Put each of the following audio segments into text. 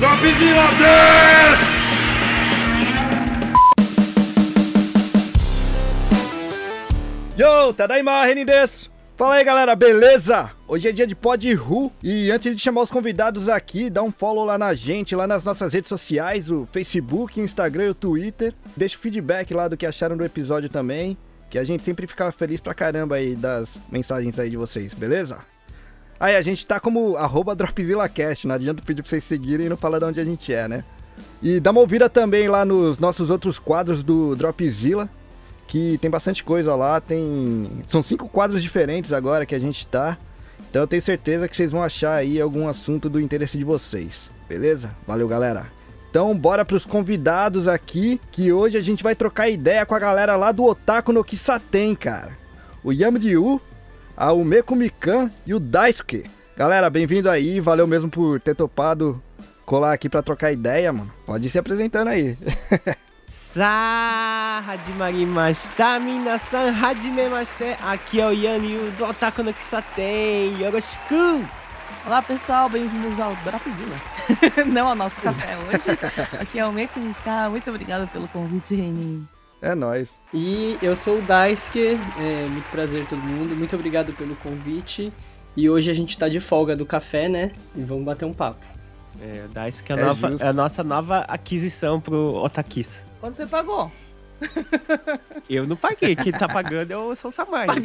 Dropzilla 10! Yo, Tadaima, Renin desu! Fala aí galera, beleza? Hoje é dia de Pod Ru e antes de chamar os convidados aqui, dá um follow lá na gente, lá nas nossas redes sociais, o Facebook, Instagram e o Twitter. Deixa o feedback lá do que acharam do episódio também, que a gente sempre fica feliz pra caramba aí das mensagens aí de vocês, beleza? Aí a gente tá como arroba DropzillaCast, não adianta pedir pra vocês seguirem e não falar de onde a gente é, né? E dá uma ouvida também lá nos nossos outros quadros do Dropzilla, que tem bastante coisa lá, tem... São cinco quadros diferentes agora que a gente tá, então eu tenho certeza que vocês vão achar aí algum assunto do interesse de vocês, beleza? Valeu, galera! Então bora pros convidados aqui, que hoje a gente vai trocar ideia com a galera lá do Otaku no Kisaten, cara. O Yamdiu, ao Meko Mikan e o Daisuke. Galera, bem-vindo aí, valeu mesmo por ter topado colar aqui para trocar ideia, mano. Pode ir se apresentando aí. Sa, hadimarimashita, minasan, hajimemashite. Aqui é o Yan do Otaku no Kisaten. Yoroshiku! Olá, pessoal, bem-vindos ao Drapzilla. Não ao nosso café hoje. Aqui é o Mekunta. Muito obrigada pelo convite, Renin. É nóis. E eu sou o Daisuke, é, muito prazer todo mundo, muito obrigado pelo convite. E hoje a gente tá de folga do café, né? E vamos bater um papo. é, isso que é, É nova- é a nossa nova aquisição pro Otakissa Quando você pagou? eu não paguei, quem tá pagando é o Sou Samai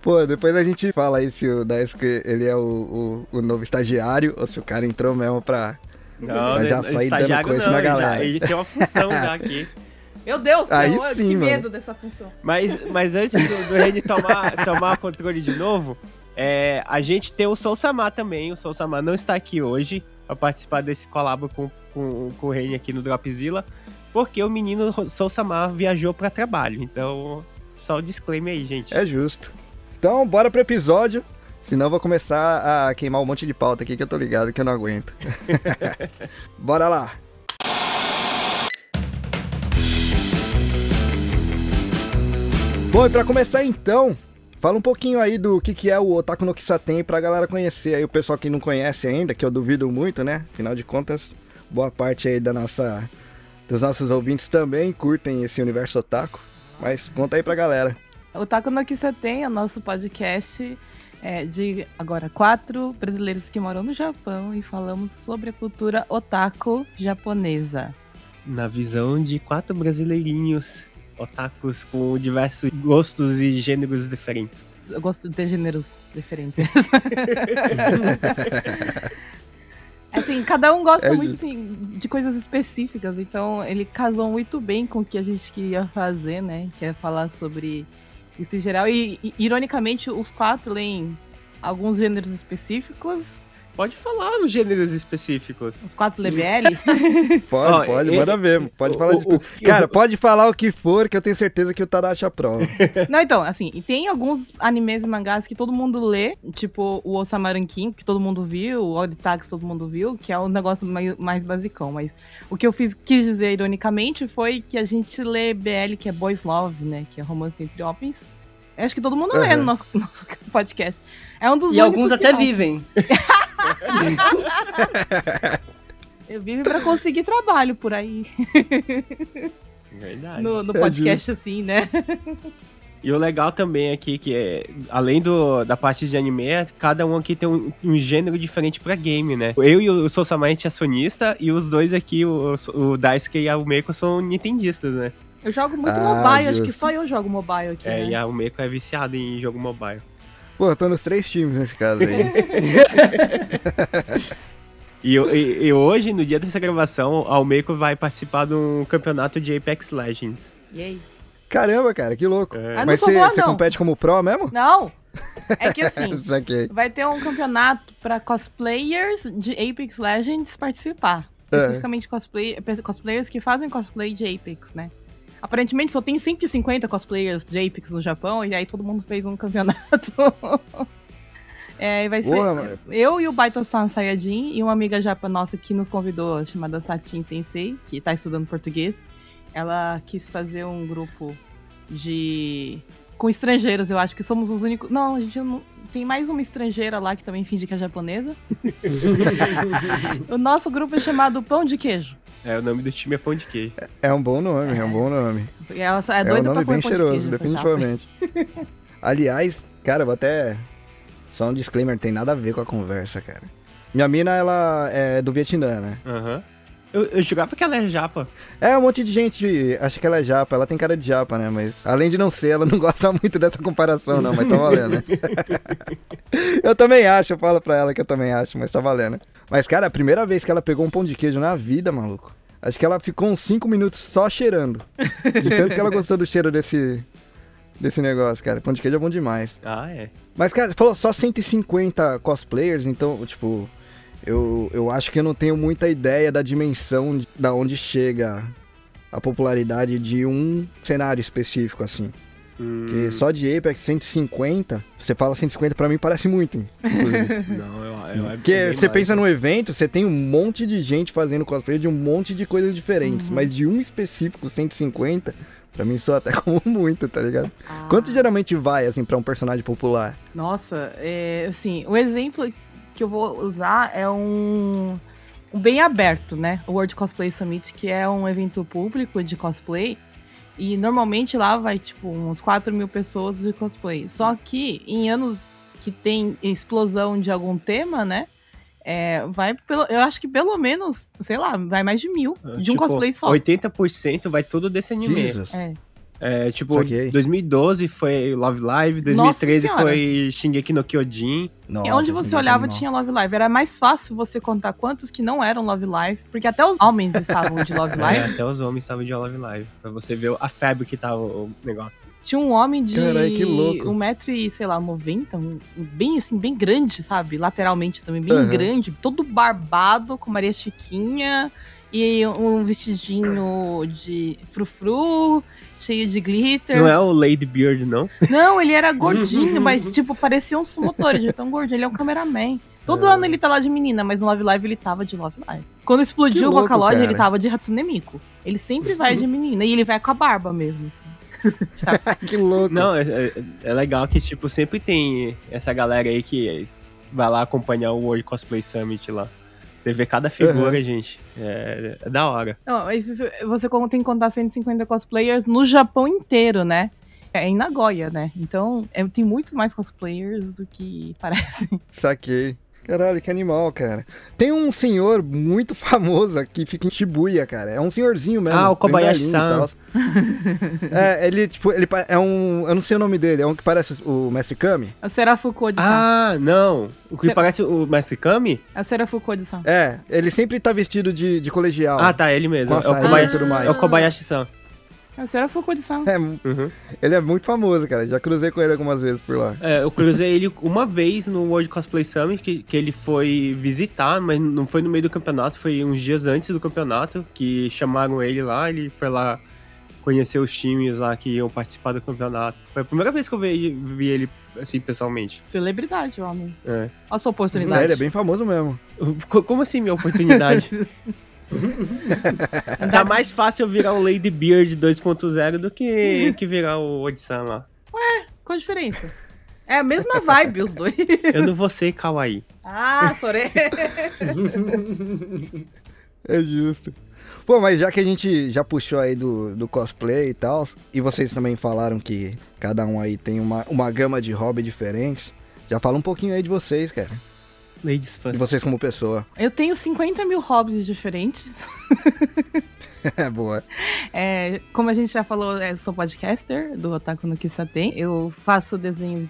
Pô, depois a gente fala aí se o Daisuke ele é o, o, o novo estagiário ou se o cara entrou mesmo pra... não, Mas já saí dando coisa não, na ele já- galera. ele tem uma função já aqui Meu Deus, Aí eu, sim, que mano. medo dessa função. Mas, mas antes do, do Reni tomar, tomar controle de novo, é, a gente tem o Soul Samar também. O Soul Samar não está aqui hoje para participar desse colabo com, com, com o Reni aqui no Dropzilla, porque o menino Soul Samar viajou para trabalho. Então, só o disclaimer aí, gente. É justo. Então, bora pro episódio. Senão eu vou começar a queimar um monte de pauta aqui que eu tô ligado que eu não aguento. bora lá. Bom, e pra começar então, fala um pouquinho aí do que, que é o Otaku no Kisaten pra galera conhecer aí o pessoal que não conhece ainda, que eu duvido muito, né? Afinal de contas, boa parte aí da nossa, dos nossos ouvintes também curtem esse universo otaku. Mas conta aí pra galera. O Taco no Kissa tem é o nosso podcast é, de agora quatro brasileiros que moram no Japão e falamos sobre a cultura otaku japonesa. Na visão de quatro brasileirinhos otakus com diversos gostos e gêneros diferentes. Eu gosto de ter gêneros diferentes. Assim, cada um gosta É muito assim, de coisas específicas, então ele casou muito bem com o que a gente queria fazer, né? Que é falar sobre em geral. E, e, ironicamente, os quatro leem alguns gêneros específicos. Pode falar os gêneros específicos. Os quatro lê BL. Pode, Ó, pode, manda ver. Pode o- falar de tudo. Cara, pode falar o que for, que eu tenho certeza que o Tadashi aprova. Não, então, assim, e tem alguns animes e mangás que todo mundo lê, tipo o Osama Rankin, que todo mundo viu, o Oditax todo mundo viu, que é um negócio mais, mais basicão, mas o que eu fiz, quis dizer ironicamente foi que a gente lê BL, que é Boys Love, né, que é romance entre homens. Eu acho que todo mundo lê Aham. no nosso, nosso podcast. É um dos E alguns até não. vivem. Eu vivo pra conseguir trabalho por aí, Verdade. no, no É podcast assim, né? E o legal também aqui, que é, além do, da parte de anime, é cada um aqui tem um, um gênero diferente pra game, né? Eu e o Sousamai, a gente é sonista, e os dois aqui, o, o Daisuke e a Umeko, são nintendistas, né? Eu jogo muito Ah, mobile, acho que justo. só eu jogo mobile aqui, É, né? e a Umeko é viciada em jogo mobile. Pô, eu tô nos três times nesse caso aí. E, e- e hoje, no dia dessa gravação, a Umeko vai participar de um campeonato de Apex Legends. E aí? Caramba, cara, que louco. É. Ah, Mas você não. compete como pro mesmo? Não! É que assim, vai ter um campeonato pra cosplayers de Apex Legends participar. É. Especificamente cosplay, cosplayers que fazem cosplay de Apex, né? Aparentemente só tem 150 cosplayers de Apex no Japão, e aí todo mundo fez um campeonato. é, e vai ser mano. eu e o Baito-san Sayajin e uma amiga japa nossa que nos convidou, chamada Satin Sensei, que tá estudando português. Ela quis fazer um grupo de. com estrangeiros, eu acho que somos os únicos. Não, a gente não. tem mais uma estrangeira lá que também finge que é japonesa. o nosso grupo é chamado Pão de Queijo. É, o nome do time é Pão de Queijo. É um bom nome, é, um bom nome. Ela só é É, um nome bem de cheiroso, queijo, essa definitivamente. Aliás, cara, vou até. Só um disclaimer, tem nada a ver com a conversa, cara. Minha mina, ela é do Vietnã, né? Aham. Eu, eu jurava que ela é japa. É, um monte de gente acha que ela é japa, ela tem cara de japa, né? Mas além de não ser, ela não gosta muito dessa comparação, não, mas tá valendo, né? eu também acho, eu falo pra ela que eu também acho, mas tá valendo. Mas, cara, a primeira vez que ela pegou um pão de queijo na vida, maluco, acho que ela ficou uns 5 minutos só cheirando. De tanto que ela gostou do cheiro desse, desse negócio, cara. Pão de queijo é bom demais. Ah, é. Mas, cara, falou só 150 cosplayers, então, tipo, eu, eu acho que eu não tenho muita ideia da dimensão de, da onde chega a popularidade de um cenário específico, assim. Hum, Porque só de Apex 150, você fala 150 pra mim parece muito. Não, eu, eu, é Porque bem você mais. pensa no evento, você tem um monte de gente fazendo cosplay de um monte de coisas diferentes, mas de um específico 150, pra mim soa até como muito, tá ligado? Ah. Quanto geralmente vai, assim, pra um personagem popular? Nossa, é, assim, o exemplo que eu vou usar é um, um bem aberto, né? O World Cosplay Summit, que é um evento público de cosplay. E normalmente lá vai, tipo, uns 4 mil pessoas de cosplay. Só que em anos que tem explosão de algum tema, né? É, vai pelo. Eu acho que pelo menos, sei lá, vai mais de mil. De um Tipo, cosplay só. 80% vai tudo desse anime. Jesus. É. É, tipo, Saquei. 2012 foi Love Live, Nossa 2013 Senhora. foi Shingeki no Kyojin. Nossa, E onde esse você é olhava animal. tinha Love Live. Era mais fácil você contar quantos que não eram Love Live, porque até os homens estavam de Love É, Live. até os homens estavam de Love Live. Pra você ver a febre que tava o negócio. Tinha um homem de Carai, que louco. um metro e, sei lá, 90, um, bem assim, bem grande, sabe? Lateralmente também, bem Aham. grande, todo barbado, com Maria Chiquinha, e um vestidinho de frufru, cheio de glitter. Não é o Lady Beard, não? Não, ele era gordinho, mas, tipo, parecia um sumotor de tão gordinho. Ele é um cameraman. Todo É. ano ele tá lá de menina, mas no Love Live ele tava de Love Live. Quando explodiu o louco, Vocaloid, ele tava de Hatsune Miku. Ele sempre vai de menina. E ele vai com a barba mesmo. assim. que louco. Não, é, é- é legal que, tipo, sempre tem essa galera aí que vai lá acompanhar o World Cosplay Summit lá. Você vê cada figura, gente. É, é da hora. Não, mas isso- você tem que contar 150 cosplayers no Japão inteiro, né? É em Nagoya, né? Então, é- tem muito mais cosplayers do que parece. Saquei. Caralho, que animal, cara. Tem um senhor muito famoso aqui, fica em Shibuya, cara. É um senhorzinho mesmo. Ah, o Kobayashi-san. é, ele, tipo, ele é um. Eu não sei o nome dele, é um que parece o Mestre Kami. É o Serafuko de San. Ah, não. O que Cê- parece o Mestre Kami? É o Serafuko de San. É, ele sempre tá vestido de, de colegial. Ah, tá, ele mesmo. Com É o, açaí Kobayashi, e tudo mais. é o Kobayashi-san. É o Serafuko de San. É, Uhum. ele é muito famoso, cara. Já cruzei com ele algumas vezes por lá. É, eu cruzei ele uma vez no World Cosplay Summit, que, que ele foi visitar, mas não foi no meio do campeonato, foi uns dias antes do campeonato, que chamaram ele lá, ele foi lá conhecer os times lá que iam participar do campeonato. Foi a primeira vez que eu vi, vi ele, assim, pessoalmente. Celebridade, homem. É. Olha a sua É, oportunidade. ele é bem famoso mesmo. Co- Como assim, minha oportunidade? tá mais fácil eu virar o Lady Beard 2.0 do que, que virar o Odissan lá. Qual a diferença? É a mesma vibe, os dois. Eu não vou ser kawaii. ah, Sore. É justo. Pô, mas já que a gente já puxou aí do, do cosplay e tal, e vocês também falaram que cada um aí tem uma, uma gama de hobby diferentes, já fala um pouquinho aí de vocês, cara. Ladies first. vocês como pessoa. Eu tenho 50 mil hobbies diferentes. É boa. É, como a gente já falou, eu sou podcaster do Otaku no Kisaten. Eu faço desenhos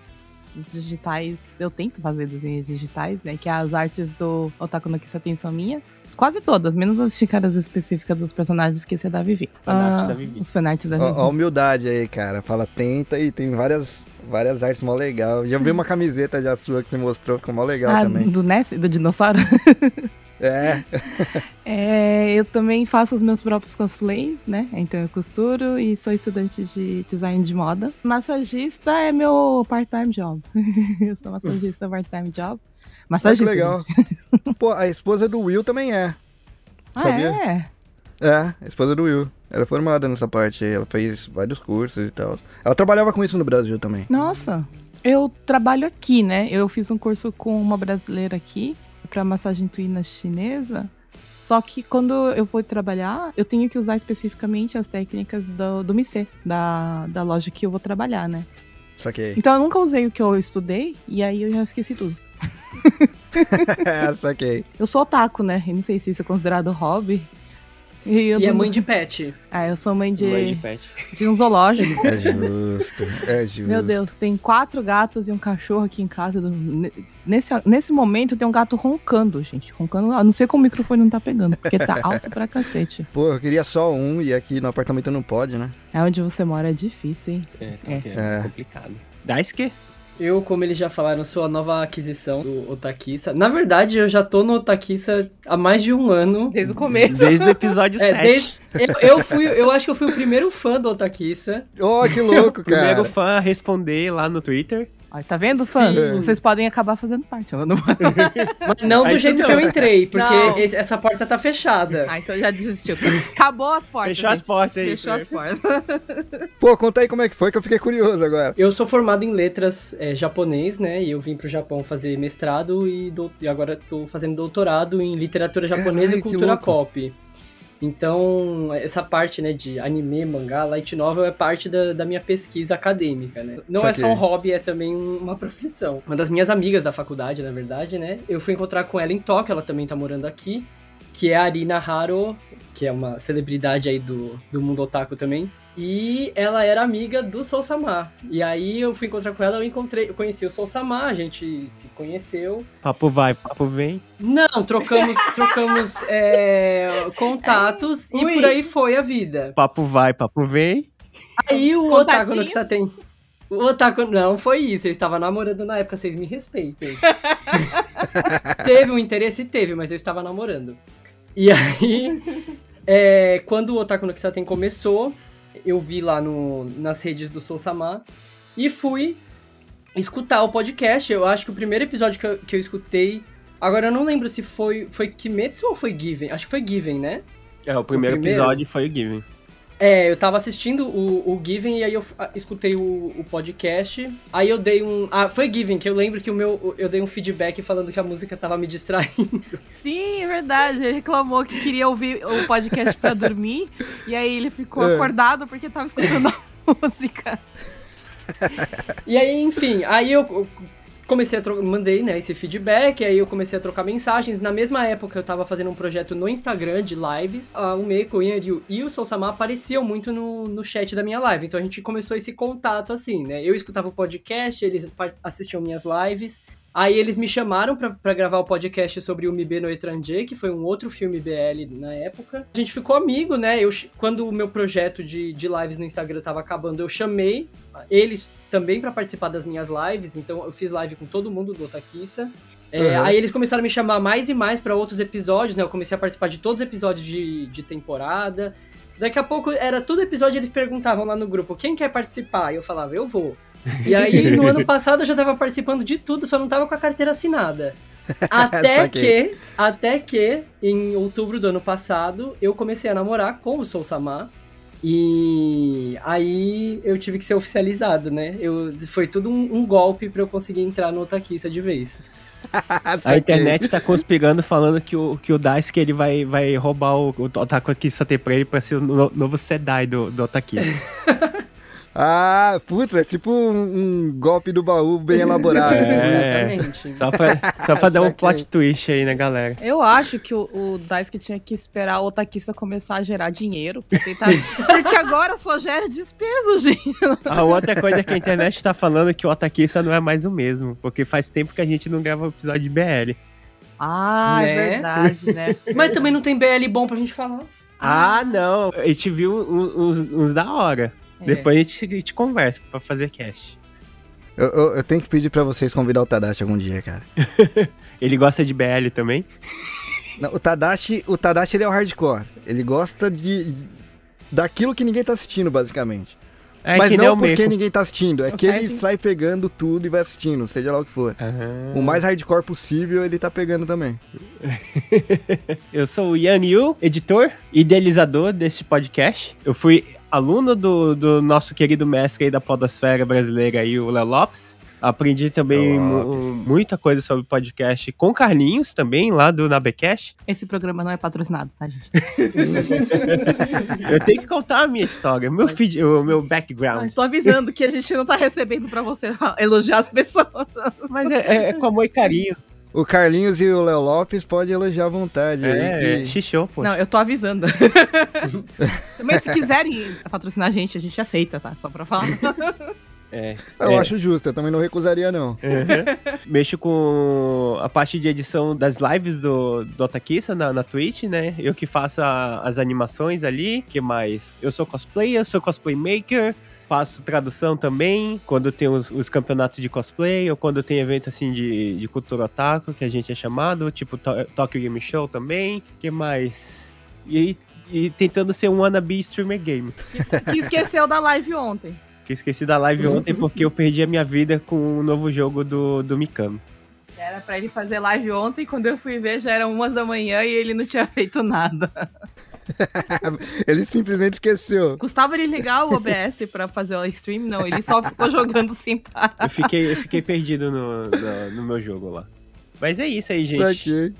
digitais, eu tento fazer desenhos digitais, né? Que as artes do Otaku no Kisaten são minhas. Quase todas, menos as xícaras específicas dos personagens que você dá Vivi. Fanart Ah, da Vivi. Os fanarts da Vivi. ó a humildade aí, cara. Fala, tenta e tem várias, várias artes mó legal. Já vi uma camiseta já sua que você mostrou, ficou mó legal ah, também. do Ness, do dinossauro? É, É, eu também faço os meus próprios cosplays, né? Então eu costuro e sou estudante de design de moda. Massagista é meu part-time job. eu sou massagista part-time job. Ah, que Massagista. legal. Pô, a esposa do Will também é. Ah, Sabia? é? É, a esposa do Will. Ela é formada nessa parte aí, ela fez vários cursos e tal. Ela trabalhava com isso no Brasil também. Nossa. Eu trabalho aqui, né? Eu fiz um curso com uma brasileira aqui para massagem tuína chinesa. Só que quando eu vou trabalhar, eu tenho que usar especificamente as técnicas do, do MICE, da, da loja que eu vou trabalhar, né? Saquei. Então eu nunca usei o que eu estudei e aí eu já esqueci tudo. Saquei. Eu sou otaku, né? Eu não sei se isso é considerado hobby. E, eu E é mãe de pet. Ah, eu sou mãe de, Mãe de pet. de um zoológico. É justo. É justo. Meu Deus, tem quatro gatos e um cachorro aqui em casa. Nesse, nesse momento tem um gato roncando, gente. Roncando. A não sei como o microfone não tá pegando, porque tá alto pra cacete. Pô, eu queria só um e aqui no apartamento não pode, né? É onde você mora é difícil, hein? É, tá É. ok, É. é complicado. Eu, como eles já falaram, sou a nova aquisição do Otakissa. Na verdade, eu já tô no Otakissa há mais de um ano. Desde o começo. Desde o episódio É, 7. desde- Eu, eu fui, eu acho que eu fui o primeiro fã do Otakissa. Oh, que louco, Primeiro cara. fã a responder lá no Twitter. Ó, tá vendo, fãs? Sim. Vocês podem acabar fazendo parte. Eu não... Mas não do jeito não. que eu entrei, porque esse- essa porta tá fechada. ah, então já desistiu. Acabou as portas. Fechou as gente. portas aí. Fechou as portas. Pô, conta aí como é que foi que eu fiquei curioso agora. Eu sou formado em letras é, japonês, né? E eu vim pro Japão fazer mestrado e, dou- e agora tô fazendo doutorado em literatura japonesa Caralho, e cultura pop. Então, essa parte, né, de anime, mangá, light novel é parte da, da minha pesquisa acadêmica, né? Não é só Saquei. um hobby, é também uma profissão. Uma das minhas amigas da faculdade, na verdade, né? Eu fui encontrar com ela em Tóquio, ela também tá morando aqui, que é a Arina Haro, que é uma celebridade aí do, do mundo otaku também. E ela era amiga do Soul Samar. E aí eu fui encontrar com ela, eu encontrei, eu conheci o Soul Samar, a gente se conheceu. Papo vai, papo vem. Não, trocamos, trocamos é, contatos e por aí foi a vida. Papo vai, papo vem. Aí o? Otaku no que você tem. O Otaku não foi isso, eu estava namorando na época, vocês me respeitem. teve um interesse, teve, mas eu estava namorando. E aí, é, quando o Otaku no Kisaten começou, eu vi lá no, nas redes do Soul Samar e fui escutar o podcast. Eu acho que o primeiro episódio que eu, que eu escutei. Agora eu não lembro se foi, foi Kimetsu ou foi Given. Acho que foi Given, né? É, o primeiro, primeiro? episódio foi o Given. É, eu tava assistindo o, o Given e aí eu ah, escutei o, o podcast. Aí eu dei um. Ah, foi Given, que eu lembro que o meu. Eu dei um feedback falando que a música tava me distraindo. Sim, é verdade. Ele reclamou que queria ouvir o podcast pra dormir. e aí ele ficou É. acordado porque tava escutando a música. E aí, enfim, aí eu eu comecei a trocar, mandei, né, esse feedback, aí eu comecei a trocar mensagens. Na mesma época eu tava fazendo um projeto no Instagram de lives. O Meiko, o Yanryu e o Sousama apareciam muito no, no chat da minha live. Então a gente começou esse contato assim, né? Eu escutava o podcast, eles assistiam minhas lives. Aí eles me chamaram pra, pra gravar o podcast sobre o Mibe no Etranger, que foi um outro filme BL na época. A gente ficou amigo, né? Eu, quando o meu projeto de, de lives no Instagram tava acabando, eu chamei eles também pra participar das minhas lives. Então eu fiz live com todo mundo do Otakissa. É, Uhum. Aí eles começaram a me chamar mais e mais pra outros episódios, né? Eu comecei a participar de todos os episódios de, de temporada. Daqui a pouco era todo episódio eles perguntavam lá no grupo quem quer participar? E eu falava, eu vou. E aí, no ano passado, eu já tava participando de tudo, só não tava com a carteira assinada. Até que, até que, em outubro do ano passado, eu comecei a namorar com o Soul Samar. E aí eu tive que ser oficializado, né? Eu, foi tudo um, um golpe pra eu conseguir entrar no Otakissa de vez. A internet tá conspirando falando que o, que o Daisuke ele vai, vai roubar o, o Otaku aqui Sate pra ele pra ser o no- novo Sedai do, do Otaki. Ah, putz, é tipo um, um golpe do baú bem elaborado. É. tipo isso. Exatamente. Só pra, só pra dar um plot twist aí, né, galera? Eu acho que o, o Daisuke tinha que esperar o Otakissa começar a gerar dinheiro. tentar- Porque agora só gera despesa, gente. A outra coisa que a internet tá falando é que o Otakissa não é mais o mesmo, porque faz tempo que a gente não grava o episódio de BL. Ah, Né? é verdade, né? Mas também não tem BL bom pra gente falar. Ah, não. A gente viu um- uns, uns da hora. É. Depois a gente, a gente conversa pra fazer cast. Eu, eu- eu tenho que pedir pra vocês convidar o Tadashi algum dia, cara. Ele gosta de BL também? Não, o Tadashi, o Tadashi ele é um hardcore. Ele gosta de daquilo que ninguém tá assistindo, basicamente. É Mas que não porque ninguém tá assistindo, é O que ele certo. sai pegando tudo e vai assistindo, seja lá o que for. Aham. O mais hardcore possível ele tá pegando também. Eu sou o Yan Yu, editor, idealizador deste podcast. Eu fui aluno do, do nosso querido mestre aí da podosfera brasileira aí, o Léo Lopes. Aprendi também muita coisa sobre podcast com Carlinhos também, lá do Nabecast. Esse programa não é patrocinado, tá, gente? Eu tenho que contar a minha história, meu feed, o meu Eu background. Estou avisando que a gente não tá recebendo pra você elogiar as pessoas. Mas é, é com amor e carinho. O Carlinhos e o Léo Lopes podem elogiar à vontade. aí É, que- xixô, pô. Não, eu tô avisando. Mas se quiserem patrocinar a gente, a gente aceita, tá? Só pra falar. É. Eu É. acho justo, eu também não recusaria, não. Uhum. Mexo com a parte de edição das lives do, do Otakissa na, na Twitch, né? Eu que faço a- as animações ali. que mais? Eu sou cosplayer, sou cosplay maker. Faço tradução também, quando tem os, os campeonatos de cosplay, ou quando tem evento assim de, de cultura otaku, que a gente é chamado, tipo To- Tokyo Game Show também. que mais? E, e tentando ser um wannabe streamer game. que esqueceu da live ontem. Que eu esqueci da live ontem porque eu perdi a minha vida com o novo jogo do, do Mikami. Era pra ele fazer live ontem, quando eu fui ver já eram umas da manhã e ele não tinha feito nada. Ele simplesmente esqueceu. Custava ele ligar o OBS pra fazer o stream? Não, ele só ficou jogando sem parar. Eu fiquei, eu fiquei perdido no, no, no meu jogo lá. Mas é isso aí, gente. Saquei.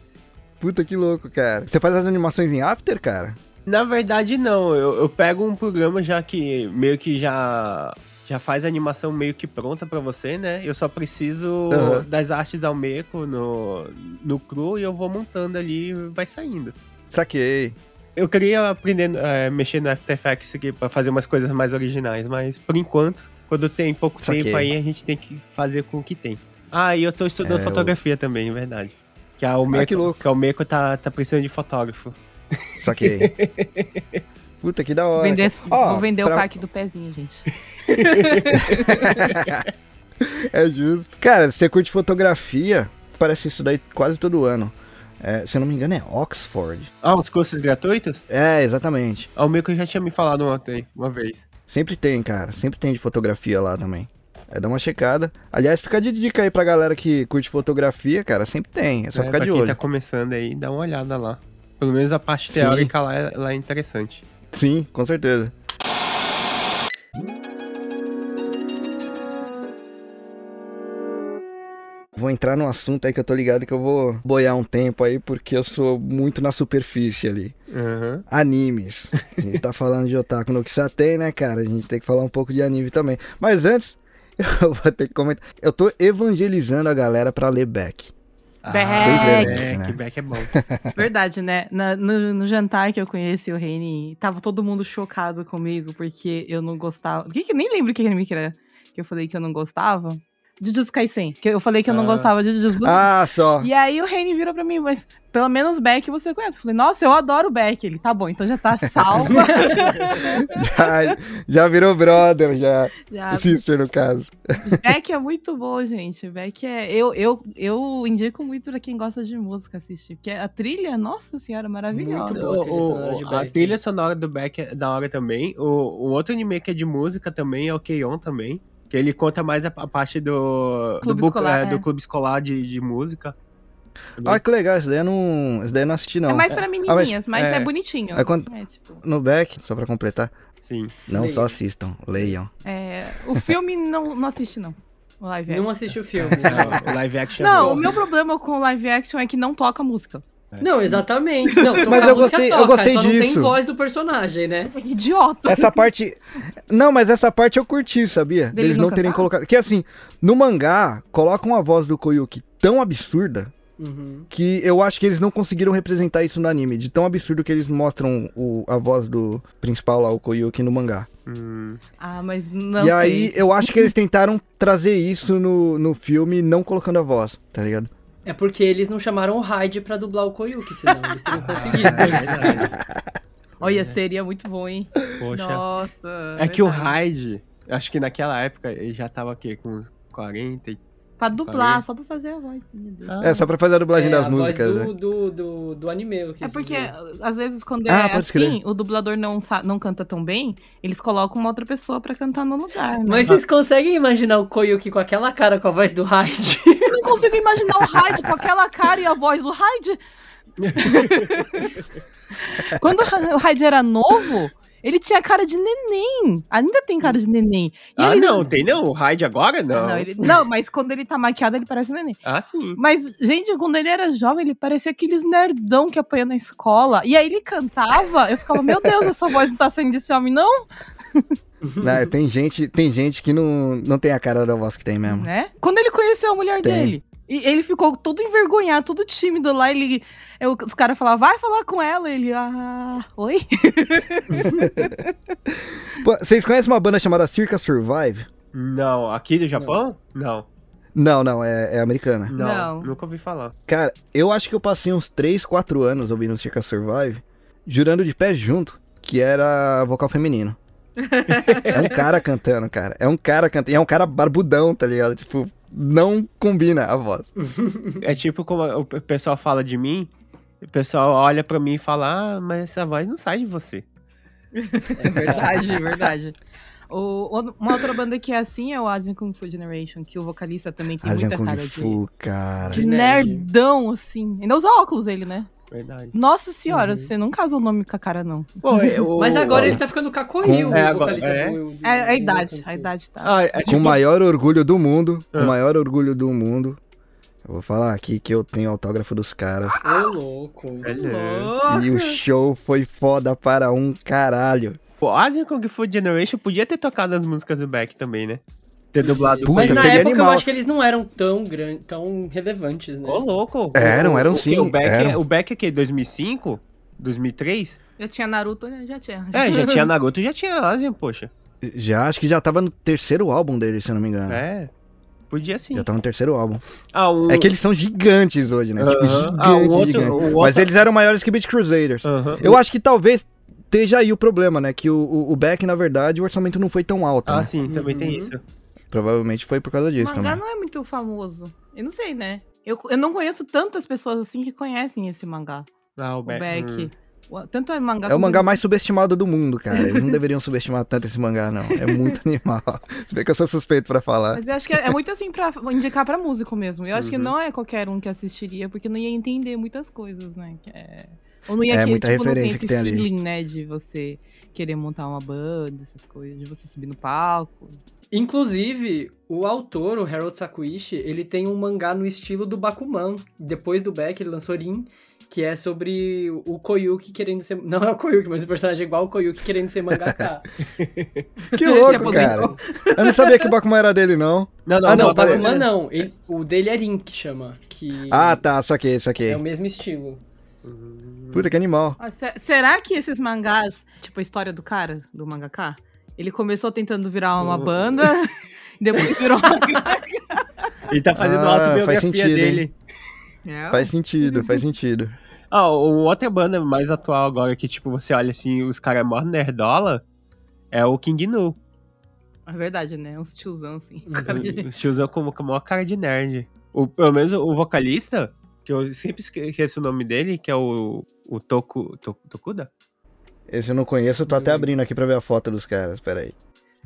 Puta que louco, cara. Você faz as animações em After, cara? Na verdade, não. Eu, eu pego um programa já que meio que já, já faz a animação meio que pronta pra você, né? Eu só preciso Aham. das artes da Almeco no, no cru e eu vou montando ali e vai saindo. Saquei. Eu queria aprender a mexer no After Effects aqui pra fazer umas coisas mais originais, mas por enquanto, quando tem pouco Saquei. tempo aí, a gente tem que fazer com o que tem. Ah, e eu tô estudando É, fotografia também, é verdade. Que a Almeco, Ah, que louco. que a Almeco tá, tá precisando de fotógrafo. Saquei. Puta que da hora. Vender esse- Ó, vou vender pra- o pack do pezinho, gente. É justo. Cara, você curte fotografia? Parece isso daí quase todo ano. É, se eu não me engano, é Oxford. Ah, os cursos gratuitos? É, exatamente. A Almeco já tinha me falado ontem, uma vez. Sempre tem, cara. Sempre tem de fotografia lá também. É, dá uma checada. Aliás, fica de dica aí pra galera que curte fotografia, cara. Sempre tem. É só É, ficar pra de quem olho. tá começando aí, dá uma olhada lá. Pelo menos a parte Sim. teórica lá é, lá é interessante. Sim, com certeza. Vou entrar num assunto aí que eu tô ligado que eu vou boiar um tempo aí, porque eu sou muito na superfície ali. Uhum. Animes. A gente tá falando de otaku no Kisatei, né, cara? A gente tem que falar um pouco de anime também. Mas antes, eu vou ter que comentar. Eu tô evangelizando a galera pra ler Beck. Leram isso, né? back é bom. Verdade, né? Na- no, no jantar que eu conheci o Reni, tava todo mundo chocado comigo, porque eu não gostava. Que que nem lembro que anime que era que eu falei que eu não gostava? Jujutsu Kaisen. Que eu falei que eu não Ah. gostava de Jujutsu. Ah, só. E aí o Reni virou pra mim, mas pelo menos Beck você conhece. Eu falei, nossa, eu adoro Beck. Ele, tá bom, então já tá salvo. Já, já virou brother, já. já. Sister, no caso. Beck é muito bom, gente. Beck é. Eu, eu, eu indico muito pra quem gosta de música assistir. Porque a trilha, nossa senhora, maravilhosa. Muito boa a trilha O- sonora de o- a Beck. trilha sonora do Beck é da hora também. O, o outro anime que é de música também é o Keion também. Que ele conta mais a, a parte do, do, Clube book- escolar, é, do é. clube escolar de, de música. Ah, que legal. Esse daí eu não, esse daí eu não assisti, não. É mais pra menininhas, mas é. é, bonitinho. É quando- É, tipo, No Beck, só pra completar. Sim. Não Leiam. só assistam, leiam. é, o filme não, não assiste, não. O live action. Não assiste o filme. É, o live action é Não, bom. o meu problema com o live action é que não toca música. Não, exatamente. Não, tocar Mas eu gostei- eu toca, gostei só não tem disso. voz do personagem, né? É idiota. Essa parte. Não, mas essa parte eu curti, sabia? Deles Deles não não terem colocado. Que assim, no mangá, colocam a voz do Koyuki tão absurda Uhum. que eu acho que eles não conseguiram representar isso no anime. De tão absurdo que eles mostram o, a voz do principal lá, o Koyuki, no mangá. Hum, Ah, mas não e sei. aí, eu acho que eles tentaram trazer isso no, no filme, não colocando a voz, tá ligado? É porque eles não chamaram o Hyde pra dublar o Koyuki, senão eles teriam conseguido. Olha, seria muito bom, hein? poxa. Nossa. é que o verdade. Hyde, acho que naquela época ele já tava aqui com uns 40 e... Pra dublar, só pra fazer a voz. Ah, É, só pra fazer a dublagem É, das a voz músicas, do, né? do, do, do anime. É porque, dizer. às vezes, quando Ah, é assim, crer. o dublador não, não canta tão bem, eles colocam uma outra pessoa pra cantar no lugar. Né? Mas vocês conseguem imaginar o Koyuki com aquela cara com a voz do Hyde? Eu não consigo imaginar o Hyde com aquela cara e a voz do Hyde. Quando o Hyde era novo, Ele tinha cara de neném. Ainda tem cara de neném. E Ah, ele- não, tem não. O Hyde agora não. Não, ele- não, mas quando ele tá maquiado, ele parece um neném. Ah, sim. Mas, gente, quando ele era jovem, ele parecia aqueles nerdão que apanha na escola. E aí ele cantava, eu ficava, meu Deus, essa voz não tá saindo desse homem, não? Né, tem, gente, tem gente que não, não tem a cara da voz que tem mesmo. Né? Quando ele conheceu a mulher Tem. dele. E ele ficou todo envergonhado, todo tímido lá. Ele, eu- os caras falavam, vai falar com ela. Ele, ah, oi? Pô, vocês conhecem uma banda chamada Circa Survive? Não, aqui do Japão? Não. Não, não, é, é americana. Não, Não. nunca ouvi falar. Cara, eu acho que eu passei uns 3, 4 anos ouvindo Circa Survive, jurando de pé junto que era vocal feminino. É um cara cantando, cara. É um cara cantando. E é um cara barbudão, tá ligado? Tipo, não combina a voz. É tipo como o pe- pessoal fala de mim, o pessoal olha pra mim e fala, ah, mas essa voz não sai de você. É verdade, verdade. O, o- uma outra banda que é assim é o Asian Kung Fu Generation, que o vocalista também tem Asian muita Kung cara Fu, cara. de, de De nerd. nerdão, assim. Ainda usa óculos ele, né? Verdade. Nossa senhora, Uhum. você não casa o nome com a cara, não. Pô, é, o- Mas agora ele tá ficando cacorril, É, agora- vocalista é? do- do- É a idade, a idade tá. Ah, é Com tipo, o maior orgulho do mundo, com Ah. o maior orgulho do mundo. Eu vou falar aqui que eu tenho autógrafo dos caras. Ô, louco. Olha. E o show foi foda para um caralho. Pô, Asian Kung Fu Generation podia ter tocado as músicas do Beck também, né? Ter dublado Puta, Mas na época eu animal. acho que eles não eram tão grandes, tão relevantes, né? Ô, louco. Eram, O- eram o- sim, O Beck, eram. o Beck é que 2005? 2003? Já tinha Naruto, né? Já tinha. É, já tinha Naruto, já tinha Asian, poxa. Já acho que já tava no terceiro álbum dele, se eu não me engano. É. Podia sim. Já tá no terceiro álbum. Ah, um... É que eles são gigantes hoje, né? Tipo, Aham. gigantes, Ah, o outro- gigantes. Mas outro- eles eram maiores que Beat Crusaders. Aham. Eu acho que talvez esteja aí o problema, né? Que o, o, o Beck, na verdade, o orçamento não foi tão alto, Ah, né? sim, também tem Uhum. isso. Provavelmente foi por causa O disso mangá também. não é muito famoso. Eu não sei, né? Eu, eu não conheço tantas pessoas assim que conhecem esse mangá. Ah, o O Beck. Beck. hum. O- Tanto é mangá É o mangá mais subestimado do mundo, cara. Eles não deveriam subestimar tanto esse mangá, não. É muito animal. Se bem que eu sou suspeito pra falar. Mas eu acho que é, é muito assim pra indicar pra músico mesmo. Eu acho que Uhum. não é qualquer um que assistiria, porque não ia entender muitas coisas, né? Que é... Ou não ia É, que, muita tipo, não referência tem que esse tem ali. feeling, né? De você querer montar uma banda, essas coisas, de você subir no palco. Inclusive, o autor, o Harold Sakuichi, ele tem um mangá no estilo do Bakuman. Depois do Beck, ele lançou Rin, que é sobre o Koyuki querendo ser... Não é o Koyuki, mas o personagem é igual o Koyuki querendo ser mangaka. Que louco, cara. Eu não sabia que o Bakuman era dele, não. Não, não, Ah, não, não, o Bakuman não. Ele- o dele é Rin, que chama. Que Ah, tá. Saquei, saquei. é o mesmo estilo. Puta, que animal. Ah, se- será que esses mangás, tipo a história do cara, do mangaka, ele começou tentando virar uma Oh. banda, depois virou mangá. Ele tá fazendo Ah, a autobiografia faz sentido, dele. É, Faz sentido, faz sentido. Ah, o- outra banda mais atual agora que, tipo, você olha assim, os caras mó nerdola, é o King Nu. é verdade, né? Uns tiozão assim. Uhum. O tiozão com com a maior cara de nerd. O, pelo menos o vocalista, que eu sempre esqueço o nome dele, que é o, o Toku, To- Tokuda? Esse eu não conheço, eu tô até abrindo aqui pra ver a foto dos caras. Pera aí.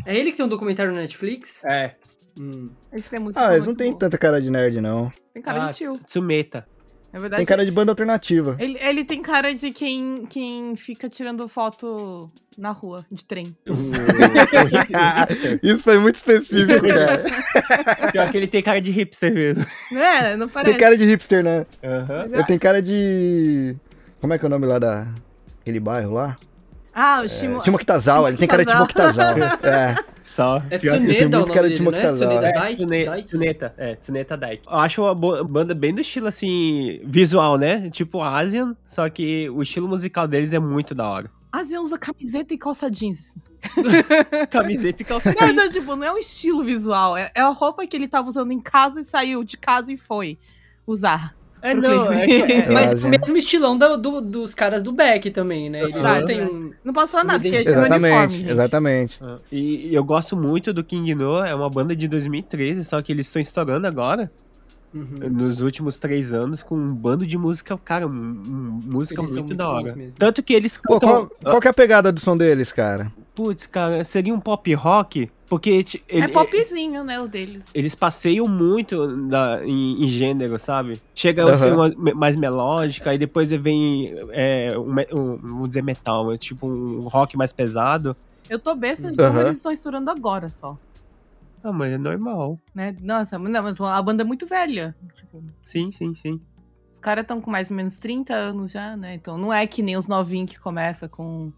É ele que tem um documentário no Netflix? É. Hum. Esse tem música Ah, eles não muito têm boa. tanta cara de nerd, não. Tem cara Ah, de tio. Tsumeta. É verdade. Tem cara de banda alternativa. Ele, ele tem cara de quem, quem fica tirando foto na rua, de trem. Isso foi muito específico, cara. Pior que ele tem cara de hipster mesmo. É, não parece. Tem cara de hipster, né? Aham. Eu tenho cara de. Como é que é o nome lá da. Aquele bairro lá? Ah, o Shimo... Shimokitazawa, ele tem cara de Shimokitazawa. Shimokitazawa. É. Só. É pior que- tem muito cara de dele, né? Tsuneta É, Dai- Tsune- Dai- Tsuneta, é, Daiki. Eu acho uma banda bem do estilo, assim, visual, né? Tipo Asian, só que o estilo musical deles é muito da hora. Asian usa camiseta e calça jeans. Camiseta e calça Não, não, tipo, não é um estilo visual. É, é a roupa que ele tava usando em casa e saiu de casa e foi usar. É, não, é, que- é- Mas o mesmo estilão do- do- dos caras do Beck também, né? Eles não têm um... Não posso falar nada, porque é Exatamente, uniforme, exatamente. E, e eu gosto muito do King No, é uma banda de 2013, só que eles estão estourando agora, Uhum. nos últimos três anos, com um bando de música, cara, um- um- música muito, muito da hora. Tanto que eles Pô, cantam... qual, qual que é a pegada do som deles, cara? Putz, cara, seria um pop rock? Porque ti- É ele- popzinho, né, o deles. eles passeiam muito da- em, em gênero, sabe? Chega a ser uma mais melódica, aí depois vem é, um, um- vamos dizer metal, mas tipo um rock mais pesado. Eu tô besta de como Aham. eles estão estourando agora só. Ah, mas é normal. Né? Nossa, não, mas a banda é muito velha. Tipo, Sim, sim, sim. os caras estão com mais ou menos 30 anos já, né? Então não é que nem os novinhos que começam com.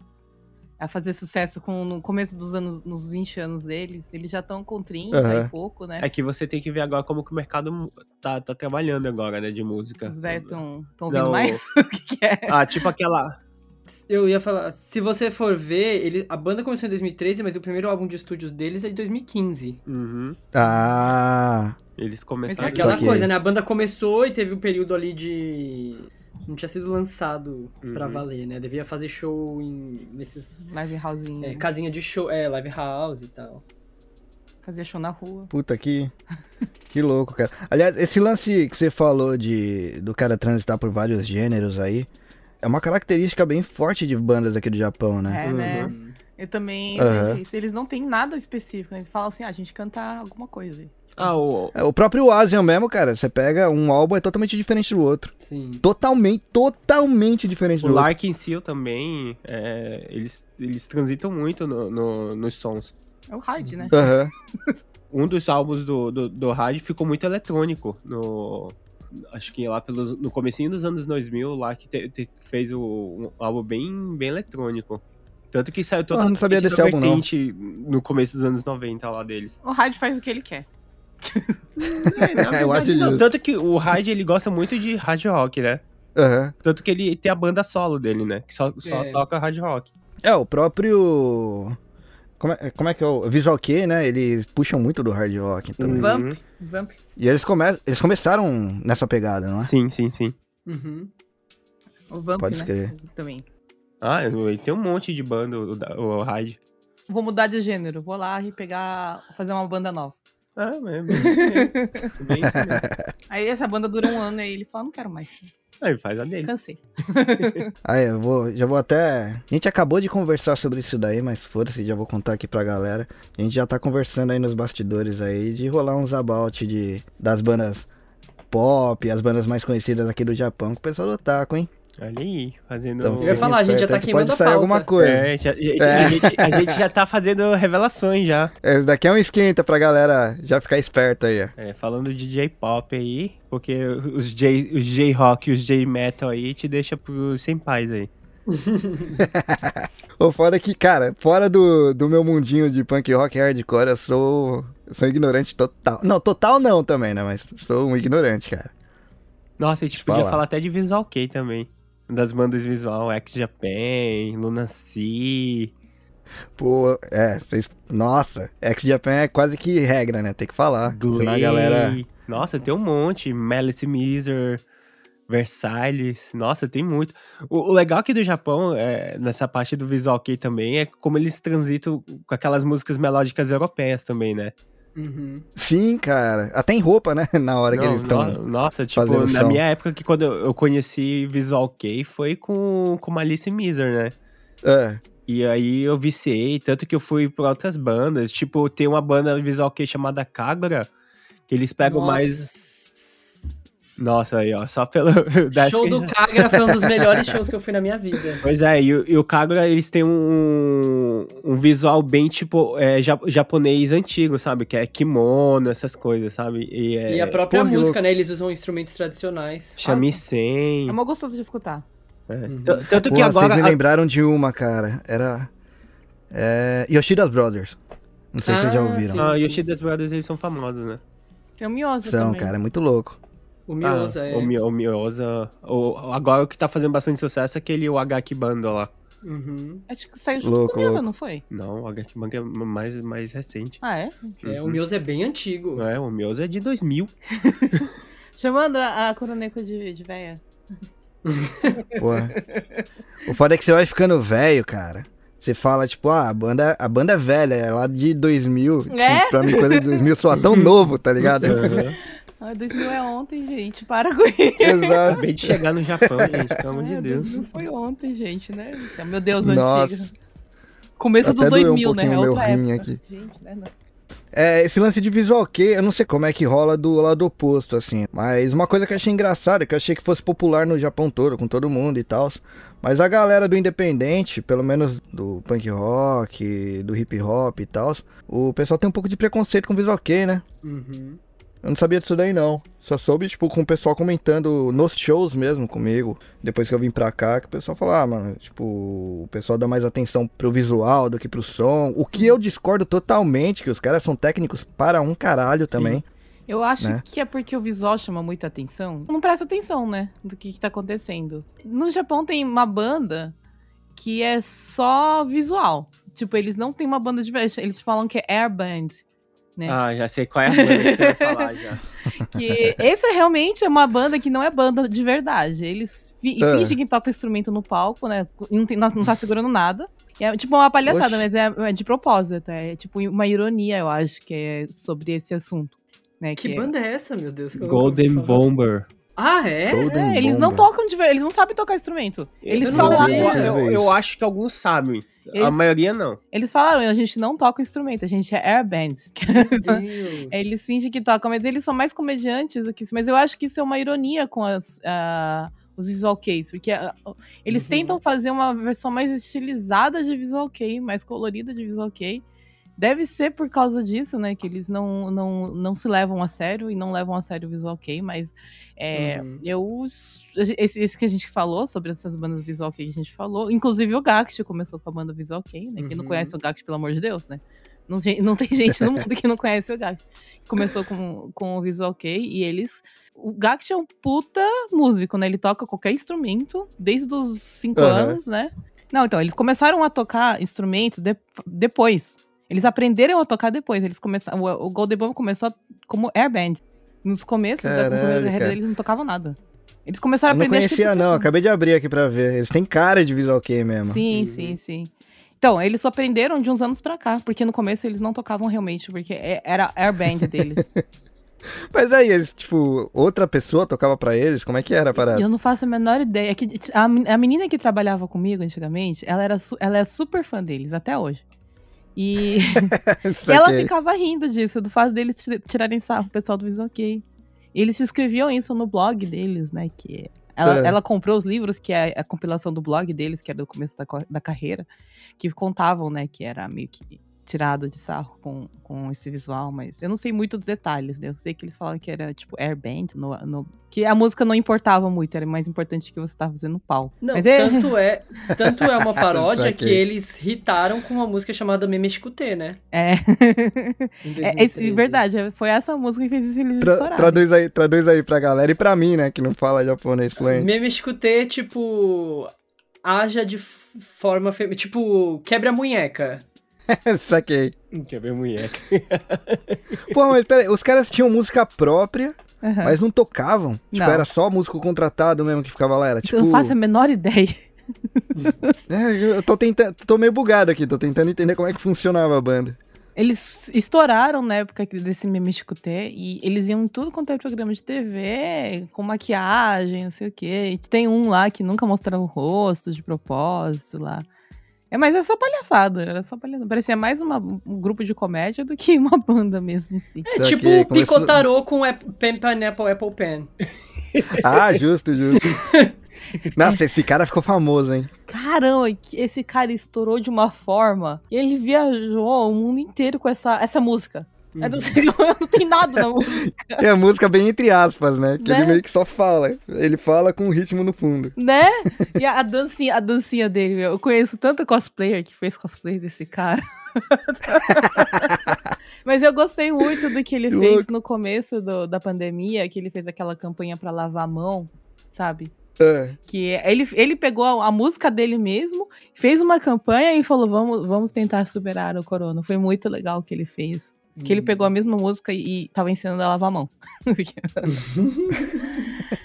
A fazer sucesso com, no começo dos anos, nos 20 anos deles. Eles já estão com 30 Aham. e pouco, né? É que você tem que ver agora como que o mercado tá, tá trabalhando agora, né, de música. Os velhos estão ouvindo Não. mais? o que, que é? Ah, tipo aquela. Eu ia falar, se você for ver, ele, a banda começou em 2013, mas o primeiro álbum de estúdios deles é de 2015. Uhum, Ah, eles É começaram. aquela Saquei. coisa, né? A banda começou e teve um período ali de. Não tinha sido lançado pra Uhum. valer, né? Devia fazer show em. nesses. Live housezinho. é, casinha de show, é, live house e tal. Fazer show na rua. puta que. Que louco, cara. Aliás, esse lance que você falou de do cara transitar por vários gêneros aí. É uma característica bem forte de bandas aqui do Japão, né? É, né? Uhum. Eu também. Isso. Eles não têm nada específico. né? Eles falam assim, ah, a gente canta alguma coisa. Ah, o, É, o próprio Asian mesmo, cara. Você pega um álbum é totalmente diferente do outro. Sim. Totalmente, totalmente diferente o do outro. Larkin Seal também, é, eles, eles transitam muito no, no- nos sons. É o hard, né? Aham. Um dos álbuns do, do, do Hard ficou muito eletrônico. No, acho que lá pelos, no comecinho dos anos 2000, o Larkin te- te- fez o, um álbum bem, bem eletrônico. Tanto que saiu toda Ah, não sabia toda desse álbum, não. vertente no começo dos anos 90 lá deles. O hard faz o que ele quer. É, Eu acho não, justo. Tanto que o Hard, ele gosta muito de hard rock, né? Aham. Tanto que ele tem a banda solo dele, né? Que só, só É. toca hard rock. É, o próprio. Como é, como é que é o Visual Kei, né? Eles puxam muito do hard rock também. Vamp. Uhum. Vamp. E eles, come... eles começaram nessa pegada, não é? Sim, sim, sim. Uhum. O Vamp, Pode né? escrever. Também. Ah, tem um monte de banda, o, da- o Hard. Vou mudar de gênero. Vou lá e pegar. fazer uma banda nova. Ah, é, bem, bem, bem, Aí essa banda dura um ano e ele fala, não quero mais. Aí faz a dele. Cansei. Ah, eu vou, já vou até. A gente acabou de conversar sobre isso daí, mas foda-se, já vou contar aqui pra galera. A gente já tá conversando aí nos bastidores aí de rolar uns about de, das bandas pop, as bandas mais conhecidas aqui do Japão, com o pessoal do Otaku, hein? Olha aí, fazendo. Então, Eu ia falar, a gente já tá queimando Pode a sair pauta. alguma coisa. É, já- já- A, gente, a gente já tá fazendo revelações já. Esse daqui é um esquenta pra galera já ficar esperto aí, ó. É, falando de J-pop aí, porque os J, os J-rock e os J-metal aí te deixa pros senpais aí. Fora que, cara, fora do, do meu mundinho de punk rock e hardcore, eu sou, eu sou um ignorante total. Não, total não também, né? Mas sou um ignorante, cara. Nossa, a gente podia Fala. falar até de Visual K também. Das bandas visual, X-Japan, Lunacy. Pô, é, vocês. Nossa, X-Japan é quase que regra, né? Tem que falar. Senão a galera. Nossa, tem um monte. Malice Miser, Versailles. Nossa, tem muito. O, o legal aqui do Japão, é, nessa parte do Visual Kei também, é como eles transitam com aquelas músicas melódicas europeias também, né? Uhum. Sim, cara. Até em roupa, né? Na hora que Não, eles estão. no- Nossa, tipo, na som. minha época que quando eu, conheci Visual Kei foi com, com Malice Miser, né? É. E aí eu viciei, tanto que eu fui pra outras bandas. Tipo, tem uma banda Visual Kei chamada Kagura, que eles pegam mais... Nossa, aí, ó, só pelo... Show do Kagra foi um dos melhores shows que eu fui na minha vida. Pois é, e, o- e o Kagura, eles têm um, um visual bem, tipo, é, ja- japonês antigo, sabe? Que é kimono, essas coisas, sabe? E, é, E a própria música, né? Eles usam instrumentos tradicionais. shamisen. É mó gostoso de escutar. é. Uhum. Tanto Pô, que agora... vocês me lembraram de uma, cara. Era. É. Yoshida's Brothers. Não sei se vocês já Ah, ouviram. sim. Ah, Yoshida's Brothers, eles são famosos, né? Tem o Miosa São, também. cara, é muito louco. O Miosa ah, é. O, Mi- o Miosa. O, agora o que tá fazendo bastante sucesso é aquele o HQ Bando lá. Uhum. Acho que saiu junto Louco, com o Miosa, louco. não foi? Não, o HQ Bando é mais, mais recente. Ah, é? É, o Uhum. Miosa é bem antigo. É, o Miosa é de 2000. Chamando a, a Coroneco de, de véia. Porra. o foda é que você vai ficando velho, cara. Você fala, tipo, ah, a banda, a banda é velha, é lá de 2000. É? Tipo, pra mim, coisa de 2000 soa tão novo, tá ligado? Ah, 2000 é ontem, gente. Para com isso. Exato. Acabei de chegar no Japão, gente, pelo amor de É, Deus. 2000 foi ontem, gente, né? Meu Deus, Nossa. antiga. Começo Até dos doeu um 2000, né? É outra rim época. aqui. Gente, né? não. É, esse lance de visual kei, eu não sei como é que rola do lado oposto, assim. Mas uma coisa que eu achei engraçada, que eu achei que fosse popular no Japão todo, com todo mundo e tal. Mas a galera do independente, pelo menos do punk rock, do hip hop e tal, o pessoal tem um pouco de preconceito com visual kei, né? Uhum. Eu não sabia disso daí não. Só soube, tipo, com o pessoal comentando nos shows mesmo comigo, depois que eu vim pra cá, que o pessoal falou, ah, mano, tipo, o pessoal dá mais atenção pro visual do que pro som. O que eu discordo totalmente, que os caras são técnicos para um caralho também. Eu acho Né? que é porque o visual chama muita atenção. Não presta atenção, né? Do que, que tá acontecendo. No Japão tem uma banda que é só visual. Tipo, eles não têm uma banda de. Eles falam que é airband. Né? Ah, já sei qual é a banda que você vai falar já. Que esse realmente é uma banda que não é banda de verdade. Eles fi É. fingem que toca instrumento no palco, né? E Não, tem, não tá segurando nada. E É tipo uma palhaçada, Oxi. mas é, é de propósito. É tipo uma ironia, eu acho, que é sobre esse assunto. Né? Que é- banda é essa, meu Deus? que Golden falar? Bomber. Ah, é? É, eles não tocam de ver, eles não sabem tocar instrumento. Eles Eu falaram. Eu, eu- acho que alguns sabem. A Eles- maioria não. eles falaram, a gente não toca instrumento, a gente é airband. Eles fingem que tocam, mas eles são mais comediantes do que isso. Mas eu acho que isso é uma ironia com as, ah, os visual keys, porque ah, eles Uhum. tentam fazer uma versão mais estilizada de visual kei, mais colorida de visual kei. Deve ser por causa disso, né? Que eles não, não, não se levam a sério e não levam a sério o visual kei, mas é, Uhum. eu. Esse, esse que a gente falou, sobre essas bandas visual kei que a gente falou, inclusive o Gact começou com a banda visual kei, né? Quem não Uhum. conhece o Gact, pelo amor de Deus, né? Não, tem- não tem gente no mundo que não conhece o Gact. Começou com, com o Visual Kei e eles. O Gact é um puta músico, né? Ele toca qualquer instrumento desde os 5 Aham. anos, né? Não, então, eles começaram a tocar instrumentos de- depois. Eles aprenderam a tocar depois. Eles começaram. O, o Golden Bomb começou como airband. Nos começos da Caralho, carreira cara. deles eles não tocavam nada. Eles começaram Eu a não aprender. acho que conhecia não, disso. acabei de abrir aqui pra ver. Eles têm cara de visual kei mesmo. Sim, Uhum. sim, sim. Então, eles só aprenderam de uns anos pra cá, porque no começo eles não tocavam realmente, porque é- era airband deles. Mas aí, eles, tipo, outra pessoa tocava pra eles? Como é que era a parada? eu não faço a menor ideia. É que a, men- a menina que trabalhava comigo antigamente, ela, era ela é super fã deles, até hoje. E, e ela Saquei. ficava rindo disso, do fato deles ti- tirarem sarro, o pessoal do Visual Kei. Eles escreviam isso no blog deles, né? Que ela, É. ela comprou os livros, que é a compilação do blog deles, que era do começo da, da carreira, que contavam, né, que era meio que tirada de sarro com, com esse visual, mas eu não sei muito dos detalhes, né? Eu sei que eles falavam que era tipo airband, no, no- que a música não importava muito, era mais importante que você tava fazendo no pau. Não, mas é, tanto é, tanto é uma paródia que eles hitaram com uma música chamada Meme Escutê, né? é, é, 2013. verdade, foi essa música que fez isso eles Tra- traduz, aí, traduz aí pra galera e pra mim, né, que não fala japonês fluente. Meme Escutê, tipo, haja de forma feminina, tipo, quebra a munheca. Saquei. Eu ver mulher. Pô, mas peraí, os caras tinham música própria, Aham. mas não tocavam. Tipo, Não. era só músico contratado mesmo que ficava lá. Era tipo. Eu não faço a menor ideia. É, eu tô tentando. Tô meio bugado aqui, tô tentando entender como é que funcionava a banda. Eles estouraram na época desse meme T e eles iam em tudo quanto é programa de TV, com maquiagem, não sei o quê. E tem um lá que nunca mostrava o rosto de propósito lá. É, mas é só palhaçada, era só palhaçada. Parecia mais uma- um grupo de comédia do que uma banda mesmo em si. É tipo começou- picotarô com ap- pen, pineapple, apple pen. Ah, justo, justo. Nossa, esse cara ficou famoso, hein? Caramba, que esse cara estourou de uma forma. E ele viajou o mundo inteiro com essa, essa música. Eu não, sei, não tem nada na música. É a música bem entre aspas, né? Que Né? ele meio que só fala. Ele fala com o ritmo no fundo. Né? E a, a dancinha, a dancinha dele, meu. Eu conheço tanto cosplayer que fez cosplay desse cara. Mas eu gostei muito do que ele Que fez louco. no começo do- da pandemia, que ele fez aquela campanha pra lavar a mão, sabe? É. Que ele, ele pegou a, a música dele mesmo, fez uma campanha e falou: vamos, vamos tentar superar o corona. Foi muito legal o que ele fez. Que ele pegou a mesma música e, tava ensinando a lavar a mão.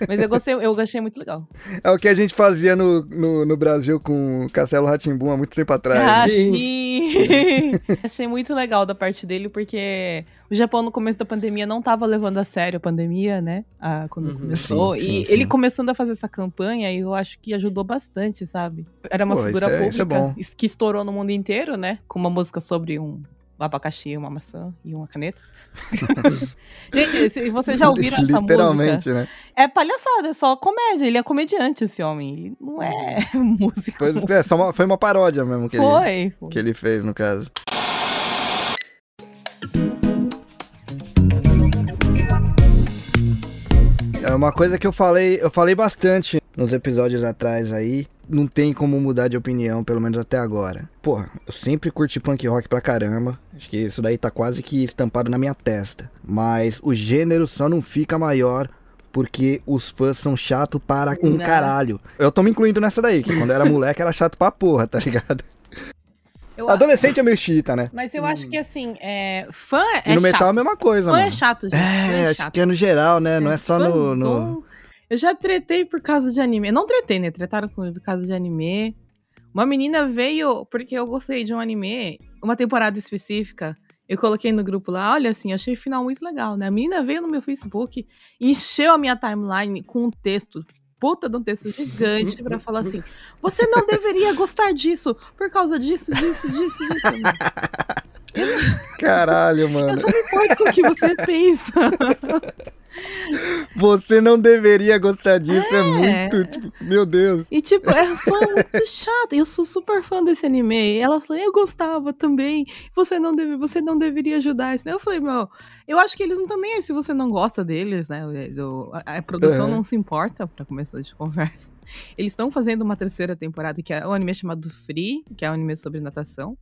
Mas eu gostei, eu achei muito legal. É o que a gente fazia no, no, no Brasil com o Castelo Ratimbum há muito tempo atrás. Ah, sim. sim. Sim. Achei muito legal da parte dele, porque o Japão, no começo da pandemia, não tava levando a sério a pandemia, né? Ah, quando Uhum. começou. Sim, e sim, sim. ele começando a fazer essa campanha, eu acho que ajudou bastante, sabe? Era uma Pô, figura é- isso é pública bom. que estourou no mundo inteiro, né? Com uma música sobre um abacaxi, uma maçã e uma caneta. Gente, se vocês já ouviram essa música? Literalmente, né? É palhaçada, é só comédia. Ele é comediante, esse homem. Ele não é músico. Foi, é, uma- foi uma paródia mesmo que ele, Foi. foi. que ele fez, no caso. É uma coisa que eu falei, eu falei bastante nos episódios atrás aí. Não tem como mudar de opinião, pelo menos até agora. Porra, eu sempre curti punk rock pra caramba. Acho que isso daí tá quase que estampado na minha testa. Mas o gênero só não fica maior porque os fãs são chato para um Né? caralho. Eu tô me incluindo nessa daí, que quando eu era moleque era chato pra porra, tá ligado? Eu Adolescente é meio chita, né? Mas eu acho que assim, é, fã é e no chato. metal é a mesma coisa, Fã mano. é chato, gente. Fã É, é acho chato. que é no geral, né? Não é só no. Fã no... Eu já tretei por causa de anime. Eu não tretei, né? Tretaram comigo por causa de anime. Uma menina veio porque eu gostei de um anime, uma temporada específica. Eu coloquei no grupo lá, olha assim, achei o final muito legal, né? A menina veio no meu Facebook, encheu a minha timeline com um texto, puta de um texto gigante, pra falar assim: você não deveria gostar disso, por causa disso, disso, disso, disso. Caralho, mano. Não importa com o que você pensa. Você não deveria gostar disso, é, É. muito. Tipo, meu Deus. E, tipo, é fã muito chato. Eu sou super fã desse anime. E ela falou, eu gostava também. Você não, deve, você não deveria ajudar isso. Eu falei, meu, eu acho que eles não estão nem aí se você não gosta deles, né? O- A, a produção Uhum. não se importa, pra começar de conversa. Eles estão fazendo uma terceira temporada, que é um anime chamado Free, que é um anime sobre natação.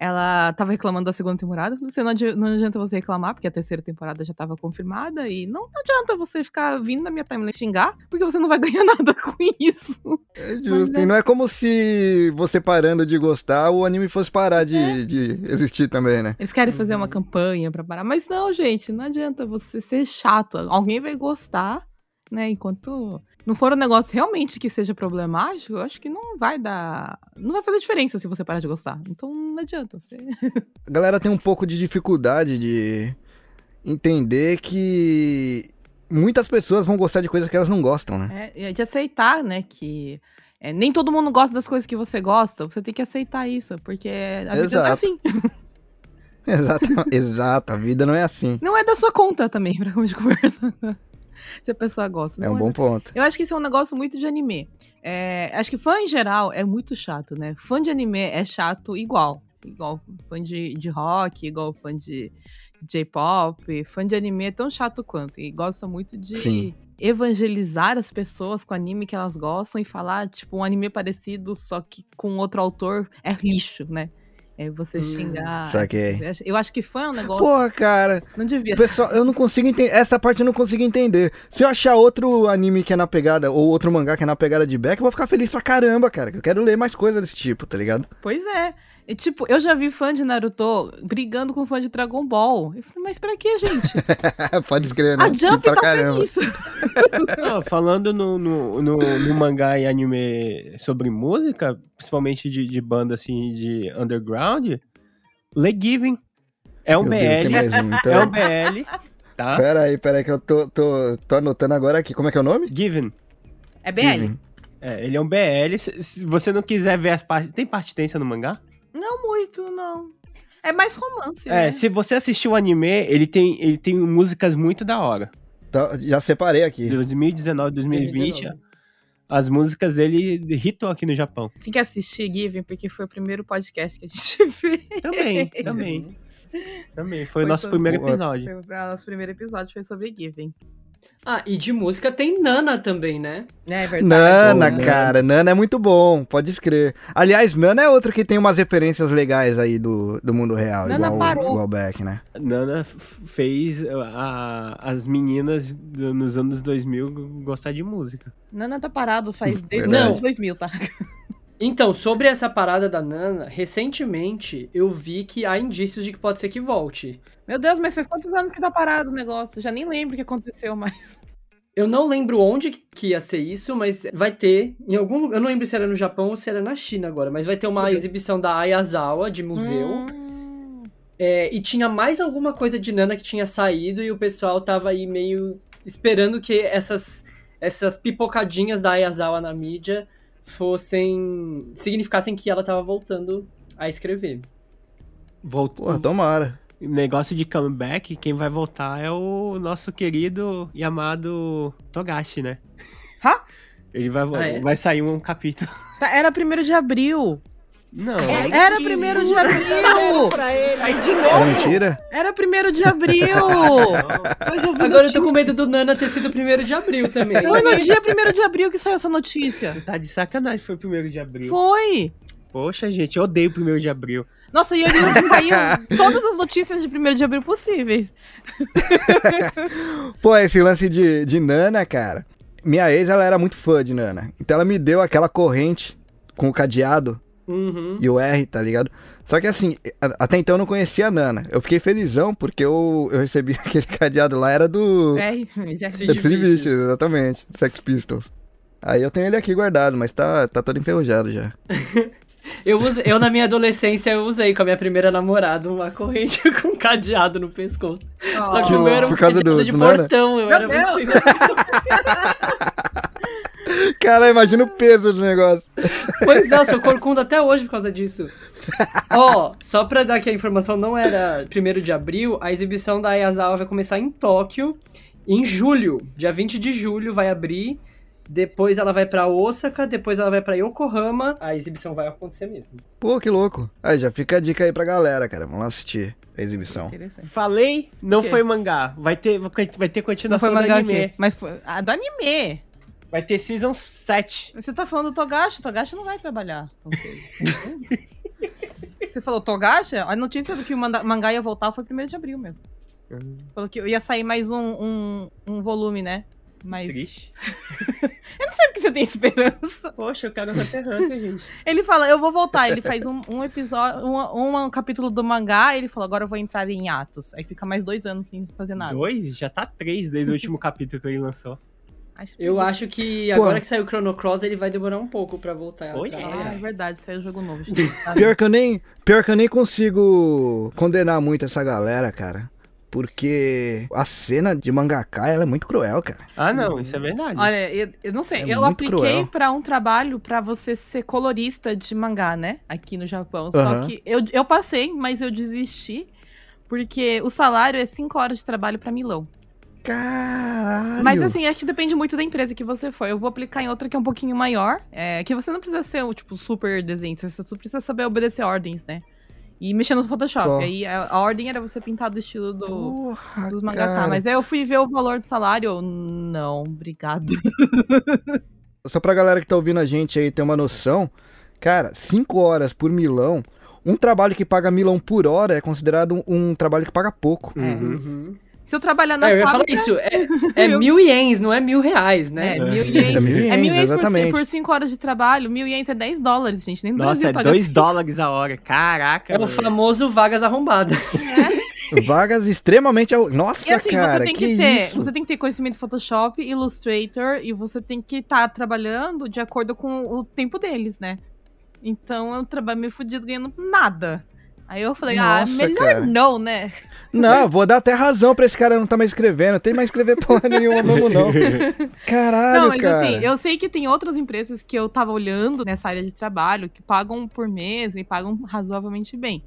Ela tava reclamando da segunda temporada. Você não, adi- não adianta você reclamar, porque a terceira temporada já tava confirmada. E não adianta você ficar vindo na minha timeline xingar, porque você não vai ganhar nada com isso. É justo. E não é como se você parando de gostar, o anime fosse parar de, de existir também, né? Eles querem fazer uma campanha pra parar. Mas não, gente, não adianta você ser chato. Alguém vai gostar, né? Enquanto não for um negócio realmente que seja problemático, eu acho que não vai dar. Não vai fazer diferença se você parar de gostar. Então não adianta. Você... A galera tem um pouco de dificuldade de entender que muitas pessoas vão gostar de coisas que elas não gostam, né? É, e de aceitar, né? Que é, nem todo mundo gosta das coisas que você gosta. Você tem que aceitar isso, porque a vida não é Exato. assim. Exato, exato. A vida não é assim. Não é da sua conta também, pra como de conversa. Se a pessoa gosta. É um bom ponto. Eu acho que isso é um negócio muito de anime. É, acho que fã em geral é muito chato, né? Fã de anime é chato igual. Igual fã de, de rock, igual fã de J-pop. Fã de anime é tão chato quanto. E gosta muito de Sim. evangelizar as pessoas com anime que elas gostam e falar, tipo, um anime parecido, só que com outro autor é lixo, né? É você Hum, xingar. saquei. Eu acho que fã é um negócio. Porra, cara. não devia Pessoal, eu não consigo entender. Essa parte eu não consigo entender. Se eu achar outro anime que é na pegada, ou outro mangá que é na pegada de Beck, eu vou ficar feliz pra caramba, cara. Que eu quero ler mais coisas desse tipo, tá ligado? Pois é. E, tipo, eu já vi fã de Naruto brigando com fã de Dragon Ball. Eu falei, mas pra que, gente? Pode escrever, né? A Jump pra tá caramba. feliz. Não, falando no, no, no, no mangá e anime sobre música, principalmente de, de banda assim de underground, Le Given é um Meu Deus, BL. mais um, então. É um BL, tá? Pera aí, pera aí, que eu tô, tô, tô anotando agora aqui. Como é que é o nome? Given. É BL. Given. É, ele é um BL. Se, se você não quiser ver as partes. Tem partitência no mangá? Não muito, não. É mais romance, É, né? se você assistir o anime, ele tem, ele tem músicas muito da hora. Tá, já separei aqui. De 2019, 2020, 2019. as músicas dele hitou aqui no Japão. Tem que assistir Given, porque foi o primeiro podcast que a gente fez. Também, também. Também. Foi, o Foi nosso sobre- primeiro episódio. Foi o nosso primeiro episódio, foi sobre Given. Ah, e de música tem Nana também, né? É verdade. Nana, Boa, né? cara, Nana é muito bom, pode escrever. Aliás, Nana é outro que tem umas referências legais aí do, do mundo real, Nana igual, parou. igual Beck, né? Nana fez a- as meninas do- nos anos 2000 gostar de música. Nana tá parado faz desde os anos 2000, tá? Então, sobre essa parada da Nana, recentemente eu vi que há indícios de que pode ser que volte. Meu Deus, mas faz quantos anos que tá parado o negócio? Já nem lembro o que aconteceu mais. Eu não lembro onde que- ia ser isso, mas vai ter em algum lugar. Eu não lembro se era no Japão ou se era na China agora, mas vai ter uma exibição da Ayazawa de museu. Hum. É, e tinha mais alguma coisa de Nana que tinha saído e o pessoal tava aí meio esperando que essas, essas pipocadinhas da Ayazawa na mídia fossem. significassem que ela tava voltando a escrever. Voltou. Porra, tomara. Negócio de comeback, quem vai voltar é o nosso querido e amado Togashi, né? Hã? Ele vai, Ah, é? vai sair um capítulo. Tá, Era primeiro de abril. Não. Era primeiro de abril. Aí de Era novo. mentira? Era primeiro de abril. Eu vi Agora eu tô com medo do Nana ter sido primeiro de abril também. Foi no dia primeiro de abril que saiu essa notícia. Tá de sacanagem, foi primeiro de abril. Foi. Poxa, gente, eu odeio primeiro de abril. Nossa, e ele saiu todas as notícias de primeiro de abril possíveis. Pô, esse lance de, de Nana, cara. Minha ex, ela era muito fã de Nana. Então ela me deu aquela corrente com o cadeado Uhum. e o R, tá ligado? Só que assim, até então eu não conhecia a Nana. Eu fiquei felizão porque eu, eu recebi aquele cadeado lá, era do. É, já... Vicious, exatamente. Do Sex Pistols. Aí eu tenho ele aqui guardado, mas tá, tá todo enferrujado já. Eu, usei- eu, na minha adolescência, eu usei com a minha primeira namorada uma corrente com cadeado no pescoço. Só que Que o meu era um por causa cadeado do- de do Nana? portão, eu Meu era muito sem. Cara, imagina o peso do negócio. Pois é, eu sou corcunda até hoje por causa disso. Ó, só pra dar aqui a informação, não era 1 de abril, a exibição da Ayazawa vai começar em Tóquio em julho. Dia 20 de julho vai abrir, depois ela vai pra Osaka, depois ela vai pra Yokohama, a exibição vai acontecer mesmo. Pô, que louco. Aí já fica a dica aí pra galera, cara. Vamos lá assistir a exibição. Interessante. Falei, não foi mangá. Vai ter, vai ter continuação foi do anime. aqui, mas foi... Ah, do anime. Vai ter Season 7. Você tá falando do Togashi, o Togashi não vai trabalhar. tão cedo. Você falou Togashi? A notícia do que o manda- mangá ia voltar foi 1 de abril mesmo. Falou que ia sair mais um, um, um volume, né? Mas. Triste. Eu não sei porque você tem esperança. Poxa, eu quero Hunter x Hunter, gente. Ele fala, eu vou voltar. Ele faz um, um episódio, um, um capítulo do mangá, e ele falou, agora eu vou entrar em atos. Aí fica mais dois anos sem fazer nada. Dois? Já tá três desde o último capítulo que ele lançou. Acho Eu acho que Pô. agora que saiu o Chrono Cross, ele vai demorar um pouco pra voltar. Oh, yeah. Ah, é verdade, saiu o jogo novo. Pior que eu nem, pior que eu nem consigo condenar muito essa galera, cara. Porque a cena de mangaká, ela é muito cruel, cara. Ah, não, isso é verdade. Olha, eu, eu não sei, É eu apliquei pra um trabalho pra você ser colorista de mangá, né? Aqui no Japão. Só Aham. que eu, eu passei, mas eu desisti. Porque o salário é 5 horas de trabalho pra Milão. Caralho. Mas assim, acho que depende muito da empresa que você for. Eu vou aplicar em outra que é um pouquinho maior. É, que você não precisa ser o tipo super desenho, você só precisa saber obedecer ordens, né? E mexer no Photoshop. Só. Aí a, a ordem era você pintar do estilo do, Porra, dos mangaká. cara. Mas aí eu fui ver o valor do salário. eu, Não, obrigado. Só pra galera que tá ouvindo a gente aí ter uma noção, cara, 5 horas por milão, um trabalho que paga milão por hora é considerado um, um trabalho que paga pouco. É. Uhum. Se eu trabalhar na É, eu ia falar fábrica... isso, é, é mil ienes, não é mil reais, né? É, mil É. ienes. É mil ienes, É mil ienes por, exatamente. por 5 horas de trabalho. Mil ienes é 10 dólares, gente. Nem no Nossa, Brasil é paga 2 assim. dólares a hora. Caraca. É o famoso vagas arrombadas. Vagas extremamente. Nossa, E assim, cara, você tem que, que, ter, isso? você tem que ter conhecimento de Photoshop, Illustrator e você tem que estar trabalhando de acordo com o tempo deles, né? Então eu trabalho meio fudido ganhando nada. Aí eu falei, ah, Nossa, melhor cara. não, né? Não, vou dar até razão pra esse cara não tá mais escrevendo. Tem mais escrever porra nenhuma mesmo, não. Caralho, não, mas cara. assim, eu sei que tem outras empresas que eu tava olhando nessa área de trabalho que pagam por mês e pagam razoavelmente bem.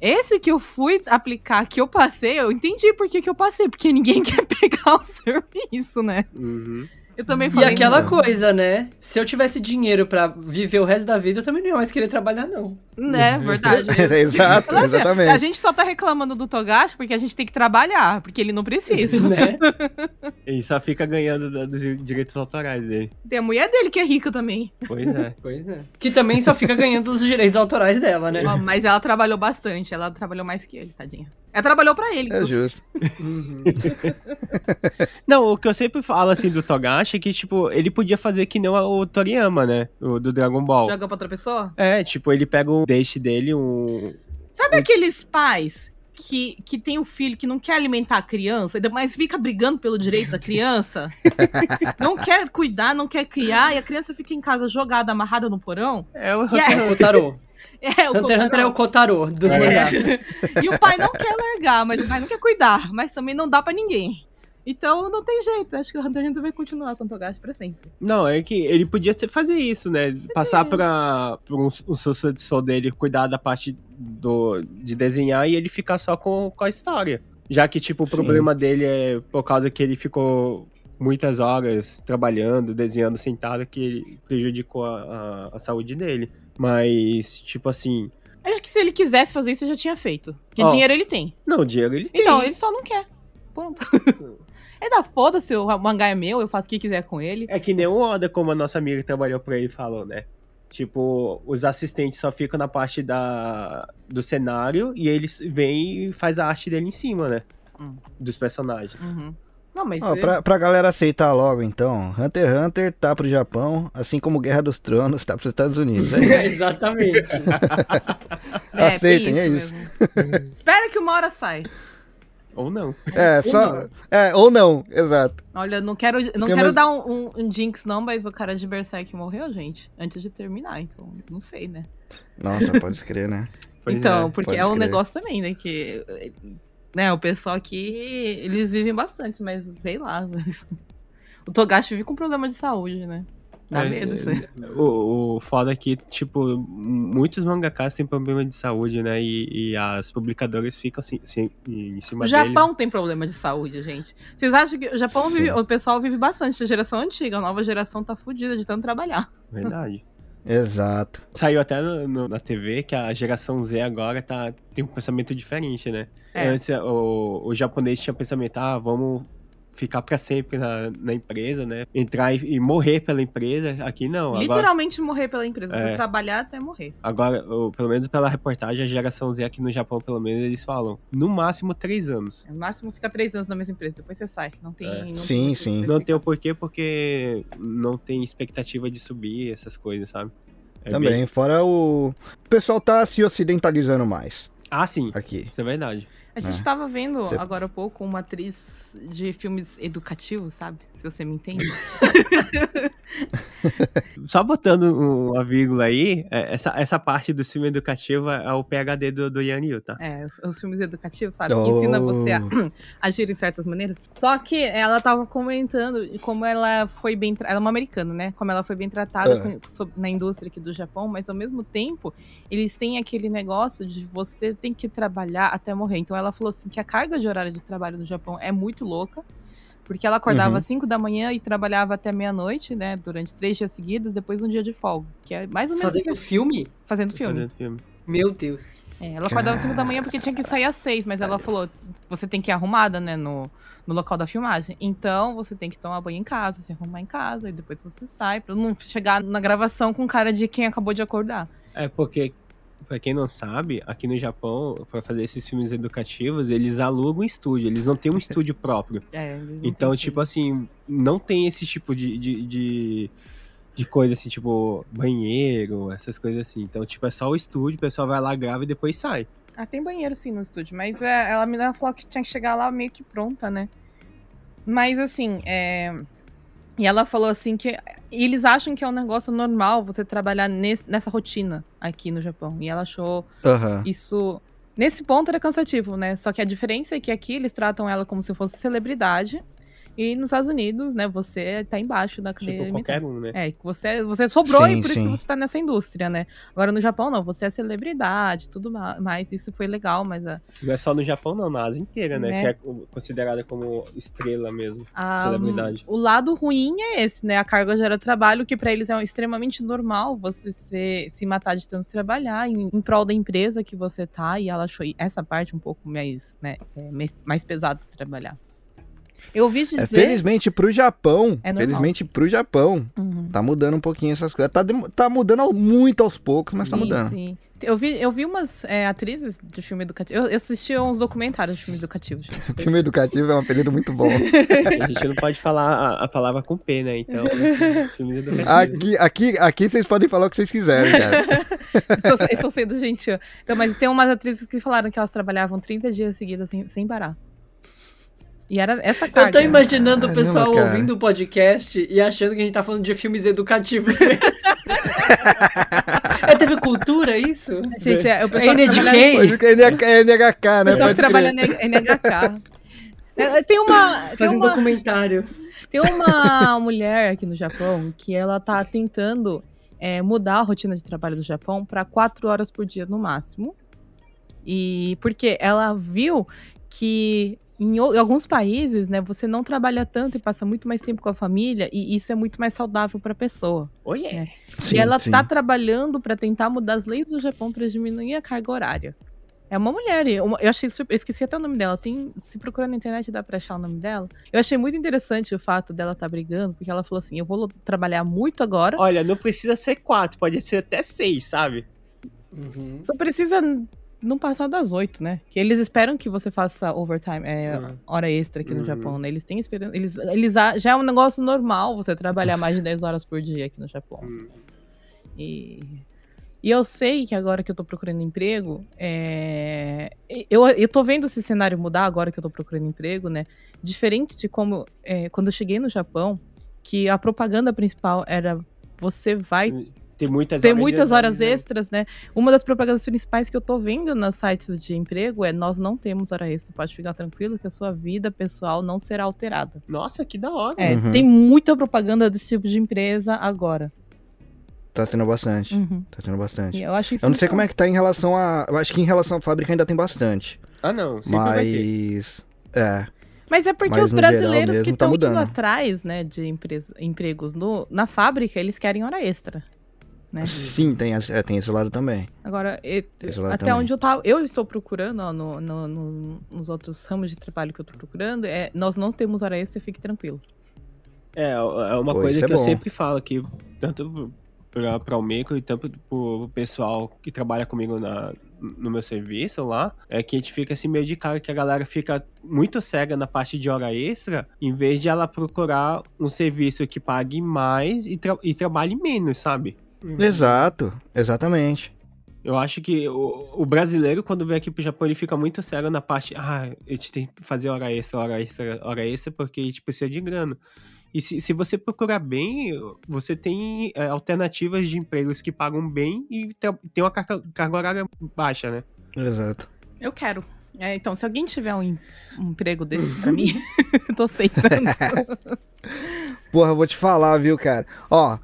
Esse que eu fui aplicar, que eu passei, eu entendi por que, que eu passei, porque ninguém quer pegar o serviço, né? Uhum. Eu também E falei. aquela não. coisa, né? Se eu tivesse dinheiro pra viver o resto da vida, eu também não ia mais querer trabalhar, não. Né, verdade. Exato, assim, A exatamente. gente só tá reclamando do Togashi porque a gente tem que trabalhar, porque ele não precisa. né? E só fica ganhando dos direitos autorais dele. Tem a mulher dele que é rica também. Pois é. Pois é. Que também só fica ganhando os direitos autorais dela, né? Mas ela trabalhou bastante, ela trabalhou mais que ele, tadinha. Ela trabalhou pra ele. É inclusive. justo. Uhum. Não, o que eu sempre falo assim do Togashi é que, tipo, ele podia fazer que nem o Toriyama, né? O do Dragon Ball. Joga pra outra pessoa? É, tipo, ele pega um deixe dele, um. Sabe aqueles pais que, que tem o filho que não quer alimentar a criança, mas fica brigando pelo direito da criança, não quer cuidar, não quer criar, e a criança fica em casa jogada, amarrada no porão. É o E É o. É, o Hunter x Hunter é o Kotaro dos É. mangás. E o pai não quer largar, mas o pai não quer cuidar, mas também não dá pra ninguém. Então não tem jeito, acho que o Hunter x Hunter vai continuar com o Togashi pra sempre. Não, é que ele podia ter, fazer isso, né? Passar pra, pra um, um sucessor dele cuidar da parte do, de desenhar e ele ficar só com, com a história. Já que, tipo, o Sim. problema dele é por causa que ele ficou muitas horas trabalhando, desenhando sentado, que ele prejudicou a, a, a saúde dele. Mas, tipo assim. Acho que se ele quisesse fazer isso, já tinha feito. Porque Ó. dinheiro ele tem. Não, o Diego ele tem. Então, ele só não quer. Ponto. É da foda-se, o mangá é meu, eu faço o que quiser com ele. É que nem o Oda, como a nossa amiga que trabalhou pra ele falou, né? Tipo, os assistentes só ficam na parte da, do cenário e eles vêm e faz a arte dele em cima, né? Hum. Dos personagens. Uhum. Não, mas. Ó, é- pra, pra galera aceitar logo, então, Hunter x Hunter tá pro Japão, assim como Guerra dos Tronos tá pros Estados Unidos. É isso. Exatamente. é, aceitem, tem é mesmo. Espera que uma hora sai. Ou não. É, só. É, ou não, exato. Olha, não quero, não quero mais- dar um, um, um jinx, não, mas o cara de Berserk morreu, gente, antes de terminar, então não sei, né? Nossa, pode escrever, né? Então, é. porque pode é um negócio também, né? Que. Né, o pessoal aqui, eles vivem bastante, mas sei lá. O Togashi vive com problema de saúde, né? Dá É, medo isso aí. O, o foda é que, tipo, muitos mangakas têm problema de saúde, né? E, e as publicadoras ficam assim, assim, em cima O deles. Japão tem problema de saúde, gente. Vocês acham que o Japão vive, o pessoal vive bastante, a geração antiga, a nova geração tá fudida de tanto trabalhar. Verdade. Exato. Saiu até no- no- na TV que a geração Z agora tá, tem um pensamento diferente, né? É. Antes o, o japonês tinha pensamento, ah, vamos ficar pra sempre na, na empresa, né? Entrar e, e morrer pela empresa. Aqui não. Agora, Literalmente morrer pela empresa. É. Trabalhar até morrer. agora pelo menos pela reportagem, a geração Z aqui no Japão, pelo menos, eles falam, no máximo três anos. No máximo fica três anos na mesma empresa, depois você sai. Não tem. É. Não Sim, tem sim. Não tem o porquê, porque não tem expectativa de subir essas coisas, sabe? É Também, bem- fora o. O pessoal tá se ocidentalizando mais Ah, sim. aqui. Isso é verdade. A gente É. tava vendo agora há pouco uma atriz de filmes educativos, sabe? Se você me entende. Só botando um- uma vírgula aí, é, essa, essa parte do filme educativo é o PHD do, do Yan Yu, tá? É, os, os filmes educativos, sabe? Que Oh. ensina você a agir em certas maneiras. Só que ela tava comentando como ela foi bem. Ela é uma americana, né? Como ela foi bem tratada Ah. com- na indústria aqui do Japão, mas ao mesmo tempo, eles têm aquele negócio de você tem que trabalhar até morrer. Então ela falou assim que a carga de horário de trabalho no Japão é muito louca. Porque ela acordava Uhum. às 5 da manhã e trabalhava até meia-noite, né? Durante três dias seguidos, depois um dia de folga. Que é mais ou menos Fazendo que- filme? fazendo filme. Fazendo filme. Meu Deus. É, ela acordava às 5 da manhã porque tinha que sair às 6, mas ela falou: você tem que ir arrumada, né, no, no local da filmagem. Então você tem que tomar banho em casa, se arrumar em casa, e depois você sai, pra não chegar na gravação com cara de quem acabou de acordar. É porque, pra quem não sabe, aqui no Japão, pra fazer esses filmes educativos, eles alugam um estúdio, eles não têm um estúdio próprio. É, eles não Então, tipo assim, não tem esse tipo de, de, de, de coisa assim, tipo, banheiro, essas coisas assim. Então, tipo, é só o estúdio, o pessoal vai lá, grava e depois sai. Ah, tem banheiro sim no estúdio, mas é, ela me falou que tinha que chegar lá meio que pronta, né? Mas assim, é... E ela falou assim que eles acham que é um negócio normal você trabalhar nesse, nessa rotina aqui no Japão. E ela achou Aham. isso. Nesse ponto era cansativo, né? Só que a diferença é que aqui eles tratam ela como se fosse celebridade. E nos Estados Unidos, né, você tá embaixo da cadeia Tipo, qualquer um, né? É, que você, você sobrou Sim, e por isso sim. que você tá nessa indústria, né? Agora no Japão, não, você é celebridade, tudo ma- mais. Isso foi legal, mas a, Não é só no Japão, não, na Ásia inteira, né? Né? Que é considerada como estrela mesmo. a- Celebridade. o lado ruim é esse, né? A carga gera trabalho, que pra eles é extremamente normal você se, se matar de tanto trabalhar em, em prol da empresa que você tá. E ela achou essa parte um pouco mais, né, é, mais, mais pesado de trabalhar. Eu ouvi dizer. É, felizmente pro Japão, É felizmente pro Japão, Uhum. tá mudando um pouquinho essas coisas. Tá, tá mudando ao- muito aos poucos, mas tá Sim, mudando. sim. Eu vi, eu vi umas é, atrizes de filme educativo. Eu, eu assisti uns documentários de filme educativo, gente. Filme educativo é um apelido muito bom. A gente não pode falar a, a palavra com P, né? Então, filmes educativos. aqui, aqui, aqui vocês podem falar o que vocês quiserem, cara. Estou, estou sendo gentil. Então, mas tem umas atrizes que falaram que elas trabalhavam 30 dias seguidos sem, sem parar. E era essa Eu carga. tô imaginando o Caramba, pessoal cara. ouvindo o podcast e achando que a gente tá falando de filmes educativos mesmo. é TV Cultura, isso? Gente, é, o É pessoal NHK? trabalha- é é é NHK, o né? pessoal Pode que trabalha na NHK. É, Tem uma, tem, uma, documentário. tem uma mulher aqui no Japão que ela tá tentando é, mudar a rotina de trabalho do Japão para quatro horas por dia no máximo. E porque ela viu que em, alguns países, né, você não trabalha tanto e passa muito mais tempo com a família e isso é muito mais saudável para a pessoa. Oi, é. Sim, e ela sim. tá trabalhando para tentar mudar as leis do Japão para diminuir a carga horária. É uma mulher, e uma- eu achei super, eu esqueci até o nome dela. Tem, se procurar na internet dá pra achar o nome dela. Eu achei muito interessante o fato dela estar brigando, porque ela falou assim: "Eu vou trabalhar muito agora, Olha, não precisa ser quatro, pode ser até seis, sabe? Uhum. só precisa não passar das oito, né? Que eles esperam que você faça overtime, é, Uhum. hora extra aqui no Uhum. Japão, né? Eles têm esperança, eles, eles já é um negócio normal você trabalhar mais de 10 horas por dia aqui no Japão. Hum. E, e eu sei que agora que eu tô procurando emprego, é, eu, eu tô vendo esse cenário mudar agora que eu tô procurando emprego, né? Diferente de como é, quando eu cheguei no Japão, que a propaganda principal era você vai Tem muitas ter horas muitas horas né? extras, né? Uma das propagandas principais que eu tô vendo nas sites de emprego é nós não temos hora extra, pode ficar tranquilo que a sua vida pessoal não será alterada. Nossa, que da hora. É, Uhum. tem muita propaganda desse tipo de empresa agora. Tá tendo bastante. Uhum. Tá tendo bastante. Eu acho isso Eu não sei como é que tá em relação a. Eu acho que em relação à fábrica ainda tem bastante. Ah, não. Sempre vai ter. Mas. É. Mas é porque Mas os brasileiros mesmo que tá estão indo mudando. atrás, né, de empresa, empregos no, na fábrica, eles querem hora extra. Né? Sim, tem, esse- é, tem esse lado também. Agora, e- lado até também. onde eu tava, eu estou procurando, ó, no, no- no- nos outros ramos de trabalho que eu tô procurando, é nós não temos hora extra, fique tranquilo. É, é uma Pô, coisa é que eu bom. sempre falo aqui, tanto pra, pra o Mico e tanto pro pessoal que trabalha comigo na, no meu serviço lá, é que a gente fica assim meio de cara que a galera fica muito cega na parte de hora extra, em vez de ela procurar um serviço que pague mais e, tra- e trabalhe menos, sabe? Exato, exatamente. Eu acho que o, o brasileiro, quando vem aqui pro Japão, ele fica muito sério na parte, ah, a gente tem que fazer hora extra, hora extra, hora extra, porque a gente precisa de grana. E se, se você procurar bem, você tem é, alternativas de empregos que pagam bem e tem uma carga, carga horária baixa, né? Exato. Eu quero. É, então, se alguém tiver um, um emprego desse pra mim, eu tô aceitando. Porra, eu vou te falar, viu, cara? Ó,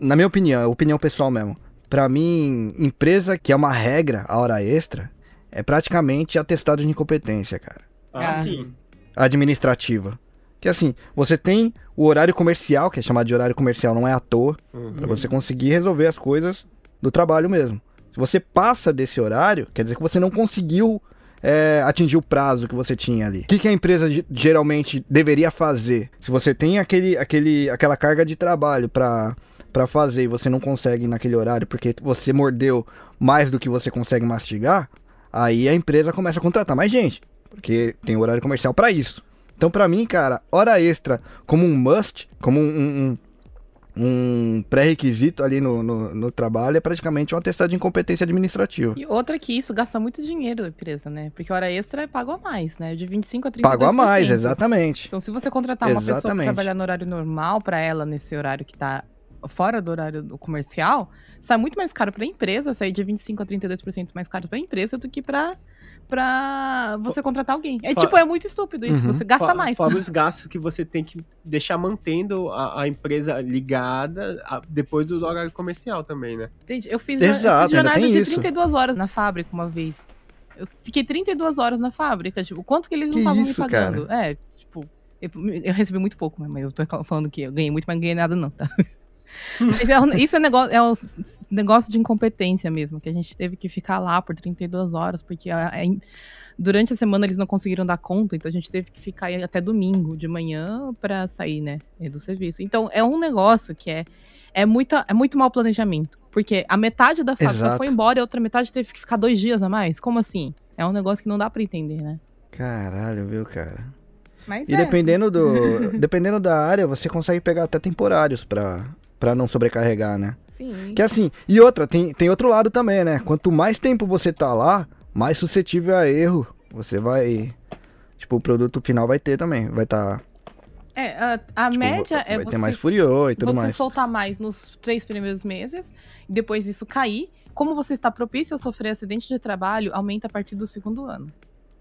na minha opinião, é opinião pessoal mesmo. Pra mim, empresa que é uma regra, a hora extra, é praticamente atestado de incompetência, cara. Ah, Ah. sim. Administrativa. Que assim, você tem o horário comercial, que é chamado de horário comercial, não é à toa, Uhum. pra você conseguir resolver as coisas do trabalho mesmo. Se você passa desse horário, quer dizer que você não conseguiu é, atingir o prazo que você tinha ali. O que, que a empresa ge- geralmente deveria fazer? Se você tem aquele, aquele, aquela carga de trabalho pra para fazer e você não consegue naquele horário porque você mordeu mais do que você consegue mastigar, aí a empresa começa a contratar mais gente, porque tem horário comercial pra isso. Então, pra mim, cara, hora extra como um must, como um, um- um pré-requisito ali no, no, no trabalho, é praticamente um atestado de incompetência administrativa. E outra que isso gasta muito dinheiro a empresa, né? Porque hora extra é pago a mais, né? De 25 a 30 Pago a mais, exatamente. Então, se você contratar uma pessoa Exatamente. pra trabalhar no horário normal pra ela, nesse horário que tá fora do horário do comercial, sai muito mais caro pra empresa, sair de 25 a 32% mais caro pra empresa do que pra, pra você contratar alguém. É tipo, é muito estúpido isso, Uhum. você gasta mais. Fora os gastos que você tem que deixar mantendo a, a empresa ligada a- depois do horário comercial também, né? Entende? Eu fiz, Exato, eu fiz jornada de isso. 32 horas na fábrica uma vez. Eu fiquei 32 horas na fábrica, tipo, quanto que eles não estavam me pagando? É, tipo, eu, eu recebi muito pouco, mas eu tô falando que eu ganhei muito, mas não ganhei nada não, tá? Mas é isso é, negócio, é um negócio de incompetência mesmo, que a gente teve que ficar lá por 32 horas, porque a, a, durante a semana eles não conseguiram dar conta, então a gente teve que ficar aí até domingo de manhã pra sair, né, eh, do serviço. Então é um negócio que é é, muita, é muito mau planejamento. Porque a metade da fábrica Exato. foi embora e a outra metade teve que ficar dois dias a mais. Como assim? É um negócio que não dá pra entender, né? Caralho, viu, cara? Mas E é. dependendo do. dependendo da área, você consegue pegar até temporários pra, pra não sobrecarregar, né? Sim. Que assim, e outra, tem, tem outro lado também, né? Quanto mais tempo você tá lá, mais suscetível a erro você vai. Tipo, o produto final vai ter também. Vai estar. É, a, a tipo, média vai é ter você, mais furiô e tudo você mais. soltar mais nos três primeiros meses, e depois isso cair. Como você está propício a sofrer acidente de trabalho, aumenta a partir do segundo ano.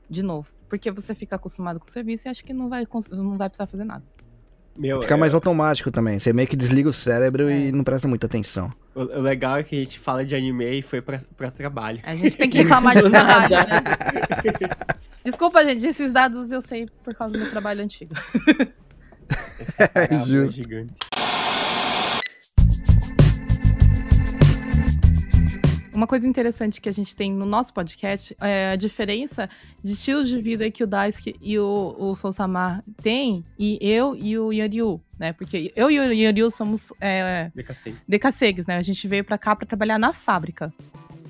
De novo. Porque você fica acostumado com o serviço e acha que não vai, não vai precisar fazer nada. Meu, Fica é- mais automático também. Você meio que desliga o cérebro É. e não presta muita atenção. o, o legal é que a gente fala de anime e foi pra, pra trabalho. A gente tem que reclamar de Do trabalho, né? Desculpa, gente, esses dados eu sei por causa do meu trabalho antigo. Parábola Justo. gigante. Uma coisa interessante que a gente tem no nosso podcast é a diferença de estilos de vida que o Daisuke e o, o Sousamar têm, e eu e o Yanryu, né? Porque eu e o Yanryu somos é, DKC. decassegues, né? A gente veio pra cá pra trabalhar na fábrica,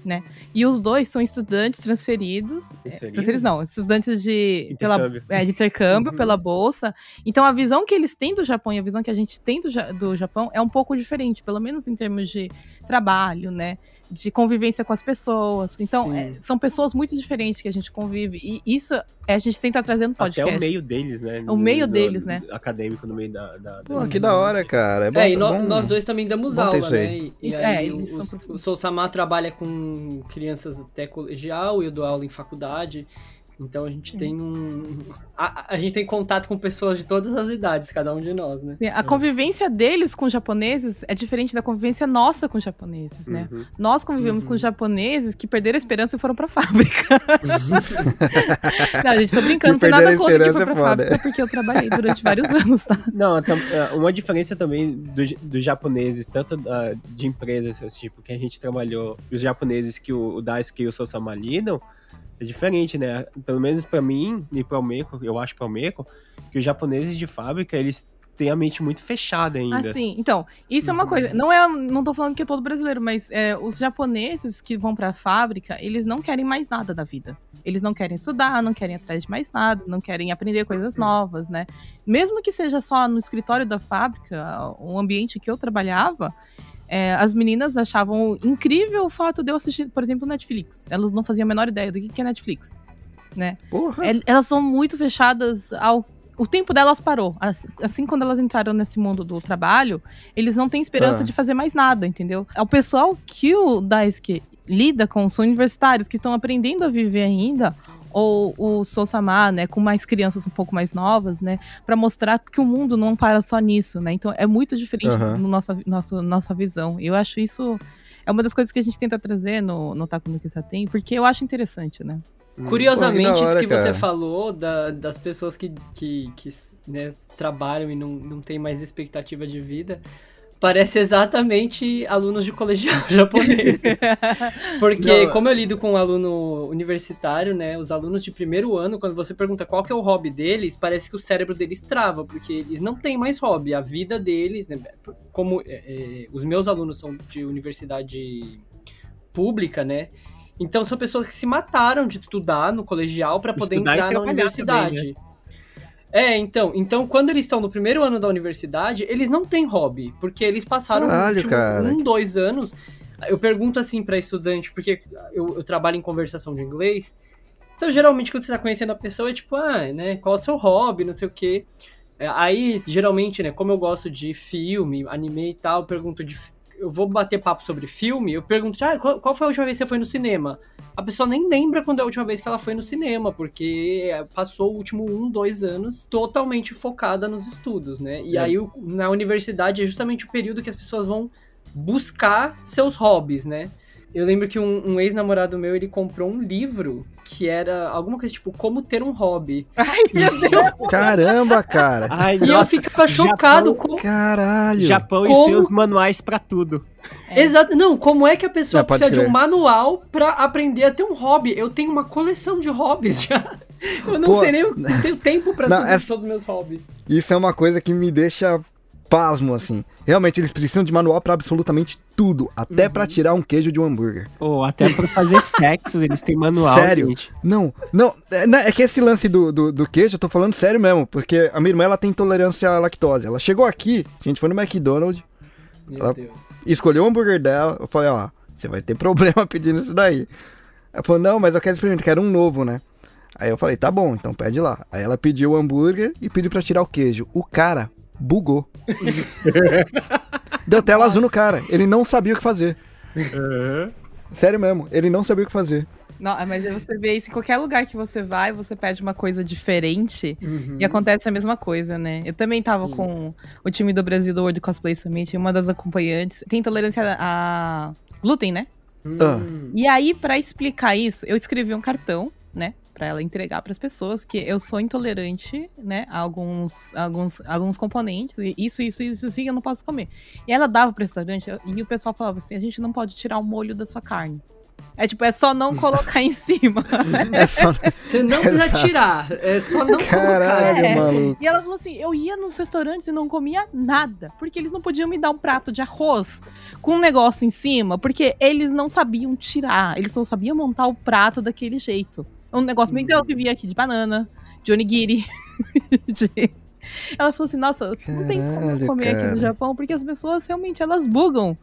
né? E os dois são estudantes transferidos. Transferidos? Transferidos não, estudantes de, pela, Intercâmbio. é, de intercâmbio Uhum. pela bolsa. Então a visão que eles têm do Japão e a visão que a gente tem do, do Japão é um pouco diferente, pelo menos em termos de trabalho, né? De convivência com as pessoas. Então, é, são pessoas muito diferentes que a gente convive. E isso é, a gente tenta trazer no podcast. Até o meio deles, né? O meio Do- deles, do- né? Acadêmico no meio da. da Pô, da- que da hora, cara. É, bom, É, e bom- nós dois também damos aula, né? E, e É, aí eles o, são o, professores. o Sou Samar trabalha com crianças até colegial e eu dou aula em faculdade. Então a gente tem um. A, a gente tem contato com pessoas de todas as idades, cada um de nós, né? A convivência deles com os japoneses é diferente da convivência nossa com os japoneses, né? Uhum. Nós convivemos Uhum. com japoneses que perderam a esperança e foram pra fábrica. não, gente, tô brincando, não tem nada contra que foi pra é fábrica, porque eu trabalhei durante vários anos, tá? Não, é, uma diferença também do- dos japoneses, tanto de empresas, assim, tipo, que a gente trabalhou, os japoneses que o, o Daisuke e o Sosama lidam, é diferente, né? Pelo menos pra mim e pra Almeco, eu acho pra Almeco, que os japoneses de fábrica, eles têm a mente muito fechada ainda. Assim, então, isso é uma Uhum. coisa. Não é, não tô falando que é todo brasileiro, mas é, os japoneses que vão pra fábrica, eles não querem mais nada da vida. Eles não querem estudar, não querem atrás de mais nada, não querem aprender coisas novas, né? Mesmo que seja só no escritório da fábrica, o ambiente que eu trabalhava, é, as meninas achavam incrível o fato de eu assistir, por exemplo, Netflix. Elas não faziam a menor ideia do que que é Netflix, né? Porra. El- Elas são muito fechadas ao. O tempo delas parou. Assim, assim, quando elas entraram nesse mundo do trabalho, eles não têm esperança Ah. de fazer mais nada, entendeu? É o pessoal que o Daisuke lida com são universitários que estão aprendendo a viver ainda, ou o Sousama, né, com mais crianças um pouco mais novas, né, para mostrar que o mundo não para só nisso, né? Então é muito diferente Aham. no nossa, nosso, nossa visão. Eu acho isso é uma das coisas que a gente tenta trazer no, no Taco no Kisaten, porque eu acho interessante, né? Hum. Curiosamente, Pô, que hora, isso que você cara. falou da- das pessoas que, que, que né, trabalham e não, não têm mais expectativa de vida, parece exatamente alunos de colegial japonês. Porque, Não, como eu lido com um aluno universitário, né? Os alunos de primeiro ano, quando você pergunta qual que é o hobby deles, parece que o cérebro deles trava, porque eles não têm mais hobby. A vida deles, né? Como é, é, os meus alunos são de universidade pública, né? Então são pessoas que se mataram de estudar no colegial para poder Estudar entrar na universidade. também, É, então, então quando eles estão no primeiro ano da universidade, eles não têm hobby, porque eles passaram Caralho, os últimos cara. um, dois anos. Eu pergunto assim pra estudante, porque eu, eu trabalho em conversação de inglês. Então, geralmente, quando você tá conhecendo a pessoa, é tipo, ah, né, qual é o seu hobby, não sei o quê. É, Aí, geralmente, né, como eu gosto de filme, anime e tal, eu pergunto de. Eu vou bater papo sobre filme, eu pergunto, ah, qual, qual foi a última vez que você foi no cinema? A pessoa nem lembra quando é a última vez que ela foi no cinema, porque é, passou o último um, dois anos totalmente focada nos estudos, né? E É. aí, na universidade, é justamente o período que as pessoas vão buscar seus hobbies, né? Eu lembro que um, um ex-namorado meu, ele comprou um livro que era alguma coisa tipo Como Ter um Hobby. Ai, meu Deus. Caramba, cara. Ai, E eu nossa, ficava chocado Japão- com... Caralho. Japão Como- e seus manuais pra tudo. Exato, não, como é que a pessoa É, precisa de um manual pra aprender a ter um hobby? Eu tenho uma coleção de hobbies já. Eu não Pô, sei nem, não tenho tempo pra não, tudo- essa- todos os meus hobbies. Isso é uma coisa que me deixa pasmo, assim. Realmente, eles precisam de manual pra absolutamente tudo. Até pra tirar um queijo de um hambúrguer. Ou até pra fazer sexo, eles têm manual. Sério? gente. Não, não, é, não, é que esse lance do, do, do queijo, eu tô falando sério mesmo, porque a minha irmã, ela tem intolerância à lactose. Ela chegou aqui, a gente foi no McDonald's, Meu Ela- Deus. escolheu o hambúrguer dela, eu falei, ó, você vai ter problema pedindo isso daí. Ela falou, não, mas eu quero experimentar, quero um novo, né? Aí eu falei, tá bom, então pede lá. Aí ela pediu o hambúrguer e pediu pra tirar o queijo. O cara bugou. Deu tela azul no cara, ele não sabia o que fazer. Sério mesmo, ele não sabia o que fazer. Não, mas aí você vê isso em qualquer lugar que você vai, você pede uma coisa diferente Uhum. e acontece a mesma coisa, né? Eu também tava Sim. com o time do Brasil do World Cosplay Summit, e uma das acompanhantes tem intolerância a glúten, né? Hum. E aí, pra explicar isso, eu escrevi um cartão, né? Pra ela entregar pras pessoas que eu sou intolerante, né? A alguns, alguns, alguns componentes. E isso, isso, isso, isso, eu não posso comer. E ela dava pro restaurante e o pessoal falava assim: a gente não pode tirar o molho da sua carne. É tipo, é só não colocar em cima. É só. Você não precisa Exato. tirar, é só não Caralho, colocar. É. maluco. E ela falou assim: eu ia nos restaurantes e não comia nada. Porque eles não podiam me dar um prato de arroz com um negócio em cima, porque eles não sabiam tirar. Eles não sabiam montar o prato daquele jeito. Um negócio bem que ela vivia aqui de banana, de onigiri. de- Ela falou assim: nossa, não tem como comer aqui cara. no Japão, porque as pessoas realmente elas bugam.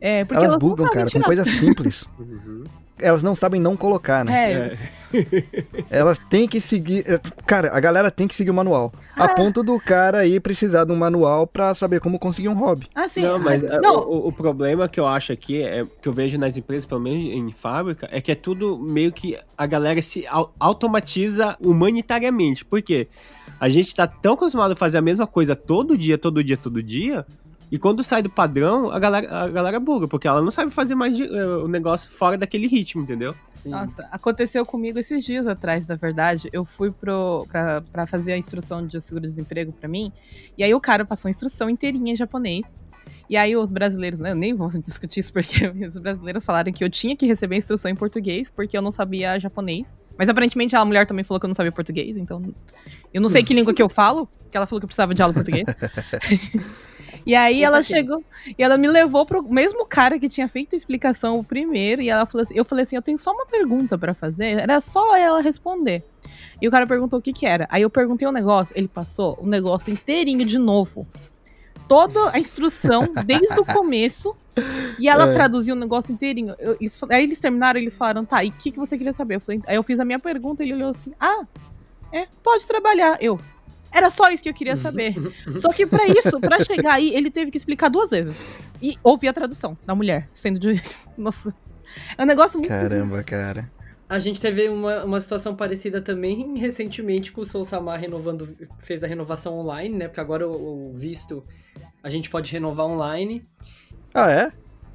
É, porque Elas elas, não bugam, sabem cara, com tirar. coisas simples. Elas não sabem não colocar, né? É, Elas têm que seguir. é, Cara, a galera tem que seguir o manual. Ah. A ponto do cara aí precisar de um manual pra saber como conseguir um hobby. assim, Não, mas é, não, O, o problema que eu acho aqui, é, que eu vejo nas empresas, pelo menos em fábrica, é que é tudo meio que a galera se au- automatiza humanitariamente. Por quê? A gente tá tão acostumado a fazer a mesma coisa todo dia, todo dia, todo dia, e quando sai do padrão, a galera, a galera buga, porque ela não sabe fazer mais de- eh, o negócio fora daquele ritmo, entendeu? Sim. Nossa, aconteceu comigo esses dias atrás, na verdade. Eu fui pro, pra, pra fazer a instrução de seguro-desemprego pra mim. E aí o cara passou a instrução inteirinha em japonês. E aí os brasileiros, né? Eu nem vou discutir isso porque os brasileiros falaram que eu tinha que receber a instrução em português porque eu não sabia japonês. Mas aparentemente a mulher também falou que eu não sabia português, então. Eu não sei que língua que eu falo, que ela falou que eu precisava de aula de português. E aí ela chegou e ela me levou pro mesmo cara que tinha feito a explicação o primeiro. E ela falou assim, eu falei assim: eu tenho só uma pergunta pra fazer. Era só ela responder. E o cara perguntou o que que era. Aí eu perguntei o negócio, ele passou o negócio inteirinho de novo. Toda a instrução, desde o começo. E ela É. traduziu o negócio inteirinho. Eu- isso- aí eles terminaram, eles falaram, tá, e o que, que você queria saber? Eu falei, aí eu fiz a minha pergunta e ele olhou assim, ah, é, pode trabalhar. Eu. Era só isso que eu queria saber. Só que pra isso, pra chegar aí, ele teve que explicar duas vezes. E ouvir a tradução da mulher, sendo de. Nossa. É um negócio muito. Caramba, cara. A gente teve uma, uma situação parecida também recentemente com o Soul Samar renovando, fez a renovação online, né? Porque agora o, o visto a gente pode renovar online. Ah, é?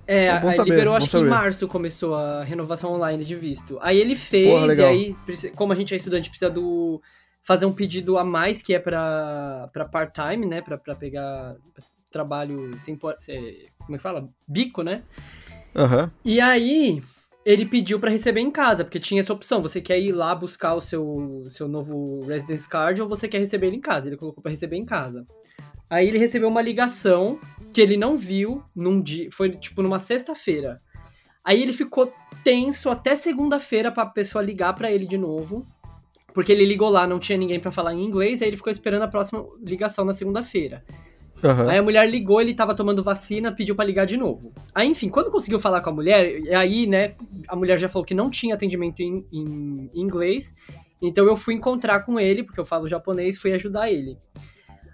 É, É bom aí saber, liberou, bom acho que em saber. março começou a renovação online de visto. Aí ele fez, Porra, e aí, como a gente é estudante, precisa do fazer um pedido a mais, que é pra, pra part-time, né? Pra, pra pegar trabalho temporário. como é que fala? Bico, né? Aham. E aí, ele pediu pra receber em casa, porque tinha essa opção. Você quer ir lá buscar o seu, seu novo Residence Card ou você quer receber ele em casa? Ele colocou pra receber em casa. Aí ele recebeu uma ligação que ele não viu num dia. Foi tipo numa sexta-feira. Aí ele ficou tenso até segunda-feira pra pessoa ligar pra ele de novo. Porque ele ligou lá, não tinha ninguém pra falar em inglês, aí ele ficou esperando a próxima ligação na segunda-feira. Aham. Aí a mulher ligou, ele tava tomando vacina, pediu pra ligar de novo. Aí, enfim, quando conseguiu falar com a mulher, e aí, né, a mulher já falou que não tinha atendimento em, em inglês. Então eu fui encontrar com ele, porque eu falo japonês, fui ajudar ele.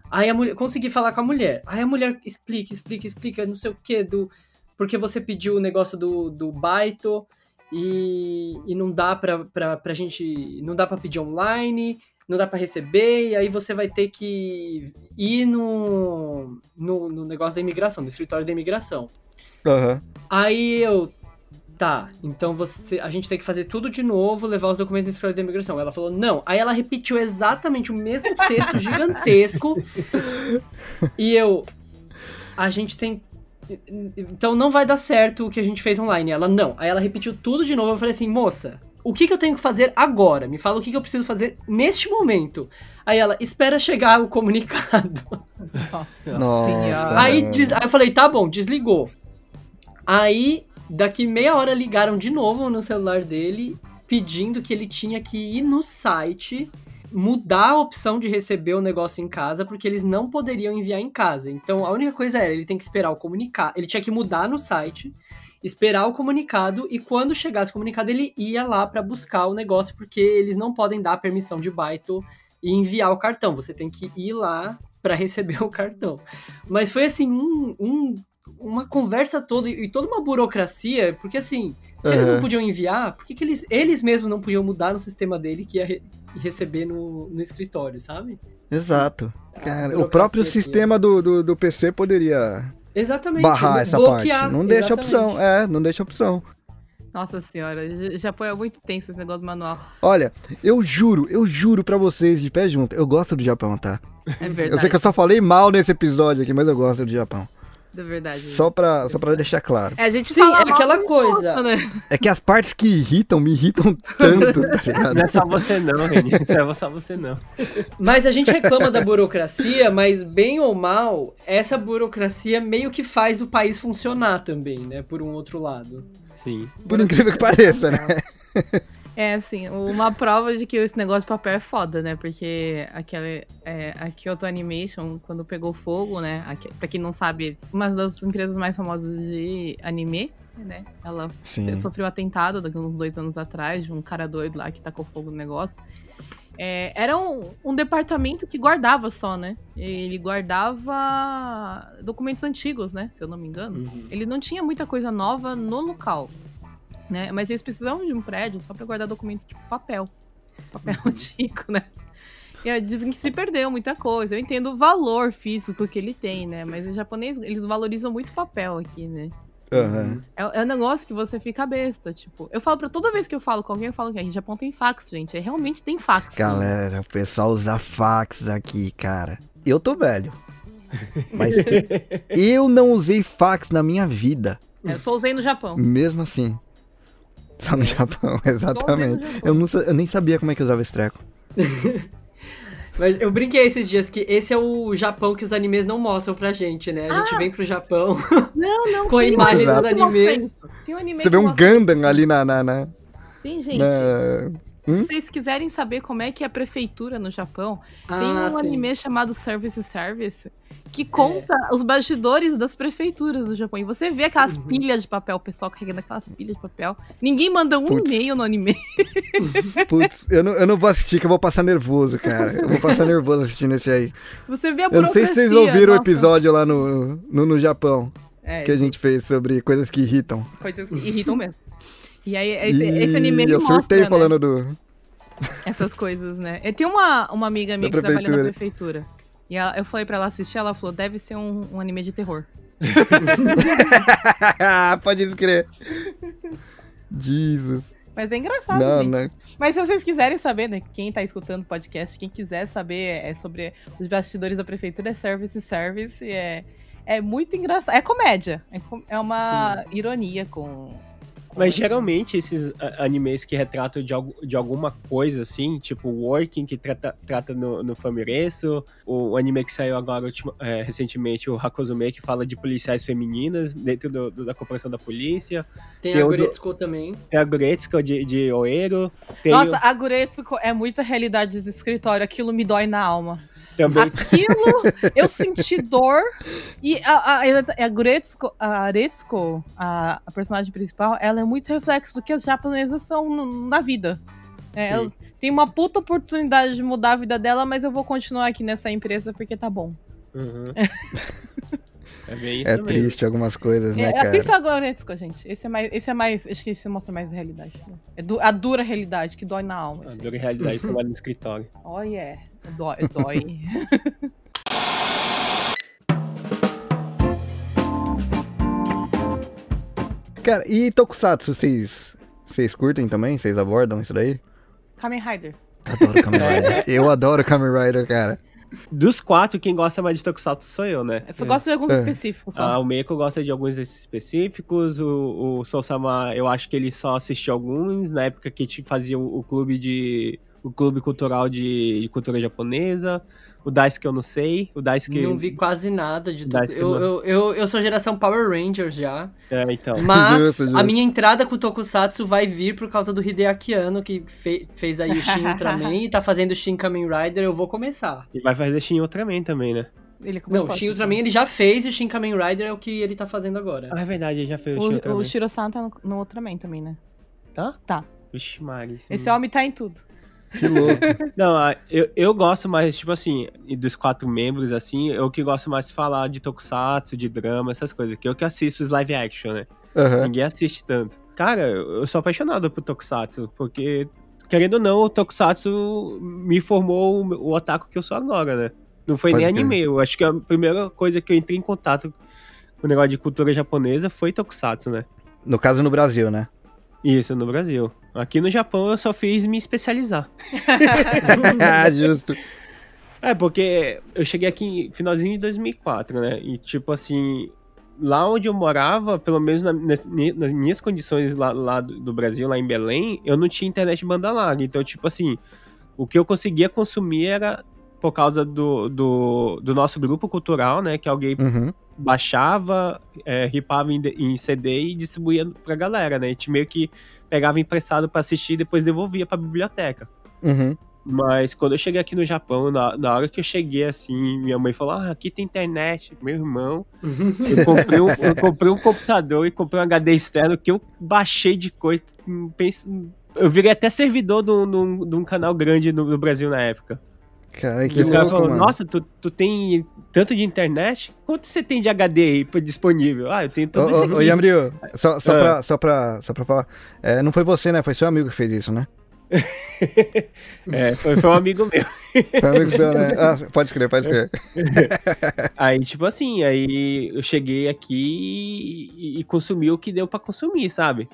Aí a mulher, consegui falar com a mulher. Aí a mulher explica, explica, explica, não sei o que, do. Porque você pediu o negócio do, do Baito e, e não dá pra, pra, pra gente. Não dá pra pedir online, não dá pra receber, e aí você vai ter que ir no, no, no negócio da imigração, no escritório da imigração. Aham. Aí eu. tá, então você, a gente tem que fazer tudo de novo, levar os documentos no escritório de imigração. Ela falou, não. Aí ela repetiu exatamente o mesmo texto gigantesco. e eu, a gente tem. Então não vai dar certo o que a gente fez online. Ela, não. Aí ela repetiu tudo de novo. Eu falei assim, moça, o que, que eu tenho que fazer agora? Me fala o que, que eu preciso fazer neste momento. Aí ela, espera chegar o comunicado. Nossa. Aí, des- aí eu falei, tá bom, desligou. Aí, daqui meia hora ligaram de novo no celular dele, pedindo que ele tinha que ir no site, mudar a opção de receber o negócio em casa, porque eles não poderiam enviar em casa. Então, a única coisa era, ele tem que esperar o comunicado, ele tinha que mudar no site, esperar o comunicado, e quando chegasse o comunicado, ele ia lá pra buscar o negócio, porque eles não podem dar permissão de baito e enviar o cartão. Você tem que ir lá pra receber o cartão. Mas foi assim, um, um- uma conversa toda e toda uma burocracia, porque assim, se eles não podiam enviar, por que, que eles, eles mesmos não podiam mudar no sistema dele que ia re- receber no, no escritório, sabe? Exato. Cara, o próprio aqui. sistema do, do, do PC poderia Exatamente. barrar essa bloquear, parte. Não deixa exatamente. opção. É, não deixa opção. Nossa senhora, J- Japão é muito tenso esse negócio do manual. Olha, eu juro, eu juro pra vocês de pé junto, eu gosto do Japão, tá? É verdade. Eu sei que eu só falei mal nesse episódio aqui, mas eu gosto do Japão. É verdade. Só pra, só pra deixar claro. É, a gente Sim, fala é aquela coisa. né? É que as partes que irritam me irritam tanto, tá ligado? Não é só você não, Reni. Não é só você não. Mas a gente reclama da burocracia, mas bem ou mal, essa burocracia meio que faz o país funcionar também, né? Por um outro lado. Sim. Por incrível que pareça, né? É, assim, uma prova de que esse negócio de papel é foda, né? Porque aquela, é, a Kyoto Animation, quando pegou fogo, né? Aqui, pra quem não sabe, uma das empresas mais famosas de anime, né? Ela Sim. sofreu um atentado daqui uns dois anos atrás, de um cara doido lá que tacou fogo no negócio. É, era um, um departamento que guardava só, né? Ele guardava documentos antigos, né? Se eu não me engano. Ele não tinha muita coisa nova no local, né? Mas eles precisavam de um prédio só pra guardar documentos tipo papel. Papel antigo, né? E dizem que se perdeu muita coisa. Eu entendo o valor físico que ele tem, né? Mas o japonês, eles valorizam muito papel aqui, né? Aham. É, é um negócio que você fica besta, tipo. Eu falo pra toda vez que eu falo com alguém, eu falo que aqui Japão tem fax, gente. É, realmente tem fax. Galera, o pessoal usa fax aqui, cara. Eu tô velho. Mas eu não usei fax na minha vida. É, eu só usei no Japão. Mesmo assim. Só no Japão, exatamente. Japão. Eu, não, eu nem sabia como é que usava esse treco. Mas eu brinquei esses dias que esse é o Japão que os animes não mostram pra gente, né? A gente vem pro Japão Não, não. com a imagem dos animes. Tem um anime Você vê um mostra- Gundam ali na. na, na- Tem, gente. na- Se vocês quiserem saber como é que é a prefeitura no Japão, tem Ah, um sim. anime chamado Service Service que conta os bastidores das prefeituras do Japão. E você vê aquelas Uhum. pilhas de papel, o pessoal carregando aquelas pilhas de papel. Ninguém manda um e-mail no anime. Putz, eu não, eu não vou assistir, que eu vou passar nervoso, cara. Eu vou passar nervoso assistindo esse aí. Você vê a Eu não sei se vocês ouviram o nossa. episódio lá no, no, no Japão, É, que a gente fez sobre coisas que irritam. coisas que irritam mesmo. E aí, esse, E esse anime ele eu mostra, surtei né, falando do. essas coisas, né? Eu tenho uma, uma amiga minha Da que trabalha na prefeitura. E ela- eu falei pra ela assistir, ela falou, deve ser um, um anime de terror. Pode escrever. Jesus. Mas é engraçado, Não, né? Mas se vocês quiserem saber, né? Quem tá escutando o podcast, quem quiser saber é sobre os bastidores da prefeitura, é Service Service. E é, é muito engraçado. É comédia. É, é uma ironia com. Mas geralmente esses animes que retratam de, algu- de alguma coisa assim, tipo Working, que trata, trata no, no Famireso, o, o anime que saiu agora ultima- é, recentemente, o Hakozume, que fala de policiais femininas dentro do- do- da corporação da polícia. Tem Tem a Guretsuko também. Tem a Guretsuka de, de Oeiro. Tem Nossa, o- a Guretsuko é muita realidade de escritório. Aquilo me dói na alma. Também Aquilo, eu senti dor. E a, a, a Guretsuko, a Aretsuko, a, a personagem principal, ela é muito reflexo do que as japonesas são no- na vida. É, ela tem uma puta oportunidade de mudar a vida dela, mas eu vou continuar aqui nessa empresa porque tá bom. Uhum. é bem isso É também. triste algumas coisas, né, É, cara? assista a Guretsuko, gente. Esse é mais. Esse é mais. Acho que esse mostra mais a realidade. né? É du- a dura realidade que dói na alma. A dura realidade trabalha no escritório. Oh, yeah. Dói. dói. Cara, e Tokusatsu, vocês, vocês curtem também? Vocês abordam isso daí? Kamen Rider. Adoro Kamen Rider. eu adoro Kamen Rider, cara. Dos quatro, quem gosta mais de Tokusatsu sou eu, né? Eu só gosto de alguns É. específicos. Só. Ah, o Meiko gosta de alguns específicos, o, o Sousama, eu acho que ele só assistiu alguns, na época que a gente fazia o, o clube de... o clube cultural de, de cultura japonesa, o Daisuke eu não sei, o Daisuke... Não vi quase nada de que Eu, eu, eu, eu sou geração Power Rangers já. É, então, Mas Justo, justo. a minha entrada com o Tokusatsu vai vir por causa do Hideaki Anno, que fe- fez aí o Shin Ultraman e tá fazendo o Shin Kamen Rider. Eu vou começar. e vai fazer Shin Ultraman também, né? Ele começou Não, o Shin. Ultraman ele já fez e o Shin Kamen Rider é o que ele tá fazendo agora. Ah, é verdade, ele já fez o, Shin O, Ultraman. o Shiro-san tá no, no Ultraman também, né? Tá? Tá. Vixe, Mari. Esse homem tá em tudo. Que louco. Não, eu, eu gosto mais, tipo assim, e dos quatro membros, assim, eu que gosto mais de falar de tokusatsu, de drama, essas coisas, que eu que assisto os live action, né? Aham. Ninguém assiste tanto. Cara, eu sou apaixonado por tokusatsu, porque, querendo ou não, o tokusatsu me formou o, o otaku que eu sou agora, né? Não foi Pode nem anime, eu acho que a primeira coisa que eu entrei em contato com o negócio de cultura japonesa foi tokusatsu, né? No caso, no Brasil, né? Isso, no Brasil. Aqui no Japão eu só fiz me especializar. Ah, Justo. É, porque eu cheguei aqui finalzinho de 2004, né? E, tipo assim, lá onde eu morava, pelo menos na- nas, nas minhas condições lá, lá do, do Brasil, lá em Belém, eu não tinha internet banda larga. Então, tipo assim, o que eu conseguia consumir era por causa do, do, do nosso grupo cultural, né? Que alguém Uhum. Baixava, é, ripava em, em CD e distribuía pra galera, né? A gente meio que pegava emprestado pra assistir e depois devolvia pra biblioteca. Uhum. Mas quando eu cheguei aqui no Japão, na, na hora que eu cheguei assim, minha mãe falou: Ah, aqui tem internet. Meu irmão, eu comprei um, eu comprei um computador e comprei um HD externo que eu baixei de coisa. penso- eu virei até servidor de um, de um- de um canal grande no, no Brasil na época. Cara, que louco. Nossa, tu, tu tem tanto de internet? Quanto você tem de HD aí disponível? Ah, eu tenho Ô, tudo isso ô, aqui. ô Yamrio, só, só, Ah. pra, só, pra, só pra falar. É, não foi você, né? Foi seu amigo que fez isso, né? É, foi, foi um amigo meu. Foi amigo seu, né? Ah, pode escrever, pode escrever. Aí, tipo assim, aí eu cheguei aqui e, e consumi o que deu pra consumir, sabe?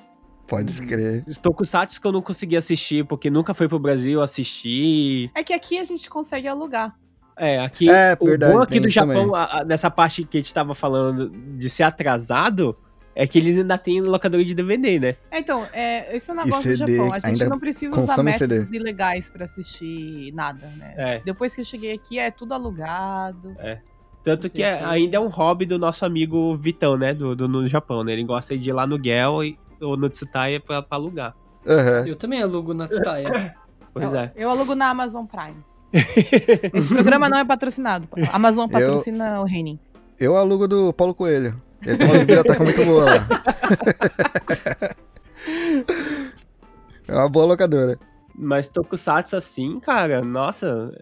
Pode escrever. Os tokusatsu que eu não consegui assistir, porque nunca foi pro Brasil assistir. É que aqui a gente consegue alugar. É, aqui, É, o verdade, bom aqui do Japão, a- a- nessa parte que a gente tava falando de ser atrasado, é que eles ainda têm locadora de DVD, né? É, então, é, esse é o negócio CD, do Japão. A gente não precisa usar métodos CD. ilegais pra assistir nada, né? É. Depois que eu cheguei aqui, é tudo alugado. Tanto que é- ainda é um hobby do nosso amigo Vitão, né? Do, do- no Japão, né? Ele gosta de ir lá no Gel e- ou no Tsutaya pra, pra alugar. Aham. Eu também alugo na Tsutaya. Pois eu, é. eu alugo na Amazon Prime. Esse programa não é patrocinado. A Amazon patrocina o Renin. Eu alugo do Paulo Coelho. Ele tem uma biblioteca muito boa lá. É uma boa locadora. Mas Tokusatsu assim, cara, nossa,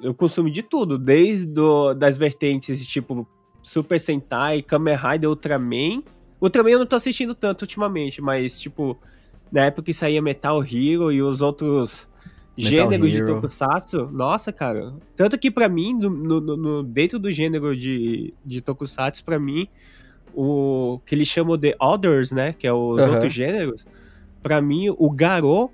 eu consumo de tudo, desde o, das vertentes tipo Super Sentai, Kamen Rider, Ultraman. Ultraman eu não tô assistindo tanto ultimamente, mas tipo, na época que saía Metal Hero e os outros Metal gêneros de Hero. Tokusatsu, nossa, cara. Tanto que pra mim, no, no- no- dentro do gênero de, de Tokusatsu, pra mim, o que eles chamam de Others, né, que é os Aham. outros gêneros, pra mim, o Garou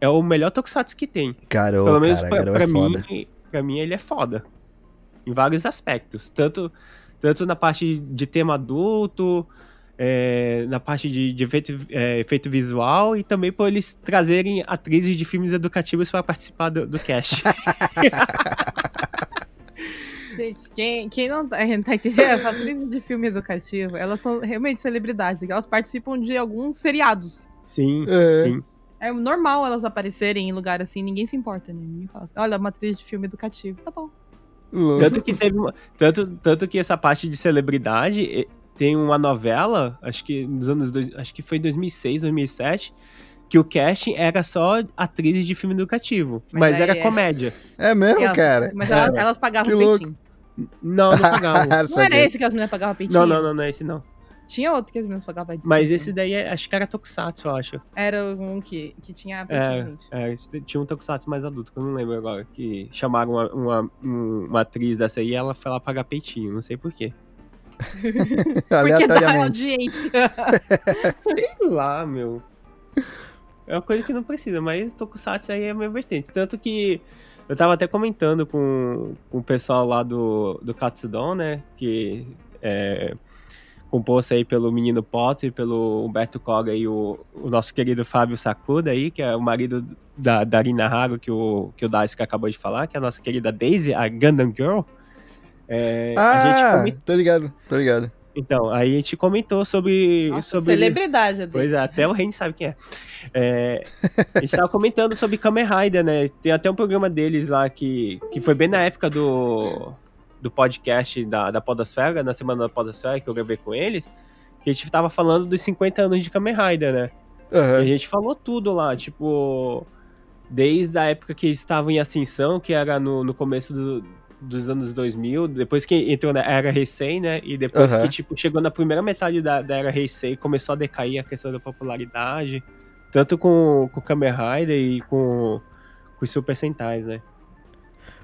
é o melhor Tokusatsu que tem. Cara, Pelo menos cara, pra, Garou pra é mim, foda. pra mim ele é foda. Em vários aspectos. Tanto, tanto na parte de tema adulto, é, na parte de, de efeito, é, efeito visual e também por eles trazerem atrizes de filmes educativos para participar do, do cast. Gente, quem, quem não tá, tá entendendo, essa atriz de filme educativo, elas são realmente celebridades. Elas participam de alguns seriados. sim, É. sim. É normal elas aparecerem em lugar assim, ninguém se importa, né? Ninguém fala assim, olha, uma atriz de filme educativo. Tá bom. Tanto que teve uma, tanto, tanto que essa parte de celebridade tem uma novela, acho que nos anos dois, acho que foi 2006, 2007, que o casting era só atrizes de filme educativo, Mas mas, era é- comédia. É mesmo, Elas- cara? Mas É. elas, elas pagavam Que louco. peitinho. Não, não pagavam. Não era esse que as meninas pagavam peitinho? não, não, não, não é esse não. Tinha outro que as meninas pagavam peitinho. Mas esse daí é- acho que era Tokusatsu, eu acho. Era um que, que tinha peitinho, É, gente. é, tinha um Tokusatsu mais adulto, que eu não lembro agora. Que chamaram uma, uma, um- uma atriz dessa aí e ela foi lá pagar peitinho, não sei porquê. Porque dá Aleatoriamente. audiência. Sei lá, meu. É uma coisa que não precisa, mas Tokusatsu aí é meio vertente. Tanto que eu tava até comentando com, com o pessoal lá do, do Katsudon, né? Que é composto aí pelo Menino Potter, pelo Humberto Koga e o, o nosso querido Fábio Sakuda aí, que é o marido da, da Rina Haru, que o, que o Daisuke acabou de falar, que é a nossa querida Daisy, a Gundam Girl. É, a gente Ah, comen- tô ligado, tô ligado. Então, aí a gente comentou sobre... Nossa, sobre celebridade a Pois é, até o Ren sabe quem é. É, A gente tava comentando sobre Kamen Rider, né? Tem até um programa deles lá que, que foi bem na época do, do podcast da, da Podosfera, na semana da Podosfera, que eu gravei com eles, que a gente tava falando dos 50 anos de Kamen Rider, né? E a gente falou tudo lá, tipo, desde a época que eles estavam em ascensão, que era no, no começo do- dos anos 2000, depois que entrou na era Heisei, né? E depois Aham. que, tipo, chegou na primeira metade da, da era Heisei, começou a decair a questão da popularidade, tanto com, com o Kamen Rider e com, com os Super Sentais, né?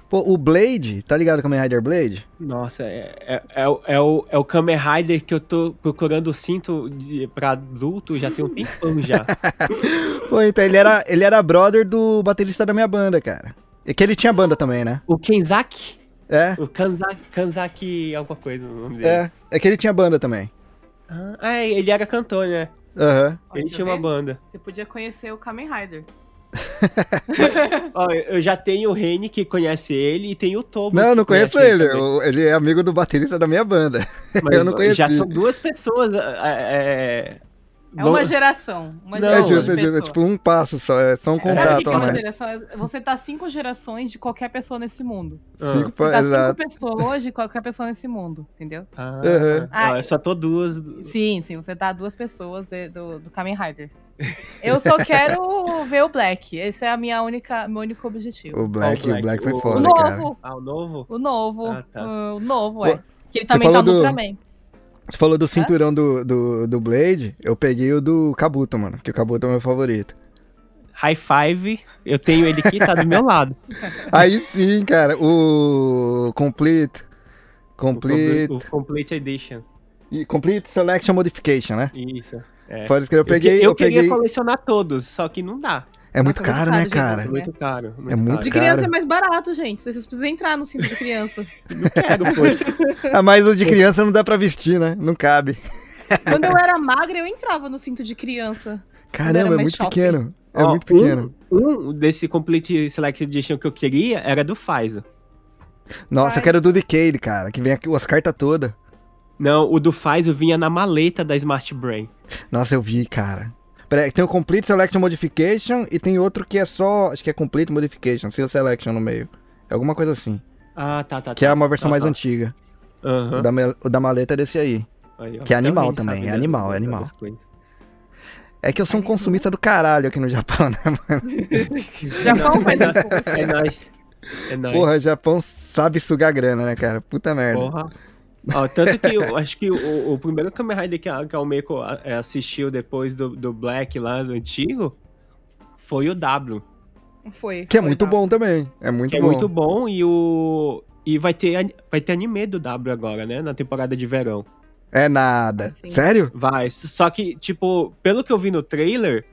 Pô, o Blade, tá ligado Kamen Rider Blade? Nossa, é, é, é, o- é, o, é o Kamen Rider que eu tô procurando o cinto de, pra adulto já tem um tempão já. Pô, então ele era, ele era brother do baterista da minha banda, cara. E que ele tinha banda também, né? O Kenzaki? É, O Kanzaki, Kanzaki alguma coisa o nome dele. é. É que ele tinha banda também. Ah, é, ele era cantor, né? Aham. Ele Tá tinha uma banda. Você podia conhecer o Kamen Rider. Ó, eu já tenho o Reni que conhece ele e tem o Tobo. Não, não conheço ele. eu- ele é amigo do baterista da minha banda. Mas eu não conheci. Já são duas pessoas. É, É uma geração. Uma Não, É geração é justo. É tipo um passo só, é só um Sabe o contato é uma geração? É- Você tá cinco gerações de qualquer pessoa nesse mundo. Cinco Ah. pa- Você tá Exato. cinco pessoas de qualquer pessoa nesse mundo, entendeu? Ah, Uhum. não, eu só tô duas. Sim, sim, você tá duas pessoas de- do, do Kamen Rider. Eu só quero ver o Black. Esse é a minha única, meu único objetivo. O Black, Qual o Black foi O- O foda, novo, cara. Ah, o novo? o novo, Ah, tá. o novo, é. Que ele também falou tá no do- Ultraman. Você falou do cinturão do, do, do Blade, eu peguei o do Kabuto, mano. Que o Kabuto é o meu favorito. High Five. Eu tenho ele aqui, tá do meu lado. Aí sim, cara, o Complete. Complete. O, o Complete Edition. e Complete Selection Modification, né? Isso. É. Pode escrever, eu Eu, que- peguei. eu, Eu, queria peguei. colecionar todos, só que não dá. É muito Nossa, caro, muito né, cara? É muito caro. É muito caro. De criança é mais barato, gente. Vocês precisam entrar no cinto de criança. Não quero, pô. Ah, mas o de criança não dá pra vestir, né? Não cabe. Quando eu era magra, eu entrava no cinto de criança. Caramba, é muito shopping. pequeno. É Ó, muito pequeno. Um, um desse Complete Select Edition que eu queria era do Pfizer. Nossa, eu Ai. quero o do Decade, cara, que vem aqui as cartas todas. Não, o do Pfizer vinha na maleta da Smart Brain. Nossa, eu vi, cara. Pera aí, tem o Complete Selection Modification e tem outro que é só. Acho que é Complete Modification, sem o Selection no meio. É alguma coisa assim. Ah, tá, tá. Que é tá. uma versão Tá, mais tá. antiga. Aham. O, da, o da maleta é desse aí. Aí, ó. que é animal também, é animal, é animal. É que eu sou um consumista do caralho aqui no Japão, né, mano? Japão faz isso. É nóis. É nóis. Porra, Japão sabe sugar grana, né, cara? Puta merda. Porra. Ó, tanto que eu acho que o, o primeiro Kamen Rider que a, que a é, assistiu depois do, do Black lá, do antigo, foi o W. Foi. Que é foi, muito bom também. É muito que é bom. muito bom e o... E vai ter, vai ter anime do W agora, né? Na temporada de verão. É nada. Sim. Sério? Vai. Só que, tipo, pelo que eu vi no trailer,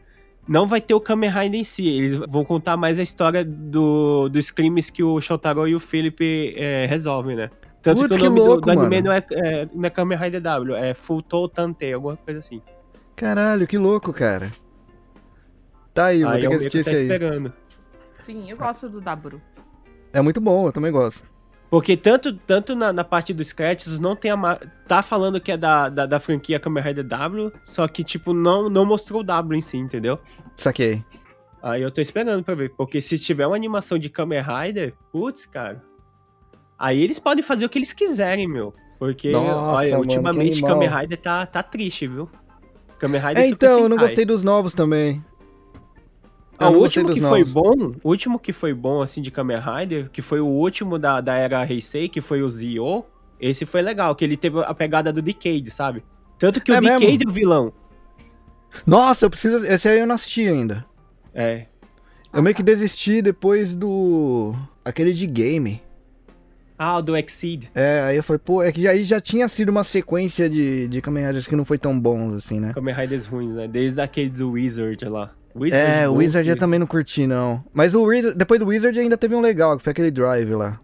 não vai ter o Kamen Rider em si. Eles vão contar mais a história do, dos crimes que o Shotaro e o Philip é, resolvem, né? Tanto Putz, que o que nome do- louco, do, anime mano. não é, é, não é Kamen Rider W, é Futou Tante, alguma coisa assim. Caralho, que louco, cara. Tá aí, vou Aí ter é que assistir tá esse aí. esperando. Sim, eu gosto do Daburo. É muito bom, eu também gosto. Porque tanto, tanto na, na parte dos créditos não tem a. ma- Tá falando que é da, da, da franquia Kamen Rider W, só que, tipo, não, não mostrou o W em si, entendeu? Saquei. Aí eu tô esperando pra ver. Porque se tiver uma animação de Kamen Rider, putz, cara. Aí eles podem fazer o que eles quiserem, meu. Porque, Nossa, olha, mano, ultimamente. Kamen Rider tá, tá triste, viu? Kamen Rider É, então, eu não gostei dos novos também. Ah, o último que foi novos. bom, o último que foi bom, assim, de Kamen Rider, que foi o último da, da era Heisei, que foi o Zio, esse foi legal, que ele teve a pegada do Decade, sabe? Tanto que É o Decade mesmo? é o vilão. Nossa, eu preciso. Esse aí eu não assisti ainda. É. Eu meio que desisti depois do. Aquele de game. Ah, o do Exceed. É, aí eu falei, pô, é que aí já tinha sido uma sequência de, de Kamen Riders que não foi tão bons assim, né? Kamen Riders ruins, né? Desde aquele do Wizard lá. Wizard É, o Wolf, Wizard eu também não curti, não. Mas o Wizard, depois do Wizard ainda teve um legal, que foi aquele Drive lá.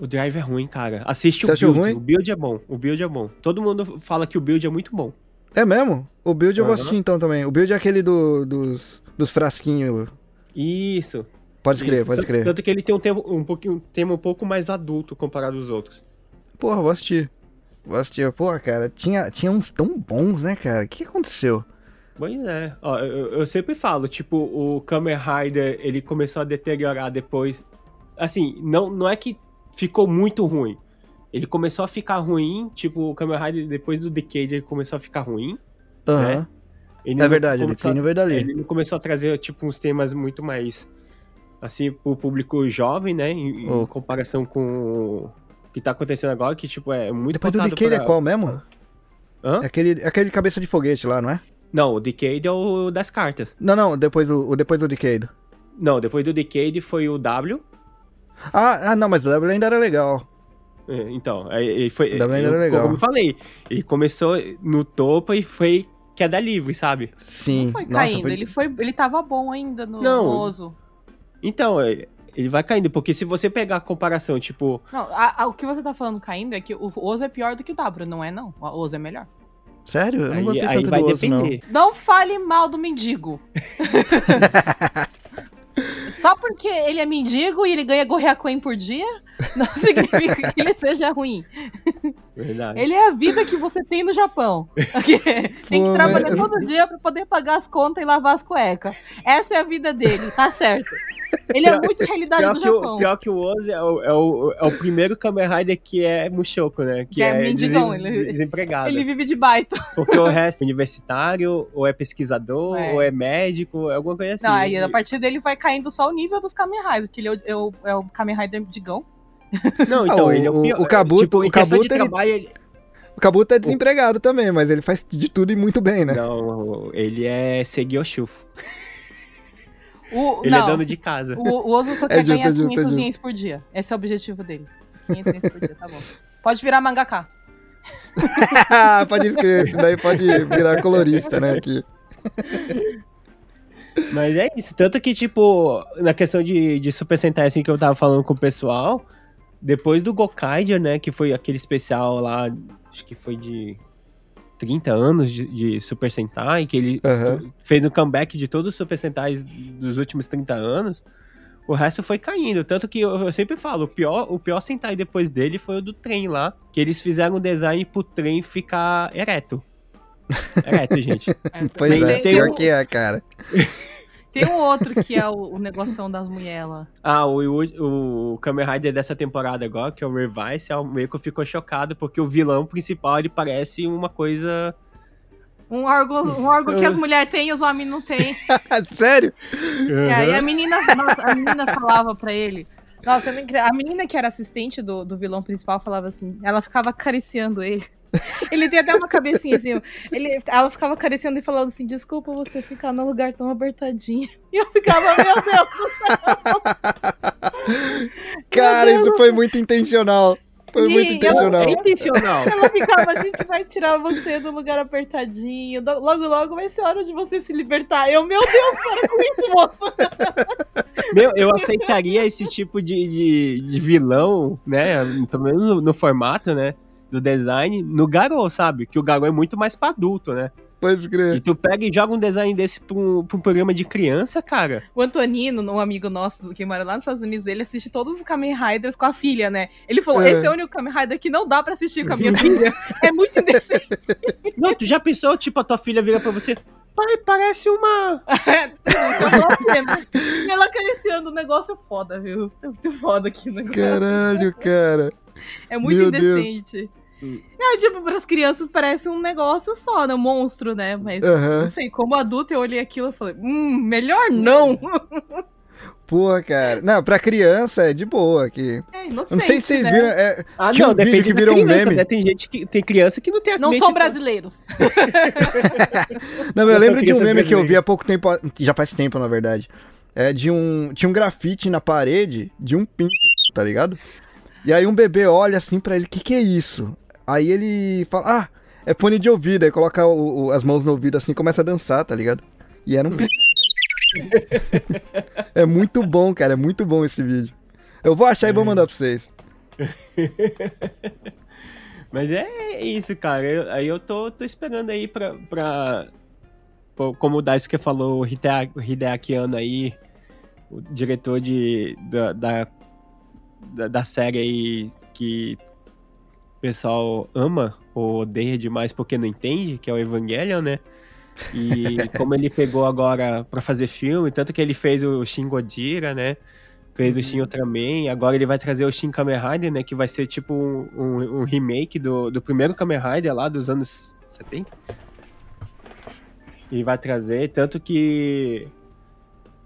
O Drive é ruim, cara. Assiste Você o build. ruim? O build é bom. O build é bom. Todo mundo fala que o build é muito bom. É mesmo? O Build eu vou assistir então também. O Build é aquele do, dos, dos frasquinhos. Isso. Pode escrever, pode escrever. Tanto que ele tem um tema um, pouquinho, um tema um pouco mais adulto comparado aos outros. Porra, vou assistir. Vou assistir. Porra, cara, tinha, tinha uns tão bons, né, cara? O que aconteceu? Pois é. Ó, eu, eu sempre falo, tipo, o Kamen Rider, ele começou a deteriorar depois. Assim, não, não é que ficou muito ruim. Ele começou a ficar ruim, tipo, o Kamen Rider, depois do Decade, ele começou a ficar ruim. Aham. Ele É não verdade, ele declínio dali. Ele começou a trazer, tipo, uns temas muito mais, assim, pro público jovem, né? Em, em Oh. comparação com o que tá acontecendo agora, que, tipo, é muito Depois do Decade é pra- qual mesmo? Hã? É aquele, é aquele de cabeça de foguete lá, não é? Não, o Decade é o das cartas. Não, não, depois do, o depois do Decade. Não, depois do Decade foi o W. Ah, ah, não, mas o W ainda era legal. É, Então, aí ele foi. O W ainda era legal. Como eu falei, ele começou no topo e foi queda livre, sabe? Sim. Não foi Nossa, caindo, foi... ele, foi, ele tava bom ainda no, Não. no Ozo. Então, é, ele vai caindo, porque se você pegar a comparação, tipo, Não, a- a- o que você tá falando caindo é que o Ozo é pior do que o W, não é não. O Ozo é melhor. Sério? Eu não aí, gostei aí tanto vai do osso, não. Não fale mal do mendigo. Só porque ele é mendigo e ele ganha Gorriacoin por dia, não significa que ele seja ruim. Verdade. Ele é a vida que você tem no Japão. tem Pô, que trabalhar mas- todo dia pra poder pagar as contas e lavar as cuecas. Essa é a vida dele, tá certo. Ele é muito realidade Pior do que, o, Japão. pior que o Oz é o, é, o, é o primeiro Kamen Rider que é Mushoku, né? Que, Que é é, mendigão, desem- ele- desempregado. Ele vive de baito. Porque o resto é universitário, ou é pesquisador, É. ou é médico, é alguma coisa assim. Não, aí a partir dele vai caindo só o nível dos Kamen Rider, que ele é o, é o, é o Kamen Rider mendigão. Não, então, Ah, ele é o- o pior. o Kabuto- tipo, o Kabuto, ele- trabalho, ele... O Kabuto é desempregado também, mas ele faz de tudo e muito bem, né? Não, ele é Segyoshufo. O, Ele não, é dono de casa. o, o Ozo só É quer justo, ganhar é justo, é 500 justo. ienes por dia. Esse é o objetivo dele. 500 ienes por dia, tá bom. Pode virar mangaka. pode escrever, isso daí pode virar colorista, né? Aqui. Mas é isso. Tanto que, tipo, na questão de, de Super Sentai, assim, que eu tava falando com o pessoal, depois do Gokaiger, né, que foi aquele especial lá, acho que foi de 30 anos de, de Super Sentai, que ele Aham. fez um comeback de todos os Super Sentais dos últimos 30 anos, o resto foi caindo. Tanto que eu, eu sempre falo, o pior, o pior Sentai depois dele foi o do trem lá, que eles fizeram um design pro trem ficar ereto. Ereto, gente. É, Pois é, pior um- que é, cara. Tem um outro que é o, o negoção das mulheres lá. Ah, o, o, o Kamen Rider dessa temporada agora, que é o Revice, é o meio que eu fico chocado, porque o vilão principal, ele parece uma coisa... Um órgão, um órgão que as mulheres têm e os homens não têm. Sério? E aí a menina, nossa, a menina falava pra ele. Nossa, a menina que era assistente do, do vilão principal falava assim, ela ficava acariciando ele. Ele tem até uma cabecinha assim. Ele, ela ficava acariciando e falando assim: desculpa você ficar num lugar tão apertadinho. E eu ficava, meu Deus, Cara, Deus. isso foi muito intencional. Foi muito intencional. É intencional. ela ficava, a gente vai tirar você do lugar apertadinho. do- Logo, logo vai ser hora de você se libertar. Eu, meu Deus, para com isso, moço. Meu, eu aceitaria esse tipo de, de, de vilão, né? Pelo menos no, no formato, né? Do design, no Garou, sabe? Que o Garou é muito mais pra adulto, né? Pode E crer. tu pega e joga um design desse pra um, pra um programa de criança, cara. O Antonino, um amigo nosso que mora lá nos Estados Unidos, ele assiste todos os Kamen Riders com a filha, né? Ele falou: É. esse é o único Kamen Rider que não dá pra assistir com a minha filha. É muito indecente. Não, tu já pensou, tipo, a tua filha vira pra você. Pai, parece uma. E ela acariciando o negócio é foda, viu? É muito foda aqui o negócio. Caralho, cara. É muito Meu Deus. Hum. É, tipo, pras crianças parece um negócio só, né? Um monstro, né? Mas, não sei, como adulto eu olhei aquilo e falei, hum, melhor não. Porra, cara. Não, pra criança é de boa aqui. É não sei se vocês né? viram. é, Ah, Tinha não, um vídeo depende que virou um criança, meme. né? Tem gente que. Tem criança que não tem a Não são brasileiros. Não, eu Não lembro de um meme que eu vi há pouco tempo, que já faz tempo, na verdade. É de um. Tinha um grafite na parede de um pinto, tá ligado? E aí um bebê olha assim pra ele, o que que é isso? Aí ele fala, ah, é fone de ouvido. Aí coloca o- o- as mãos no ouvido assim e começa a dançar, tá ligado? E era um... é muito bom, cara, é muito bom esse vídeo. Eu vou achar e vou mandar pra vocês. Mas é isso, cara. Eu- aí eu tô, tô esperando aí pra. pra como o Daisuke falou, o Hidea- o Hideaki Anno aí, o diretor de, da, da, da, série aí que pessoal ama ou odeia demais porque não entende, que é o Evangelion, né? E como ele pegou agora pra fazer filme, tanto que ele fez o Shin Godira, né? Fez o Shin Ultraman, agora ele vai trazer o Shin Kamen Rider, né? Que vai ser tipo um, um- um remake do, do primeiro Kamen Rider lá dos anos 70. E vai trazer, tanto que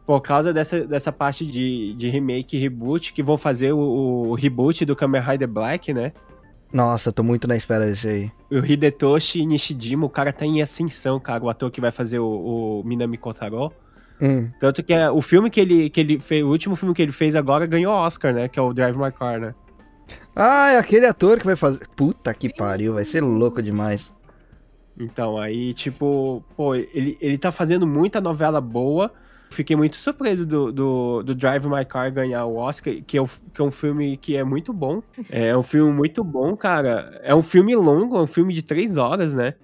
por causa dessa, dessa parte de, de remake e reboot, que vão fazer o, o reboot do Kamen Rider Black, né? Nossa, tô muito na espera desse aí. O Hidetoshi Nishijima, o cara tá em ascensão, cara, o ator que vai fazer o, o Minami Kotaro. Hum. Tanto que é, o filme que ele, que ele fez, o último filme que ele fez agora ganhou Oscar, né? Que é o Drive My Car, né? Ah, é aquele ator que vai fazer. Puta que pariu, vai ser louco demais. Então, aí, tipo, pô, ele, ele tá fazendo muita novela boa. Fiquei muito surpreso do, do, do Drive My Car ganhar o Oscar, que é, o- que é um filme que é muito bom. É um filme muito bom, cara. É um filme longo, é um filme de três horas, né?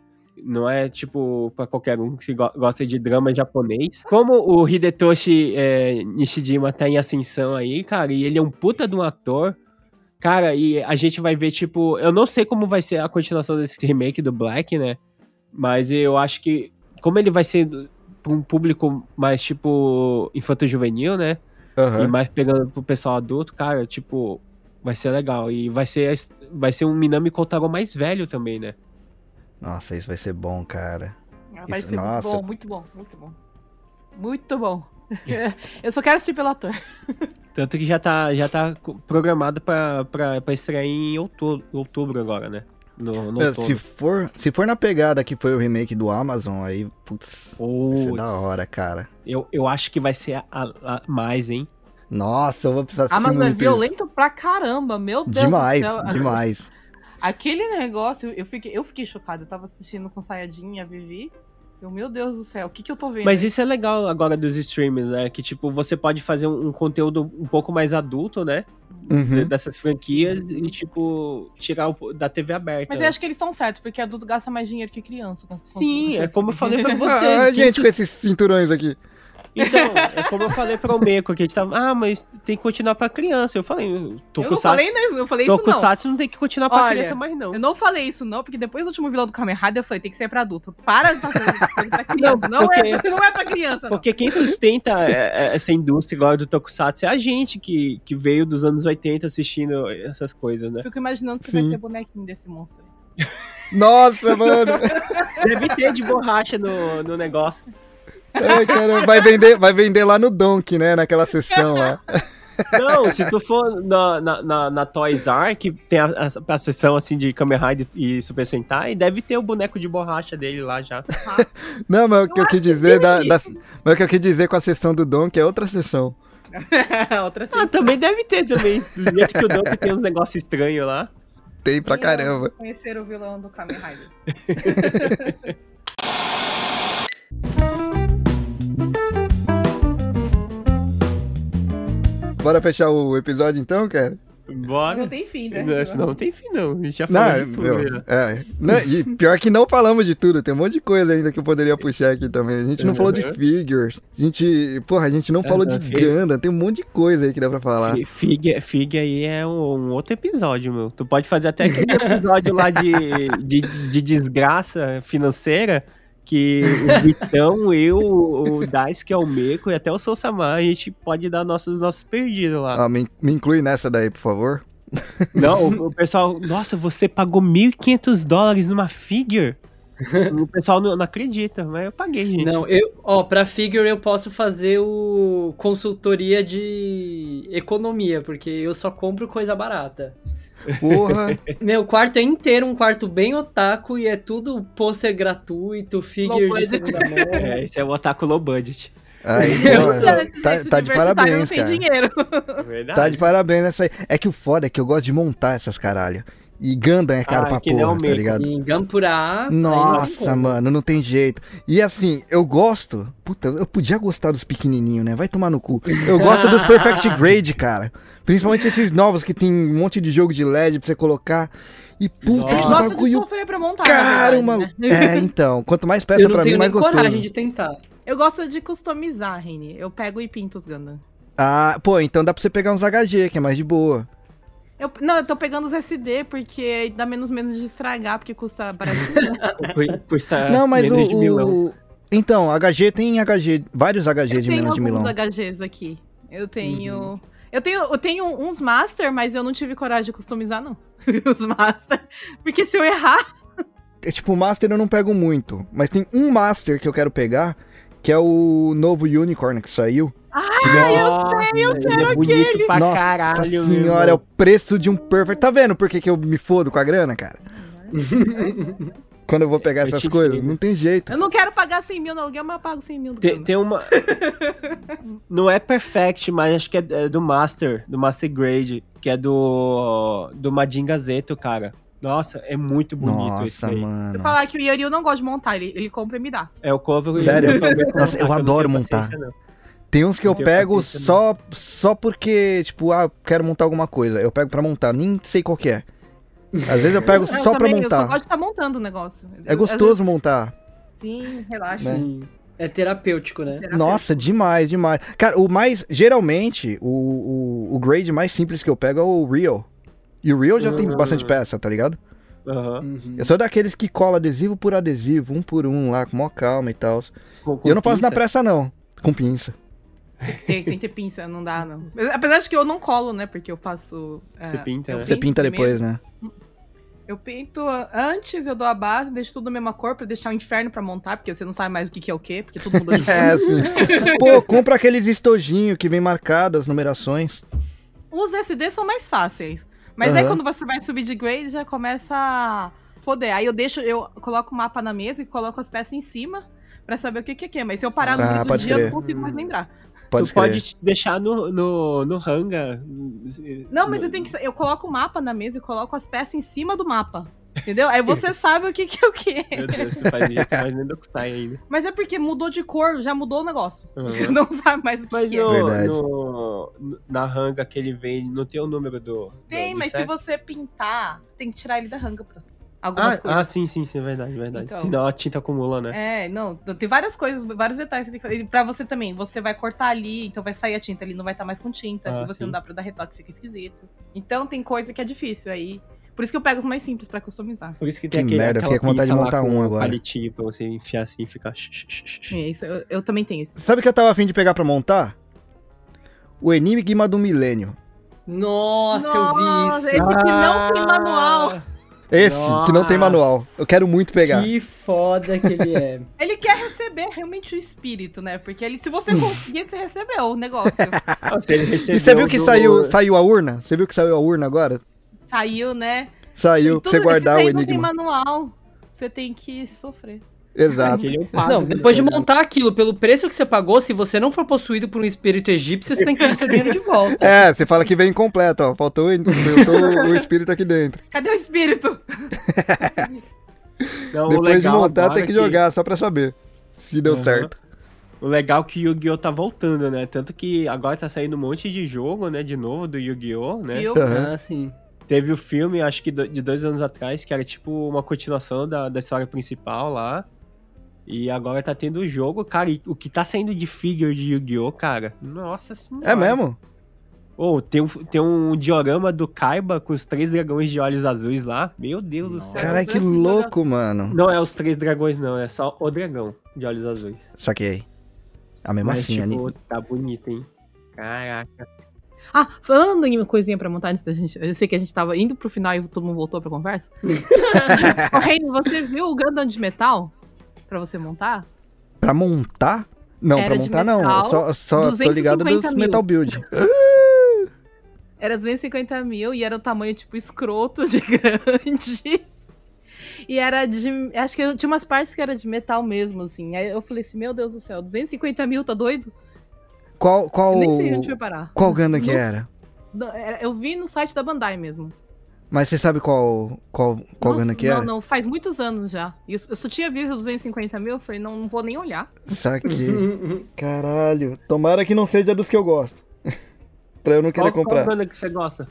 Não é, tipo, pra qualquer um que go- gosta de drama japonês. Como o Hidetoshi é, Nishijima tá em ascensão aí, cara, e ele é um puta de um ator. Cara, e a gente vai ver, tipo, eu não sei como vai ser a continuação desse remake do Black, né? Mas eu acho que, como ele vai ser pra um público mais, tipo, infanto-juvenil, né? E Aham. mais pegando pro pessoal adulto, cara, tipo, vai ser legal. E vai ser, vai ser um Minami Kotaro mais velho também, né? Nossa, isso vai ser bom, cara. Vai Isso- ser nossa. muito bom, muito bom, muito bom. Muito bom. Eu só quero assistir pelo ator. Tanto que já tá, já tá programado pra, pra, pra estrear em outubro, outubro agora, né? No, no É, se, for, se for na pegada que foi o remake do Amazon, aí, putz, vai ser Putz, da hora, cara. eu, eu acho que vai ser a, a- mais, hein? Nossa, eu vou precisar assistir Amazon é muito isso. violento pra caramba, meu Deus Demais, do céu. demais. Aquele negócio, eu fiquei, eu fiquei chocada. Eu tava assistindo com Sayajin e a Vivi. Eu, meu Deus do céu, o que que eu tô vendo? Mas isso é legal agora dos streams, né? Que, tipo, você pode fazer um, um conteúdo um pouco mais adulto, né? Uhum. Dessas franquias e, tipo, tirar o- da TV aberta. Mas eu acho que eles estão certos, porque adulto gasta mais dinheiro que criança. com- com- Sim, é como eu falei pra você. Ah, gente, com esses cinturões aqui. Então, é como eu falei pro Meco, que a gente tava. Ah, mas tem que continuar pra criança. Eu falei, Eu não Tokusatsu, falei, né? Eu falei isso não. Tokusatsu não tem que continuar pra Olha, criança mais, não. Eu não falei isso não, porque depois do último vilão do Kamen Rider eu falei, tem que ser pra adulto. Para de fazer coisa pra criança. Não, porque- é, não é pra criança, não. Porque quem sustenta é, é, essa indústria agora do Tokusatsu é a gente que, que veio dos anos 80 assistindo essas coisas, né? Fico imaginando se Sim. vai ter bonequinho desse monstro aí. Nossa, mano. Deve ter de borracha no, no negócio. Ai, cara, vai vender, vai vender lá no Donk, né? Naquela sessão lá. Não, se tu for na, na, na, na Toys R, que tem a, a, a sessão assim de Kamen Rider e Super Sentai, deve ter o boneco de borracha dele lá já. Não, mas o que eu quis dizer da, da- mas o que eu quis dizer com a sessão do Donk é outra sessão. Outra Ah, também deve ter também. Do jeito que o Dope tem uns negócios estranhos lá. Tem pra caramba. Conhecer o vilão do Kamen Rider. Bora fechar o episódio então, cara? Bora. Não tem fim, né? Não, senão não tem fim, não. A gente já falou Não, de tudo. meu, é, não, e pior que não falamos de tudo, tem um monte de coisa ainda que eu poderia puxar aqui também. A gente não falou de Uhum. figures, a gente, porra, a gente não falou de Uhum. Ganda, tem um monte de coisa aí que dá pra falar. Fi- Fig, Fig aí é um, um outro episódio, meu. Tu pode fazer até aquele episódio lá de, de, de desgraça financeira que o Vitão, eu, o Dice, que é o Meco, e até o Sou Samar, a gente pode dar nossos, nossos perdidos lá. Ah, me, me inclui nessa daí, por favor. Não, o, o pessoal, nossa, você pagou 1.500 dólares numa figure? O pessoal não, não acredita, mas eu paguei, gente. Não, eu, ó, pra figure eu posso fazer o consultoria de economia, porque eu só compro coisa barata. Porra, Meu quarto é inteiro um quarto bem otaku e é tudo pôster gratuito, figure de segunda mão. É, esse é o Otaku Low Budget. Aí, É pô, tá, gente, tá de parabéns, não tem cara. dinheiro. Verdade. Tá de parabéns nessa aí. É que o foda é que eu gosto de montar essas caralho. E Gundam é caro Ah, pra nem porra, tá ligado? Em Gampurá. Nossa, mano, não tem jeito. E assim, eu gosto. Puta, eu podia gostar dos pequenininhos, né? Vai tomar no cu. Eu gosto dos Perfect Grade, cara. Principalmente esses novos que tem um monte de jogo de LED pra você colocar. E puta, Eles que Eles gostam de bagulho pra montar, caro, mano. verdade, né? É, então. Quanto mais peça Eu não pra mim, tenho mais gostoso. coragem de tentar. Eu gosto de customizar, Reni. Eu pego e pinto os Gundam. Ah, pô, então dá pra você pegar uns HG, que é mais de boa. Eu, não, eu tô pegando os SD porque dá menos menos de estragar, porque custa por estar não, mas o, menos de milão. o- Então, HG tem HG, vários HG eu de tenho menos de alguns milão. HGs aqui. Eu tenho. Eu tenho, eu tenho uns Master, mas eu não tive coragem de customizar, não. os Master. Porque se eu errar. É, tipo, o Master eu não pego muito. Mas tem um Master que eu quero pegar, que é o novo Unicorn que saiu. Ah, eu sei, eu quero é bonito pra Nossa caralho, meu senhora, é o preço de um Perfect. Tá vendo por que, que eu me fodo com a grana, cara? Quando eu vou pegar Eu essas coisas, entendo. não tem jeito. Eu não quero pagar 100 mil no aluguel, mas eu pago 100 mil do Tem, tem uma. Não é Perfect, mas acho que é é do Master, do Master Grade, que é do. do Madinga Zeto, cara. Nossa, é muito bonito esse Nossa, aí. Se eu mano. falar que o Yori eu não gosta de montar, ele, ele compra e me dá. É o cover. Sério? eu Nossa, eu adoro montar. não. Tem uns que eu tenho pego só, só porque, tipo, ah, quero montar alguma coisa. Eu pego pra montar, nem sei qual que é. Às vezes eu pego Eu só pra também, Eu só montar. gosto de estar montando o negócio. É Eu- gostoso montar. vezes- Sim, relaxa. Né? Sim. É terapêutico, né? Nossa, demais, demais. Cara, o mais. Geralmente, o, o, o grade mais simples que eu pego é o Real. E o Real já tem Ah. bastante peça, tá ligado? Aham. Uhum. Eu sou daqueles que cola adesivo por adesivo, um por um lá, com maior calma e tal. E eu não faço na pinça? pressa, não. Com pinça. Tem, tem que ter pinça, não dá, não. Apesar de que eu não colo, né? Porque eu faço. Você é, pinta, eu né? Você pinta primeiro. depois, né? Eu pinto antes, eu dou a base, deixo tudo da mesma cor pra deixar o inferno pra montar, porque você não sabe mais o que, que é o que, porque todo mundo É, assim. Pô, compra aqueles estojinhos que vem marcado as numerações. Os SD são mais fáceis. Mas aí Aham. quando você vai subir de grade, já começa a foder. Aí eu deixo, eu coloco o mapa na mesa e coloco as peças em cima pra saber o que, que é que. Mas se eu parar no Ah, meio do dia, eu crer. não consigo mais lembrar. Pode tu pode deixar no, no, no hanga. Não, mas eu tenho que. Eu coloco o mapa na mesa e coloco as peças em cima do mapa. Entendeu? Aí você sabe o que, que é o que. Meu Deus, você faz isso, mas nem do que sai ainda. Mas é porque mudou de cor, já mudou o negócio. Aham. Já não sabe mais o que, Mas que é. no, Verdade. no- na ranga que ele vem, não tem o número do. Tem, do, do mas se você pintar, tem que tirar ele da ranga pra algumas Ah, coisas. ah, sim, sim, sim, é verdade, verdade. Então. Senão a tinta acumula, né? É, não, tem várias coisas, vários detalhes que tem que fazer. E Pra você também, você vai cortar ali, então vai sair a tinta ali, não vai estar mais com tinta, Ah, e você sim. não dá pra dar retoque, fica esquisito. Então tem coisa que é difícil aí. Por isso que eu pego os mais simples pra customizar. Por isso que Que tem aquele, merda, fiquei com vontade de montar um agora. palitinho pra você enfiar assim e ficar... É isso, eu, eu também tenho isso. Sabe o que eu tava afim de pegar pra montar? O Enigma do Milênio. Nossa, eu vi Nossa, isso. Esse que não tem manual. Esse, que não tem Nossa. manual. Eu quero muito pegar. Que foda que ele é. Ele quer receber realmente o espírito, né? Porque ele, se você conseguir, você recebeu o negócio. E você viu que do- saiu, saiu a urna? Você viu que saiu a urna agora? Saiu, né? Saiu, pra você guardar o daí Não tem Enigma. manual. Você tem que sofrer. Exato. É Não, que ele depois de montar aquilo, pelo preço que você pagou, se você não for possuído por um espírito egípcio, você tem que pedir seu dinheiro de volta. É, você fala que vem incompleto, ó. Faltou, o- faltou o espírito aqui dentro. Cadê o espírito? Não, Depois de legal montar, agora tem que jogar, só pra saber se deu Aham. certo. O legal é que o Yu-Gi-Oh! tá voltando, né? Tanto que agora tá saindo um monte de jogo, né? De novo, do Yu-Gi-Oh! né? Aham. Ah, sim. Teve o filme, acho que de dois anos atrás, que era tipo uma continuação da, da história principal lá. E agora tá tendo o jogo, cara. E o que tá saindo de figure de Yu-Gi-Oh! cara? Nossa senhora. É mesmo? Ô, tem, um, tem um diorama do Kaiba com os três dragões de olhos azuis lá. Meu Deus do céu. Caralho, que louco, mano. Não é os três dragões, não. É só o dragão de olhos azuis. Saquei. A mesma Mas, assim, tipo, Ani. tá bonito, hein? Caraca. Ah, falando em uma coisinha pra montar antes da gente. Eu sei que a gente tava indo pro final e todo mundo voltou pra conversa. Ô, Reino, você viu o Gundam de metal? Pra você montar? Pra montar? Não, de montar não. metal, Só, só tô ligado 250 dos mil. Metal Build. Era 250 mil e era o tamanho, tipo, escroto de grande. E era de. Acho que tinha umas partes que era de metal mesmo, assim. Aí eu falei assim: Meu Deus do céu, 250 mil, tá doido? Qual, qual, Eu nem sei onde foi parar. qual Gundam que Não-? Não, era- Eu vi no site da Bandai mesmo. Mas você sabe qual, qual, qual Nossa, que não, era? não, faz muitos anos já. Eu, eu só tinha visto 250 mil, eu falei, não, não vou nem olhar. Saquei. Caralho. Tomara que não seja dos que eu gosto. pra eu não querer Qual, comprar. qual banda que você gosta?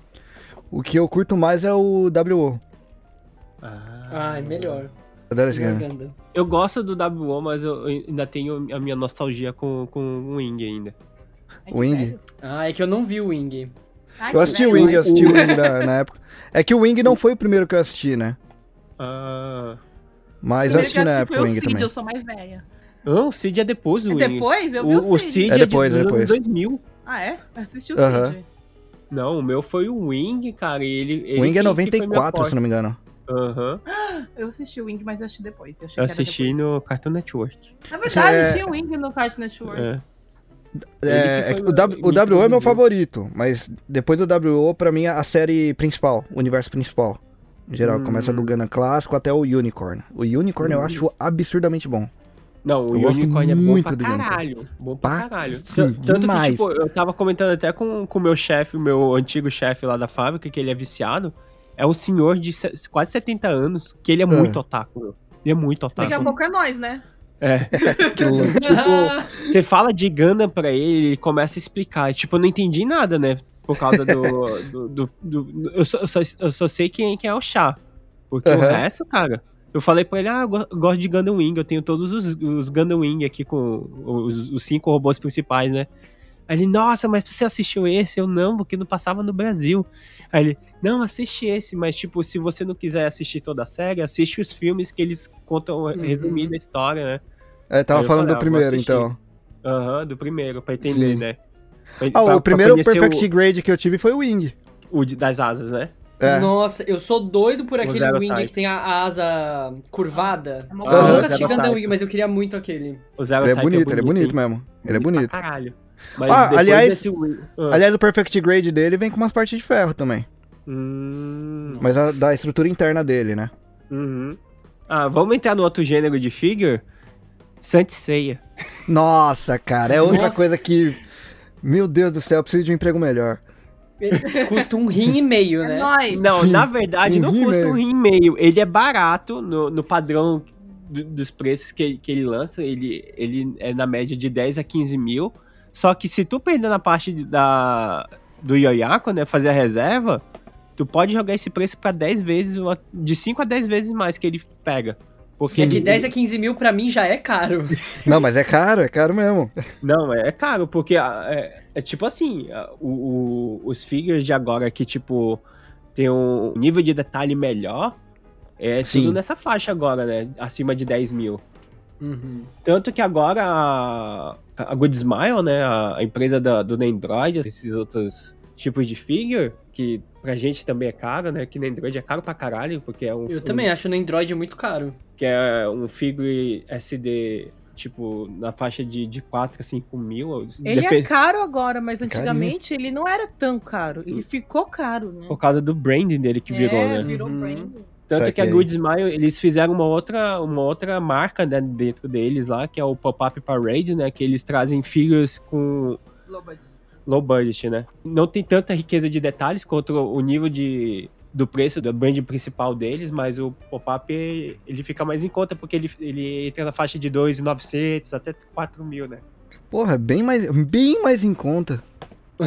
O que eu curto mais é o WO. Ah, é melhor. Adoro esse. Eu gosto do WO, mas eu ainda tenho a minha nostalgia com, com o Wing ainda. Ai, que Wing? velho. Ah, é que eu não vi o Wing. Ai, Eu assisti o velho. Wing, eu assisti o Wing na, na época. É que o Wing não foi o primeiro que eu assisti, né? Ah. Mas eu assisti que na assisti época foi o o Wing Cid, também. eu sou mais velha. Não, o Cid é depois do É Wing. depois? Eu vi o, o o Cid. Cid É é, depois, é anos depois. 2000. Ah, é? Eu assisti o Aham. Cid. Não, o meu foi o Wing, cara. e Ele, ele O Wing é que- que foi minha 94, se não me engano. Aham. Eu assisti o Wing, mas eu assisti depois. Eu, achei Eu que era assisti depois. no Cartoon Network. Na verdade, É- tinha o Wing no Cartoon Network. É. É, é o- w, o WO é meu favorito, mas depois do WO, pra mim, é a série principal, o universo principal. Em geral, Hum. começa do Gundam clássico até o Unicorn. O Unicorn eu Hum. acho absurdamente bom. Não, o Eu Unicorn é bom muito pra do Unicorn. caralho. Bom pra caralho. sim, Tan- Tanto demais. que, tipo, eu tava comentando até com o meu chefe, o meu antigo chefe lá da fábrica, que ele é viciado. É um senhor de se- quase 70 anos, que ele é Ah. muito otaku, meu. Ele é muito Daqui a otaku. pouco é nós, né? É. Que louco. Tipo, você fala de Gundam pra ele, ele começa a explicar. E, Tipo, eu não entendi nada, né? Por causa do. do, do- do- eu, só, eu, só, eu só sei quem, quem é o chá. Porque o Aham. resto, cara. Eu falei pra ele, ah, gosto de Gundam Wing, eu tenho todos os, os Gundam Wing aqui com os, os cinco robôs principais, né? Aí ele, nossa, mas você assistiu esse? Eu não, porque não passava no Brasil. Aí ele, não, assiste esse, mas tipo, se você não quiser assistir toda a série, assiste os filmes que eles contam resumindo a história, né? É, tava falando falei, do ah, primeiro, então. Aham, do primeiro, pra entender, Sim. né? Pra- Ah, pra- o primeiro Perfect Grade que eu tive foi o Wing. O, o de- das asas, né? É. Nossa, eu sou doido por aquele Wing Type. que tem a, a asa curvada. É uma Eu nunca assisti Gundam. Wing, mas eu queria muito aquele. O Zero Ele é Type bonito, ele é bonito hein? mesmo. Ele é pra bonito. caralho. Mas Ah, aliás- desse Wing- Ah. Aliás, o Perfect Grade dele vem com umas partes de ferro também. Hum, Mas a, da estrutura interna dele, né? uhum. Ah, vamos entrar no outro gênero de figure? Santiceia. Nossa, cara, é outra Nossa. coisa que. Meu Deus do céu, eu preciso de um emprego melhor. Ele custa um rim e meio, É né? nóis. Não, Sim, na verdade um não custa um rim e meio. Ele é barato no, no padrão do- dos preços que, ele- que ele lança. Ele, ele é na média de 10 a 15 mil. Só que se tu perder na parte de- da, do Yoyako, né, fazer a reserva, tu pode jogar esse preço pra 10 vezes, uma- de 5 a 10 vezes mais que ele pega. Porque É de ele- 10 a 15 mil pra mim já é caro. Não, mas é caro, é caro mesmo. Não, é caro, porque ah, é, é tipo assim, ah, o- o- os figures de agora que, tipo, tem um nível de detalhe melhor, é Sim. tudo nessa faixa agora, né? Acima de 10 mil. Uhum. Tanto que agora a, a Good Smile, né, a, a empresa da, do Nandroid, esses outros tipos de figure, que pra gente também é caro, né? Que Nandroid é caro pra caralho, porque é um... Eu um- também acho no Android muito caro. Que é um figure SD, tipo, na faixa de, de 4 a 5 mil. Ele depen- é caro agora, mas Carinho. antigamente ele não era tão caro. Ele ficou caro, né? Por causa do branding dele que virou, é, né? virou Uhum. brand. Tanto que a Saquei. Good Smile, eles fizeram uma outra, uma outra marca né, dentro deles lá, que é o Pop-Up Parade, né? Que eles trazem figures com. Low budget, né? Não tem tanta riqueza de detalhes quanto o nível de, do preço do brand principal deles, mas o Pop-Up, ele fica mais em conta, porque ele, ele entra na faixa de 2,900 até 4 mil, né? Porra, bem mais, bem mais em conta.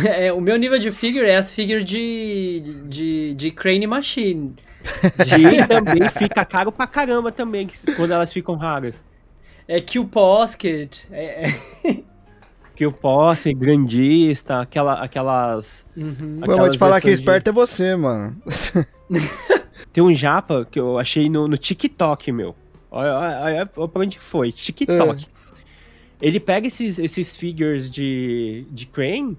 É, o meu nível de figure é as figures de, de, de Crane Machine. E também fica caro pra caramba também, que- quando elas ficam raras. É Kill Posket. É, é- Que o posse, grandista, aquela, aquelas Uhum. Pô, eu vou te Aquelas falar que versões de- esperto é você, mano. Tem um japa que eu achei no, no TikTok, meu. Olha, olha, olha pra onde foi. TikTok. Ele pega esses, esses figures de, de Crane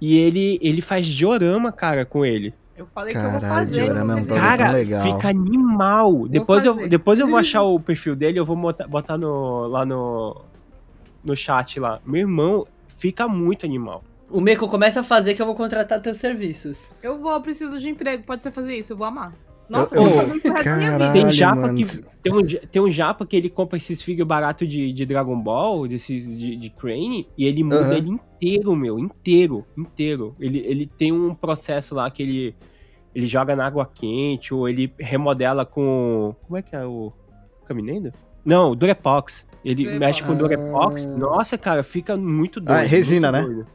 e ele, ele faz diorama, cara, com ele. Eu falei que eu vou Caralho, fazer. diorama é um Cara, legal. fica animal. Depois eu, depois eu vou achar o perfil dele, eu vou botar, botar no, lá no, no chat lá. Meu irmão, fica muito animal. O Meco começa a fazer que eu vou contratar teus serviços. Eu vou, eu preciso de emprego. Pode ser fazer isso, eu vou amar. Nossa, Eu-. Caralho, Tem japa mano. que. Tem um, tem um japa que ele compra esses figos baratos de, de Dragon Ball, desses de, de Crane, e ele muda Aham. ele inteiro, meu. Inteiro, inteiro. Ele, ele tem um processo lá que ele. Ele joga na água quente, ou ele remodela com. Como é que é o. Caminendo? Não, Durepox. Ele Durepox. mexe com Durepox. Ah. Nossa, cara, fica muito doido. Ah, é resina, né? doido.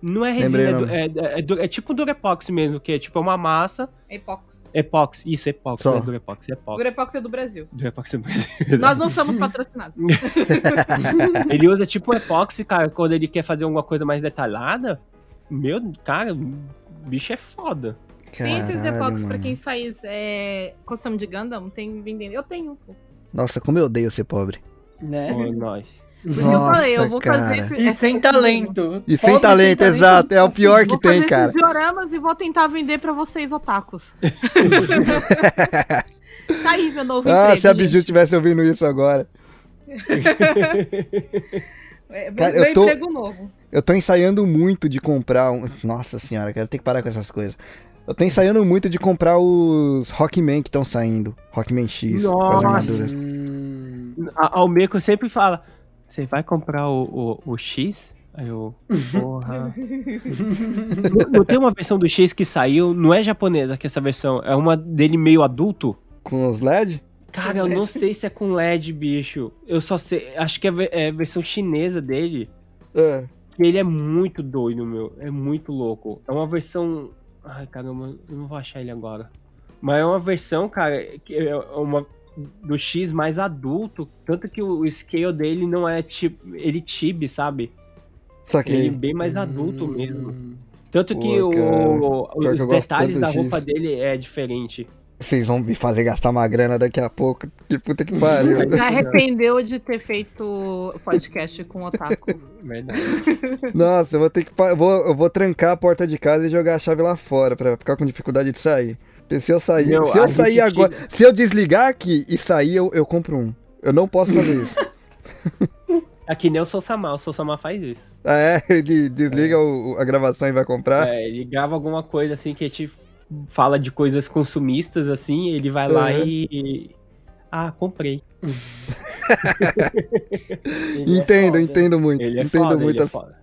Não é Lembrei resina, é, é, é, é tipo Durepox mesmo, que é tipo uma massa. Epox. Epox, isso, Epox, Só. não é Durepox, é Epox. Durepox é do Brasil. Durepox é Nós não somos patrocinados. Ele usa tipo um epóxi, cara, quando ele quer fazer alguma coisa mais detalhada. Meu, cara, o bicho é foda. tem esses Caralho, epox pra quem faz é, custom de Gundam, tem vendendo. Eu tenho. pô. Nossa, como eu odeio ser pobre. Né? Nós. Por isso que eu falei, eu vou fazer esse, E sem talento. E sem talento, exato. É o pior que Vou tem, fazer cara. esses dioramas e vou tentar vender pra vocês, otakus. tá aí meu novo Ah, emprego, se a. Biju estivesse ouvindo isso agora. É, meu, Cara, eu meu tô- emprego novo. Eu tô ensaiando muito de comprar um. Nossa senhora, cara, tem que parar com essas coisas. Eu tô ensaiando muito de comprar os Rockman que estão saindo. Rockman X. com as Nossa. A Almeco sempre fala: Você vai comprar o, o, o X? Aí eu, porra. não, não tem uma versão do X que saiu, não é japonesa que essa versão, é uma dele meio adulto? Com os LED? Cara, eu não sei se é com LED, bicho. Eu só sei, acho que é, é a versão chinesa dele. É. que Ele é muito doido, meu. É muito louco. É uma versão. Ai, caramba, eu não vou achar ele agora. Mas é uma versão, cara, que é uma do X mais adulto. Tanto que o scale dele não é tipo. Ele tibe, sabe? Só Ele é que. bem mais adulto mesmo. Tanto que Pô, o, que os gosto detalhes da roupa X. dele é diferente. Vocês vão me fazer gastar uma grana daqui a pouco. Que puta que pariu. Me arrependeu de ter feito podcast com o otaku. Verdade. Nossa, eu vou ter que. vou, eu vou trancar a porta de casa e jogar a chave lá fora pra ficar com dificuldade de sair. Se eu sair. Meu, se a eu sair gente agora. Se eu desligar aqui e sair, eu, eu compro um. Eu não posso fazer isso. É que nem o Sousama, o Sousama faz isso. Ah, é? Ele desliga o- a gravação e vai comprar? É, ele grava alguma coisa assim que te fala de coisas consumistas, assim, ele vai lá Uhum. e. Ah, comprei. É entendo, foda. entendo muito. Ele é entendo foda, muito. ele é as- foda.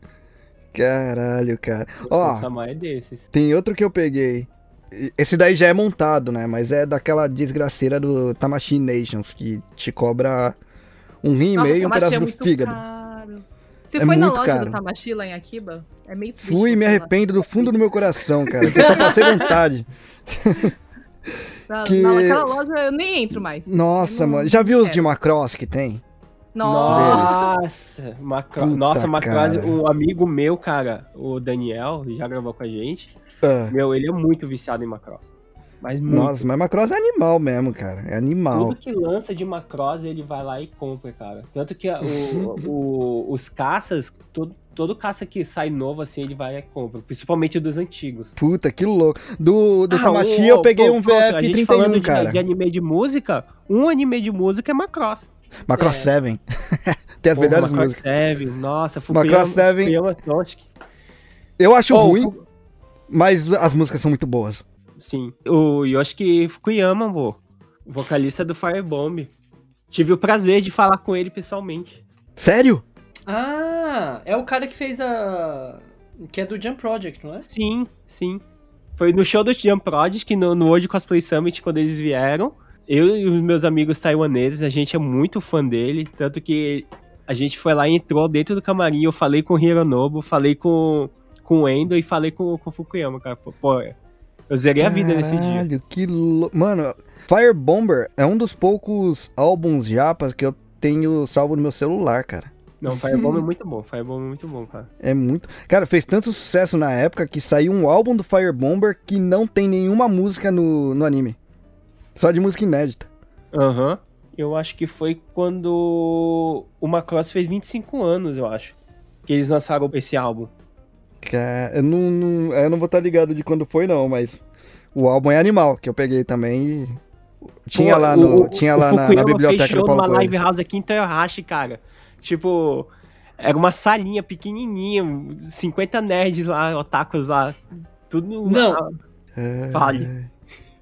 Caralho, cara. O Ó, Sousama é desses. tem outro que eu peguei. Esse daí já é montado, né? Mas é daquela desgraceira do Tamashii Nations, que te cobra um rim e meio e um Tamashi pedaço é do muito fígado. caro. Você É foi na loja caro. do Tamashi lá em Akiba? É meio triste Fui e me lá. arrependo do fundo do meu coração, cara. Que eu só passei vontade. Na- que- Naquela loja eu nem entro mais. Nossa, não- mano. Já viu os de Macross que tem? Nossa. Nossa, Macro... Puta, Nossa, Macross, cara. um amigo meu, cara, o Daniel, já gravou com a gente. Ah, Meu, ele é muito viciado em Macross. Mas muito. nossa, mas Macross é animal mesmo, cara. É animal. Tudo que lança de Macross, ele vai lá e compra, cara. Tanto que o- o- os caças, todo, todo caça que sai novo, assim, ele vai e compra. Principalmente dos antigos. Puta, que louco. Do, do Ah, Tamashi eu peguei um pronto, a gente falando VF31, de- cara. De, anime de música, um anime de música é Macross. Macross É. 7. tem as Porra, melhores Macross músicas. 7, nossa, Macross 7. Fukuyama. Eu acho Oh, ruim, Fu- mas as músicas são muito boas. Sim. O Yoshiki Fukuyama, pô. Vocalista do Firebomb. Tive o prazer de falar com ele pessoalmente. Sério? Ah, é o cara que fez a. Que é do Jump Project, não é? Sim, sim. Foi no show do Jump Project, no, no World Cosplay Summit, quando eles vieram. Eu e os meus amigos taiwaneses, a gente é muito fã dele. Tanto que a gente foi lá e entrou dentro do camarim. Eu falei com o Hironobu, falei com, com o Endo e falei com, com o Fukuyama, cara. Pô, eu zerei a vida nesse dia. Caralho, que louco. Mano, Fire Bomber é um dos poucos álbuns japas que eu tenho salvo no meu celular, cara. Não, Firebomb é muito bom. Firebomb é muito bom, cara. É muito. Cara, fez tanto sucesso na época que saiu um álbum do Fire Bomber que não tem nenhuma música no, no anime. Só de música inédita. Aham. Eu acho que foi quando o Macross fez 25 anos, eu acho. Que eles lançaram esse álbum. Cara, eu não, não- eu não vou estar ligado de quando foi, não, mas. O álbum é animal, que eu peguei também e. Tinha Pô, lá, o- no, o- tinha o lá na, na Fukuyama biblioteca fez show do Paulo numa live house aqui em Toyohashi, cara. Tipo, era uma salinha pequenininha, 50 nerds lá, otakus lá, tudo... Não. Ah, É, Fale.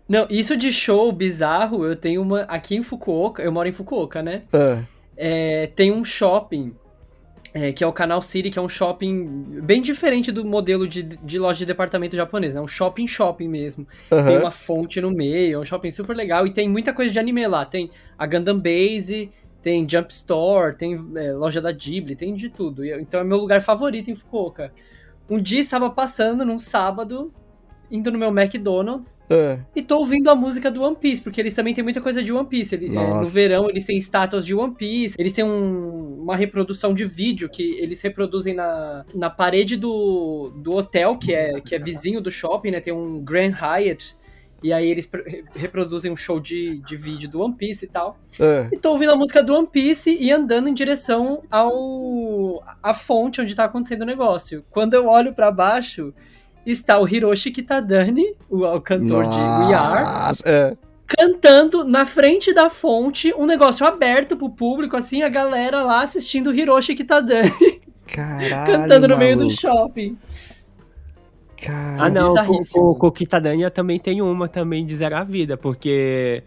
Não, isso de show bizarro, eu tenho uma. Aqui em Fukuoka, eu moro em Fukuoka, né? Ah, É, tem um shopping, é, que é o Canal City, que é um shopping bem diferente do modelo de, de loja de departamento japonês, né? Um shopping shopping mesmo. Tem aham. uma fonte no meio, é um shopping super legal. E tem muita coisa de anime lá. Tem a Gundam Base, tem Jump Store, tem é, loja da Ghibli, tem de tudo. Então é meu lugar favorito em Fukuoka. Um dia estava passando num sábado, indo no meu McDonald's, Ah, e tô ouvindo a música do One Piece, porque eles também têm muita coisa de One Piece. Ele- é, no verão eles têm estátuas de One Piece, eles têm um- uma reprodução de vídeo que eles reproduzem na, na parede do, do hotel, que é, que é vizinho do shopping, né? Tem um Grand Hyatt. E aí eles reproduzem um show de, de vídeo do One Piece e tal. ah. E tô ouvindo a música do One Piece e andando em direção ao a fonte onde tá acontecendo o negócio. Quando eu olho pra baixo, está o Hiroshi Kitadani, o, o cantor de We Are, Nossa, é. cantando na frente da fonte, um negócio aberto pro público, assim, a galera lá assistindo o Hiroshi Kitadani Caralho, cantando no meio do maluco. shopping. Caralho. Ah, não, com, com, o Kitadania também tem uma também de zerar a vida, porque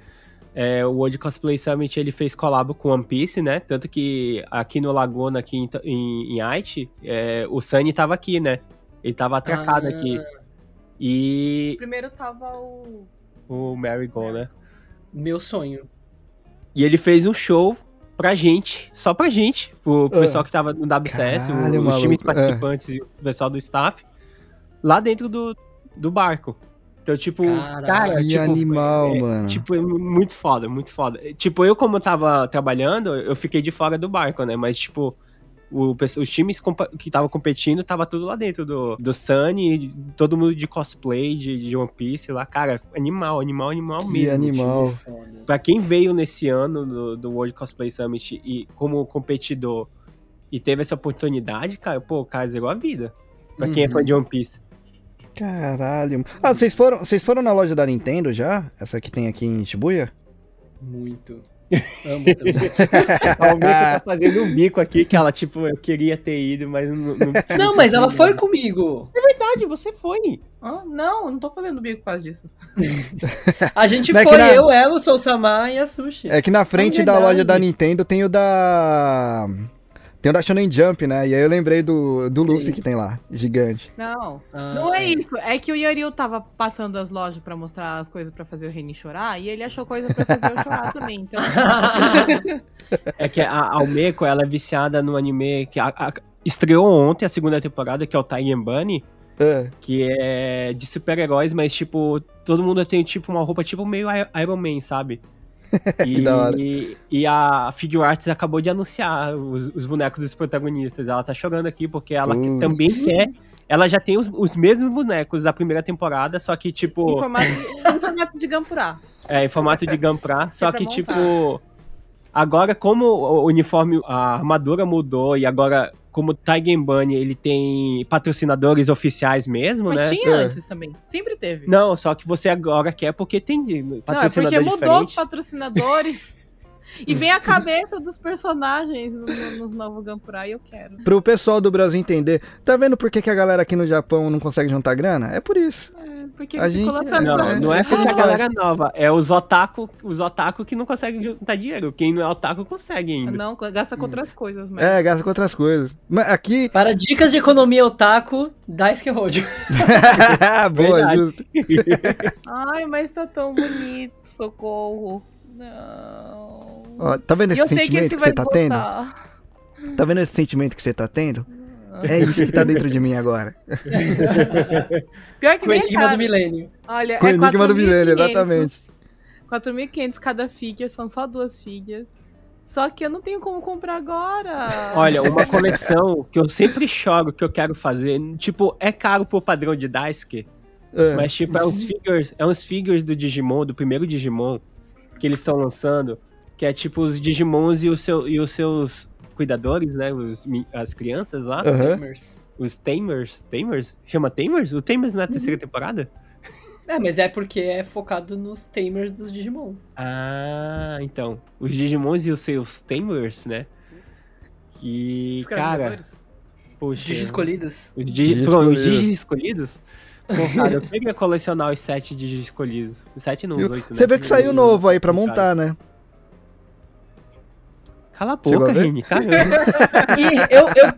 é, o World Cosplay Summit ele fez collab com One Piece, né? Tanto que aqui no Laguna, aqui em, em, em Haiti, é, o Sunny tava aqui, né? Ele tava atracado Ah. aqui. E Primeiro tava o. o Marigold, né? Meu sonho. E ele fez um show pra gente, só pra gente, pro Ah. pessoal que tava no WCS, o- Caralho, os times maluco, participantes e o pessoal do staff, lá dentro do, do barco. Então, tipo, Caralho. cara, Que tipo, animal, é, mano. Tipo, é muito foda, muito foda. Tipo, eu como eu tava trabalhando, eu fiquei de fora do barco, né? Mas, tipo, o, os times que estavam competindo, tava tudo lá dentro do, do Sunny, todo mundo de cosplay, de, de One Piece lá. Cara, animal, animal, animal Que mesmo. animal. Pra quem veio nesse ano do, do World Cosplay Summit e como competidor e teve essa oportunidade, cara, pô, o cara zerou a vida. Pra quem é Uhum. fã de One Piece. Caralho. Ah, vocês foram, vocês foram na loja da Nintendo já? Essa que tem aqui em Shibuya? Muito. Amo também. A Almeida tá fazendo um bico aqui que ela, tipo, eu queria ter ido, mas não. Não, Não, mas ela foi comigo. verdade, você foi. Hã? não, eu não tô fazendo bico por causa disso. A gente Não é foi, na- eu, ela, o Sousama e a Sushi. É que na frente É da loja da Nintendo tem o da. Tem o da Shonen Jump, né? E aí eu lembrei do, do Luffy Sim. que tem lá, gigante. Não, Ah, não é isso. É que o Yoril tava passando as lojas pra mostrar as coisas pra fazer o Reni chorar e ele achou coisa pra fazer eu chorar também. Então, É que a Almeco, ela é viciada no anime que a- a- estreou ontem a segunda temporada, que é o Tiger Bunny, É. que é de super-heróis, mas, tipo, todo mundo tem, tipo, uma roupa, tipo, meio Iron Man, sabe? E, da hora. e a Figure Arts acabou de anunciar os, os bonecos dos protagonistas. Ela tá chorando aqui porque ela que- também quer. Ela já tem os, os mesmos bonecos da primeira temporada, só que, em tipo, formato, em formato de Gampurá. é, em formato de Gampra. só que, montar. tipo, agora, como o uniforme, a armadura mudou e agora, como o Tiger Bunny, ele tem patrocinadores oficiais mesmo, Mas né? tinha É. antes também. Sempre teve. Não, só que você agora quer porque tem Não, é porque mudou os diferente. patrocinadores. E vem a cabeça dos personagens no- no- nos novos Gampurá e eu quero. Pro pessoal do Brasil entender, tá vendo por que, que a galera aqui no Japão não consegue juntar grana? É por isso. É, porque A ficou gente- lançando Não, É, não é é que a porque a gente faz. galera nova, é os otaku, os otaku que não conseguem juntar dinheiro. Quem não é otaku consegue ainda. Não, gasta com outras coisas, mas. É, gasta com outras coisas. Mas aqui. Para dicas de economia otaku, Daisuke Rojo. Boa, Verdade. justo. Ai, mas tá tão bonito, socorro. Não. Ó, tá vendo esse que sentimento esse que, você tá tendo? Tá vendo esse sentimento que você tá tendo? É isso que tá dentro de mim agora. Pior que Com o nem enigma cara. do milênio. Olha, Com o é enigma do milênio, 4.500. exatamente. 4.500 cada figure, são só duas figuras. Só que eu não tenho como comprar agora. Olha, uma coleção que eu sempre choro que eu quero fazer, tipo, é caro pro padrão de Daisuke, É. mas tipo, é uns figures, é uns figures do Digimon, do primeiro Digimon, que eles estão lançando, que é tipo os Digimons e, o seu, e os seus cuidadores, né, os, as crianças lá, Aham. Gamers. os Tamers, Tamers? Chama Tamers? O Tamers não é a terceira temporada? É, mas é porque é focado nos tamers dos Digimon. Ah, então, os Digimons e os seus Tamers, né, que, Os cara, poxa... Digi escolhidos. Os Digi Digi, pronto, os escolhidos. Digi escolhidos. Pô, cara, eu queria colecionar os sete de escolhidos. Os sete não, os oito, né? Você vê que saiu novo aí pra Cara, montar, né? Cala a boca, caramba. E eu, eu-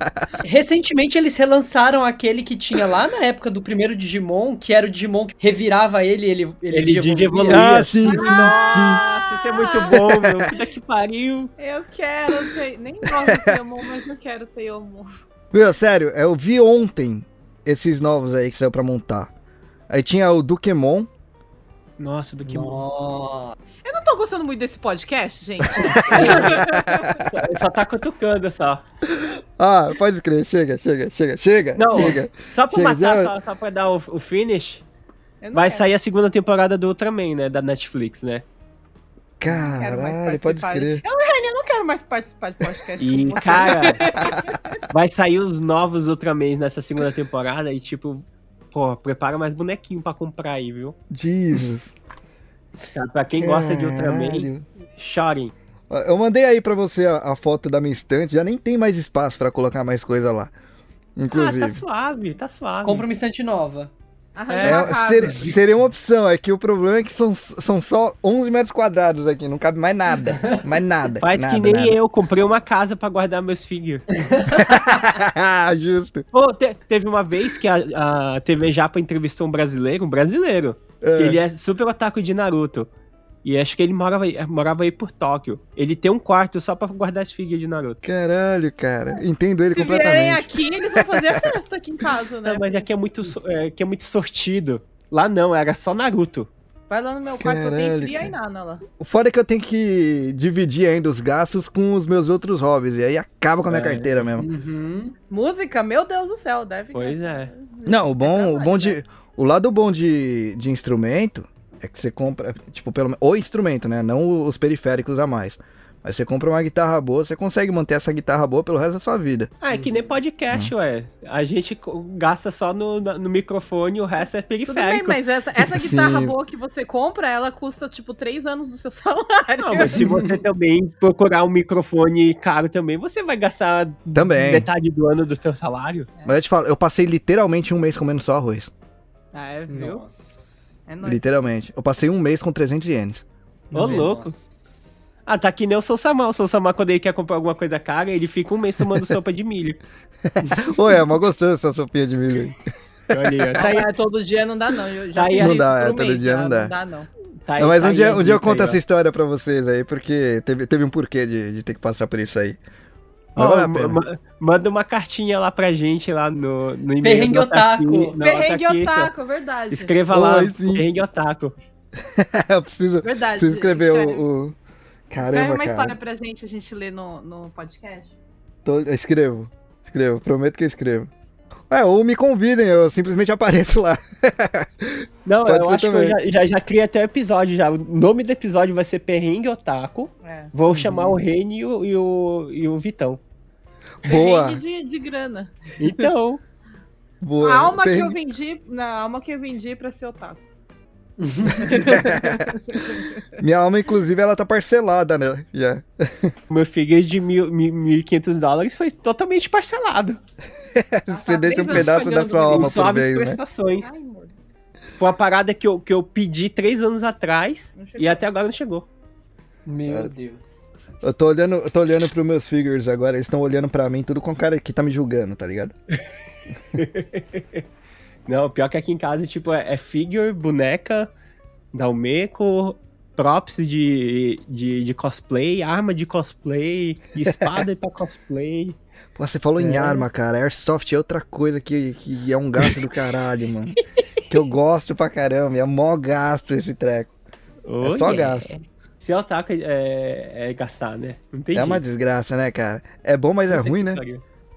recentemente eles relançaram aquele que tinha lá na época do primeiro Digimon, que era o Digimon que revirava ele, ele ele, Ele digievoluía. digievoluía. Ah, sim, sim, sim. Nossa, isso é muito bom, meu. Puta que pariu. Eu quero ter. Nem gosto de Teomon, mas eu quero Teomon. Meu, sério, eu vi ontem esses novos aí que saiu pra montar. Aí tinha o Dukemon. Nossa, que Nossa. Eu não tô gostando muito desse podcast, gente. Ele só tá cutucando só. Ah, pode crer, chega, chega, chega, chega, Não. chega. Só pra Chega, matar, já- só, só pra dar o, o finish, Eu vai quero. sair a segunda temporada do Ultraman, né? Da Netflix, né? Caralho, pode crer. Eu não quero mais participar de podcast. E, cara, vai sair os novos Ultramans nessa segunda temporada e, tipo, pô, prepara mais bonequinho pra comprar aí, viu? Jesus. Tá, Pra quem gosta de Ultraman, Caralho. chorem. Eu mandei aí pra você a, a foto da minha estante, já nem tem mais espaço pra colocar mais coisa lá. Ah, Inclusive. tá suave, tá suave. Compra uma estante nova. Arranjar É, casa. ser- seria uma opção, é que o problema é que são, são só 11 metros quadrados aqui, não cabe mais nada. Mais nada. Faz nada, que nem nada. eu, comprei uma casa pra guardar meus figures. Justo. Pô, te- teve uma vez que a, a TV Japa entrevistou um brasileiro, um brasileiro, É. ele é super otaku de Naruto. E acho que ele morava, aí- morava aí por Tóquio. Ele tem um quarto só pra guardar as figuras de Naruto. Caralho, cara. Entendo ele Se vierem completamente. aqui, eles vão fazer a festa aqui em casa, né? Não, mas aqui é muito, so- é, aqui é muito sortido. Lá não, era só Naruto. Vai lá no meu quarto, só tem Caralho, fria cara. e nada lá. O foda é que eu tenho que dividir ainda os gastos com os meus outros hobbies. E aí acaba com a minha É. carteira mesmo. Uhum. Música, meu Deus do céu, deve. Pois é. Não, o bom, o bom de. O lado bom de, de instrumento é que você compra, tipo, pelo menos. O instrumento, né? Não os periféricos a mais. Mas você compra uma guitarra boa, você consegue manter essa guitarra boa pelo resto da sua vida. Ah, é que nem podcast, ué. A gente gasta só no, no microfone, o resto é Tudo bem, periférico. mas essa, essa guitarra Sim. boa que você compra, ela custa tipo 3 anos do seu salário. Não, mas se você também procurar um microfone caro também, você vai gastar Também. metade do ano do seu salário. Mas eu te falo, eu passei literalmente um mês comendo só arroz. Ah, é, viu? Nossa. É nóis. Literalmente. Eu passei um mês com 300 ienes. Ô, louco. Ah, tá que nem o Sou Samar. O Sou Samar, quando ele quer comprar alguma coisa cara, ele fica um mês tomando sopa de milho. Ô, é, mó gostoso essa sopinha de milho aí. Olha aí, ó. Tá aí, todo dia não dá, não. Eu já Tá aí, não dá, é, todo mês dia já, não dá. Não dá, não. tá aí, Não, mas tá um aí dia, um dia eu dica conto aí, essa história pra vocês aí, porque teve, teve um porquê de, de ter que passar por isso aí. Manda uma cartinha lá pra gente lá no, no e-mail. Perrengue Otaku. Perrengue aqui, otaku, é verdade. Escreva lá, sim. Perrengue Otaku. eu preciso, Verdade. preciso escrever Escreve- o, o... Escreve Caramba, uma história cara. pra gente, a gente lê no, no podcast. Tô- escrevo, escrevo, prometo que eu escrevo. É, ou me convidem, eu simplesmente apareço lá. Não, Pode eu acho também. que eu já, já, já criei até o episódio já. O nome do episódio vai ser Perrengue Otaku. É. Vou chamar o Reni e o, e o, e o Vitão. Boa, Perrengue de, de grana. Então, boa. A alma que Tem- eu vendi, na alma que eu vendi pra ser otaku. Minha alma, inclusive, ela tá parcelada, né? Já. o meu figure de mil- mil- 1.500 dólares foi totalmente parcelado. Você deixa um pedaço da sua alma por suaves vez, né? prestações. Amor. Foi uma parada que eu, que eu pedi três anos atrás e até agora não chegou. Meu Deus. Eu tô olhando, eu tô olhando pros meus figures agora, eles estão olhando pra mim, tudo com cara que tá me julgando, tá ligado? Não, pior que aqui em casa, tipo, é, é figure, boneca, Dalmeco, props de, de, de cosplay, arma de cosplay, espada pra cosplay. Pô, você falou em É. arma, cara. Airsoft é outra coisa que, que é um gasto do caralho, mano. que eu gosto pra caramba, é mó gasto esse treco. Oh, só yeah. gasto. Se é otaku é, é gastar, né? Não tem É uma desgraça, né, cara? É bom, mas é ruim, né?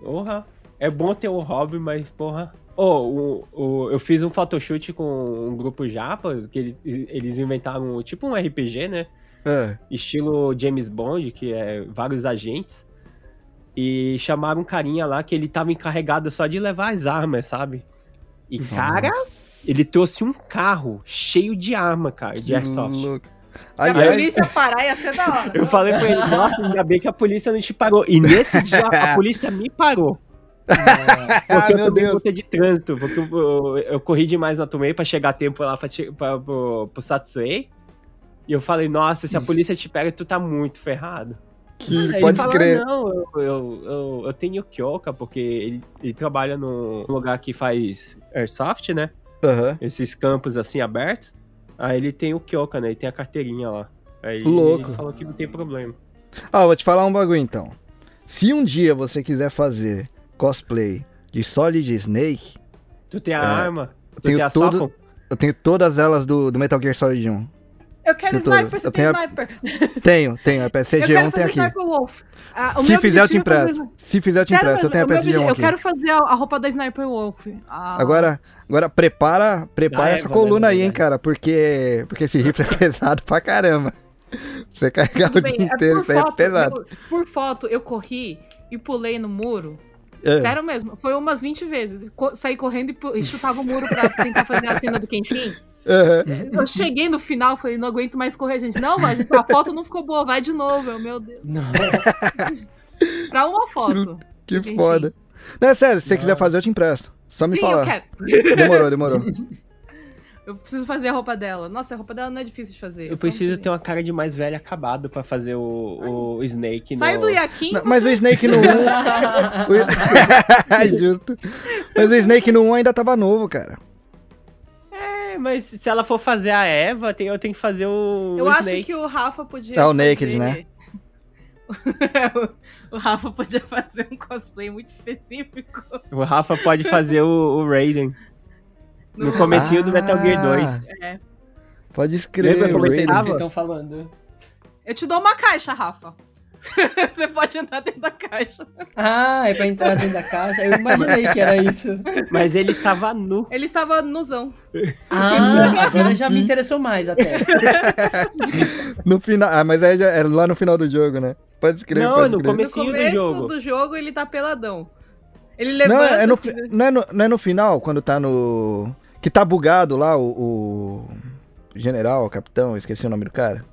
Porra. É bom ter um hobby, mas, porra. Oh, o, o, eu fiz um photoshoot com um grupo japa, que eles, eles inventaram tipo um RPG, né? É. estilo James Bond, que é vários agentes, e chamaram um carinha lá que ele tava encarregado só de levar as armas, sabe? E, cara, ele trouxe um carro cheio de arma, cara, de airsoft. louco. Se a Aliás, polícia parar, ia ser da hora. Eu falei pra ele, nossa, ainda bem que a polícia não te parou. E nesse dia, a polícia me parou. Ah, Porque eu meu tomei multa de trânsito, porque eu, eu- eu corri demais na Tomei pra chegar a tempo lá pra, pra, pro, pro Satsui. E eu falei, nossa, se a polícia te pega, tu tá muito ferrado. Que Aí pode ele fala, crer. não, eu, eu, eu, eu tenho Kyoka, porque ele, ele trabalha num lugar que faz airsoft, né? Aham. Esses campos assim abertos. Aí ele tem o Kyoka, né? Ele tem a carteirinha lá. Aí Louco. ele falou que não tem problema. Ah, vou te falar um bagulho então. Se um dia você quiser fazer cosplay de Solid Snake, Tu tem a É, arma, tu tenho tem a todo- eu tenho todas elas do, do Metal Gear Solid 1. Eu quero Tem todas. sniper, você Eu tem tenho a- sniper. Tenho, tenho. A eu quero PSG1 fazer tem aqui. Wolf. Ah, o Se meu fizer, eu te é fazer- empresto. Se fizer, eu te empresto. Eu tenho a o meu PSG1 obje- Eu aqui. quero fazer a, a roupa da Sniper Wolf. Ah, Agora, agora prepara, prepara Ah, é, essa valeu, coluna aí, hein, verdade. cara, porque porque esse rifle é pesado pra caramba. Você carregar o tudo bem, dia é inteiro, isso aí é foto, pesado. eu- por foto, eu corri e pulei no muro. É. Sério mesmo, foi umas 20 vezes. Co saí correndo e, e chutava o muro pra tentar fazer a cena do Kenshin. Aham. Eu cheguei no final, falei, não aguento mais correr, gente. Não, mas a foto não ficou boa, vai de novo. Eu, meu Deus. Não. Pra uma foto. Que Enfim. foda. Não, é sério, se você Não. quiser fazer, eu te empresto. Só me Sim, eu falar. quero. Demorou, demorou. Eu preciso fazer a roupa dela. Nossa, a roupa dela não é difícil de fazer. Eu preciso ter uma cara de mais velho acabado pra fazer o, o Snake Sai no... do Yakin. Não, Mas o Snake no 1. o... Justo. Mas o Snake no 1 ainda tava novo, cara. É, mas se ela for fazer a Eva, tem- eu tenho que fazer o, Eu o acho Snake. que o Rafa podia. É o Naked, fazer- né? o Rafa podia fazer um cosplay muito específico. O Rafa pode fazer o, o Raiden. No comecinho do Metal Gear 2. É. Pode escrever. Lembra como tava? vocês estão falando. Eu te dou uma caixa, Rafa. Você pode entrar dentro da caixa. Ah, é pra entrar dentro da caixa? Eu imaginei que era isso. Mas ele estava nu. Ele estava nuzão. Ah, agora já me interessou mais até. No final. Ah, mas aí já era lá no final do jogo, né? Pode escrever. Não, pode no escrever. No Comecinho do começo jogo. do jogo, ele tá peladão. Ele Não, levanta. é no, fi- não, é no, não é no final, quando tá no. Que tá bugado lá o. o general, o capitão, esqueci o nome do cara.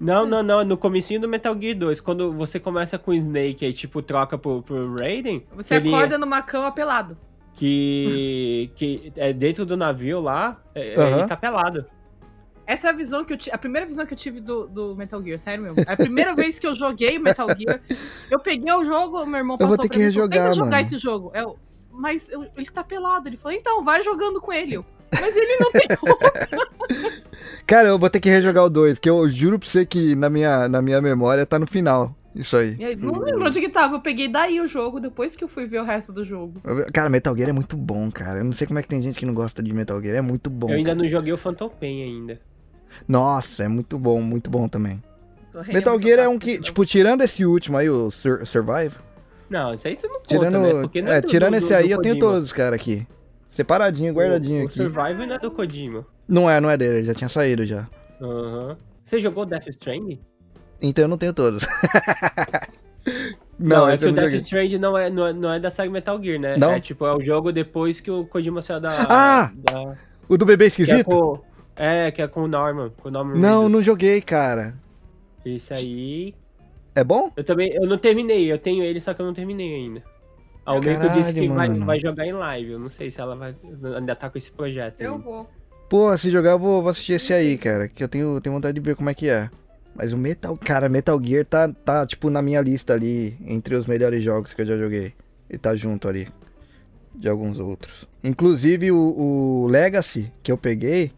Não, não, não. No comecinho do Metal Gear 2. Quando você começa com o Snake aí, tipo, troca pro, pro Raiden. Você ele- acorda numa cama pelado. Que, que é dentro do navio lá, é- ele tá pelado. Essa é a visão que eu tive. A primeira visão que eu tive do, do Metal Gear, sério mesmo. É a primeira vez que eu joguei Metal Gear. Eu peguei o jogo, meu irmão Eu vou passou ter pra que mim e falou, rejogar, Tenta jogar mano." esse jogo. Eu, mas eu- ele tá pelado. Ele falou, então, vai jogando com ele. Eu, mas ele não tem roupa. Cara, eu vou ter que rejogar o 2, que eu juro pra você que na minha, na minha memória tá no final. Isso aí. E aí, não lembro onde que tava. Eu peguei daí o jogo, depois que eu fui ver o resto do jogo. Cara, Metal Gear é muito bom, cara. Eu não sei como é que tem gente que não gosta de Metal Gear. É muito bom. eu ainda cara. não joguei o Phantom Pain ainda. Nossa, é muito bom, muito bom também. Metal Gear é um que, tipo, tirando esse último aí, o Sur- Survive, Não, isso aí tu não conta, tirando, né? Porque não é, do- tirando do- esse do aí, eu tenho todos, cara, aqui. Separadinho, guardadinho o, aqui. O Survivor não é do Kojima. Não é, não é dele, já tinha saído já. Aham. Você jogou Death Stranding? Então eu não tenho todos. Não, não, é que o Death joguei. Stranding não é, não, é, não é da série Metal Gear, né? Não? É tipo, é o jogo depois que o Kojima saiu da... Ah! da- O do bebê que é, esquisito? com, é, que é com o Norman. Com o Norman Não, Reedus. não joguei, cara. Esse aí... É bom? Eu também, eu não terminei, eu tenho ele, só que eu não terminei ainda. A Caralho, disse que vai, vai jogar em live, eu não sei se ela vai, ainda tá com esse projeto Eu ainda. vou. Pô, se jogar eu vou, vou assistir esse aí, cara. Que eu tenho, tenho vontade de ver como é que é. Mas o Metal, cara, Metal Gear tá, tá, tipo, na minha lista ali, entre os melhores jogos que eu já joguei. Ele tá junto ali, de alguns outros. Inclusive, o, o Legacy, que eu peguei,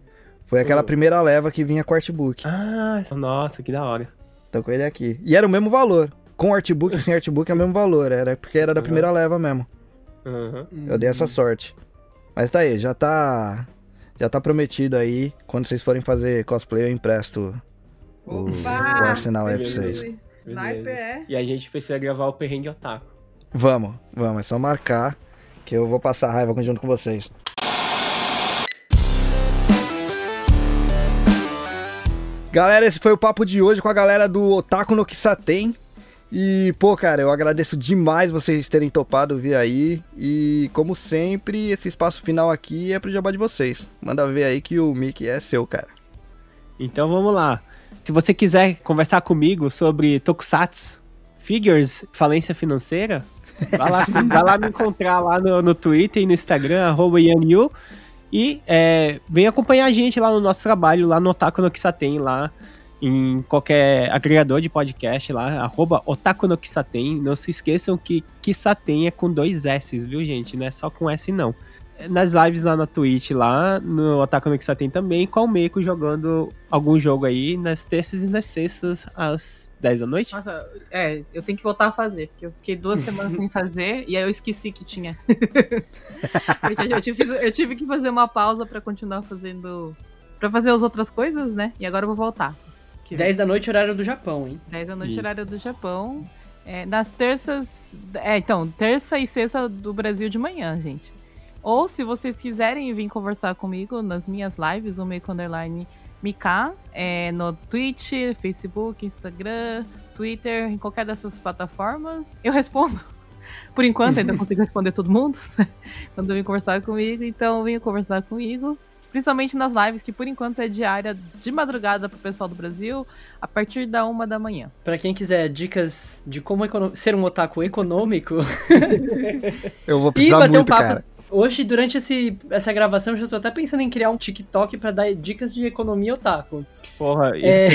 foi aquela Hum. primeira leva que vinha com artbook. Ah, nossa, que da hora. Então com ele aqui. E era o mesmo valor. Com artbook e sem artbook é o mesmo valor. Era porque era da Uhum. primeira leva mesmo. Aham. Eu dei essa sorte. Mas tá aí, já tá. Já tá prometido aí. Quando vocês forem fazer cosplay, eu empresto o, o arsenal aí pra vocês. Beleza. E a gente precisa gravar o perrengue otaku. Vamos, vamos, é só marcar que eu vou passar raiva junto com vocês. Galera, esse foi o papo de hoje com a galera do Otaku no Kisaten. E, pô, cara, eu agradeço demais vocês terem topado vir aí. E, como sempre, esse espaço final aqui é pro jabá de vocês. Manda ver aí que o Mickey é seu, cara. Então vamos lá. Se você quiser conversar comigo sobre Tokusatsu, Figures, falência financeira, Vai lá, vai lá me encontrar lá no, no Twitter e no Instagram, arroba Yanyu. E é, vem acompanhar a gente lá no nosso trabalho, lá no Otaku no Kisaten, lá em qualquer agregador de podcast lá, arroba Otaku no Kisaten. Não se esqueçam que Kisaten é com dois S, viu, gente? Não é só com S, não. Nas lives lá na Twitch, lá no Otaku no Kisaten também, com o Meiko jogando algum jogo aí nas terças e nas sextas às 10 da noite. Nossa, é, eu tenho que voltar a fazer, porque eu fiquei duas semanas sem fazer e aí eu esqueci que tinha. eu tive, eu tive que fazer uma pausa pra continuar fazendo. pra fazer as outras coisas, né? E agora eu vou voltar. Que 10 da noite, horário do Japão, hein? 10 da noite, Isso. horário do Japão. É, nas terças. É, então, terça e sexta do Brasil de manhã, gente. Ou se vocês quiserem vir conversar comigo nas minhas lives, o Meiko Underline Mika, é, no Twitch, Facebook, Instagram, Twitter, em qualquer dessas plataformas, eu respondo. Por enquanto, ainda consigo responder todo mundo quando vem conversar comigo. Então, venha conversar comigo. Principalmente nas lives, que por enquanto é diária de madrugada pro pessoal do Brasil, a partir da uma da manhã. Para quem quiser dicas de como ser um otaku econômico. eu vou precisar muito, um papo... cara. Hoje, durante esse, essa gravação, eu já tô até pensando em criar um TikTok para dar dicas de economia otaku. Porra, é...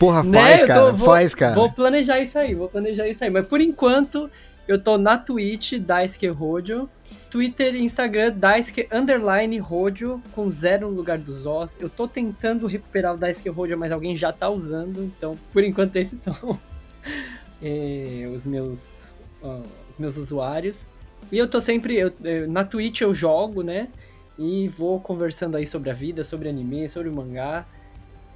Porra, né, faz, né? cara, tô, vou, faz, cara. Vou planejar isso aí, vou planejar isso aí. Mas por enquanto, eu tô na Twitch, Daisuke Rojo. Twitter e Instagram, Daisuke Underline Rojo, com zero no lugar dos Os. Eu tô tentando recuperar o Daisuke Rojo, mas alguém já tá usando. Então, por enquanto, esses são é, os meus... Os meus usuários. E eu tô sempre. Eu, eu, na Twitch eu jogo, né? E vou conversando aí sobre a vida, sobre anime, sobre mangá.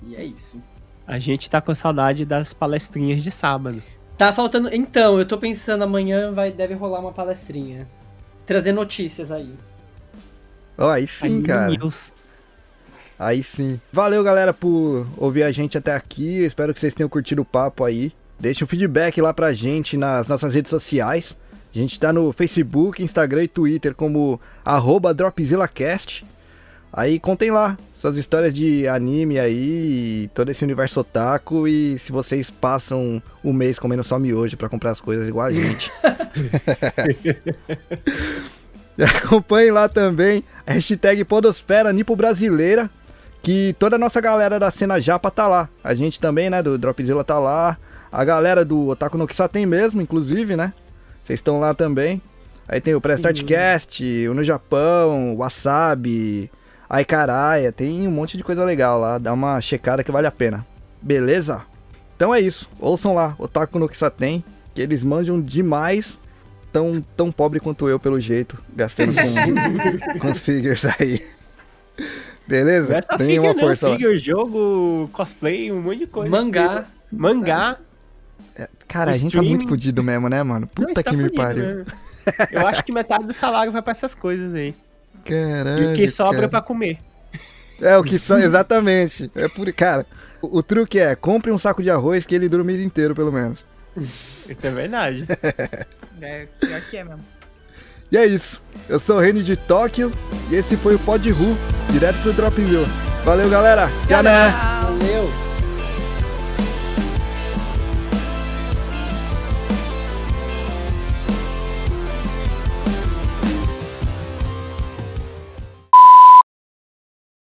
E é isso. A gente tá com saudade das palestrinhas de sábado. Tá faltando. Então, eu tô pensando, amanhã vai, deve rolar uma palestrinha. Trazer notícias aí. Oh, aí sim, aí, cara. News. Aí sim. Valeu, galera, por ouvir a gente até aqui. Eu espero que vocês tenham curtido o papo aí. Deixe um feedback lá pra gente nas nossas redes sociais. A gente está no Facebook, Instagram e Twitter como DropzillaCast. Aí contem lá suas histórias de anime aí, todo esse universo otaku e se vocês passam o mês comendo só miojo para comprar as coisas igual a gente. Acompanhem lá também a hashtag Podosfera Nipo Brasileira, que toda a nossa galera da cena japa tá lá. A gente também, né, do Dropzilla tá lá. A galera do Otaku no tem mesmo, inclusive, né? Vocês estão lá também. Aí tem o Prestartcast, o No Japão, o Wasabi, Ai Caralho, tem um monte de coisa legal lá. Dá uma checada que vale a pena. Beleza? Então é isso. Ouçam lá, Otaku no Kisaten, que eles manjam demais. Tão, tão pobre quanto eu, pelo jeito, gastando com, com os figures aí. Beleza? Tem uma força não, figure, jogo, cosplay, um monte de coisa. Mangá. Mangá. É, cara, a gente tá muito fodido mesmo, né, mano? Puta Não, que tá me pariu. Eu acho que metade do salário vai pra essas coisas aí. Caralho. E o que sobra cara. pra comer. É, o que só, exatamente. É por, cara, o, o, truque é, compre um saco de arroz que ele dura o mês inteiro, pelo menos. Isso é verdade. é, pior que é mesmo. E é isso. Eu sou o Reni de Tóquio e esse foi o Pod Ru, direto pro Dropville. Valeu, galera. Tchau, né? Valeu.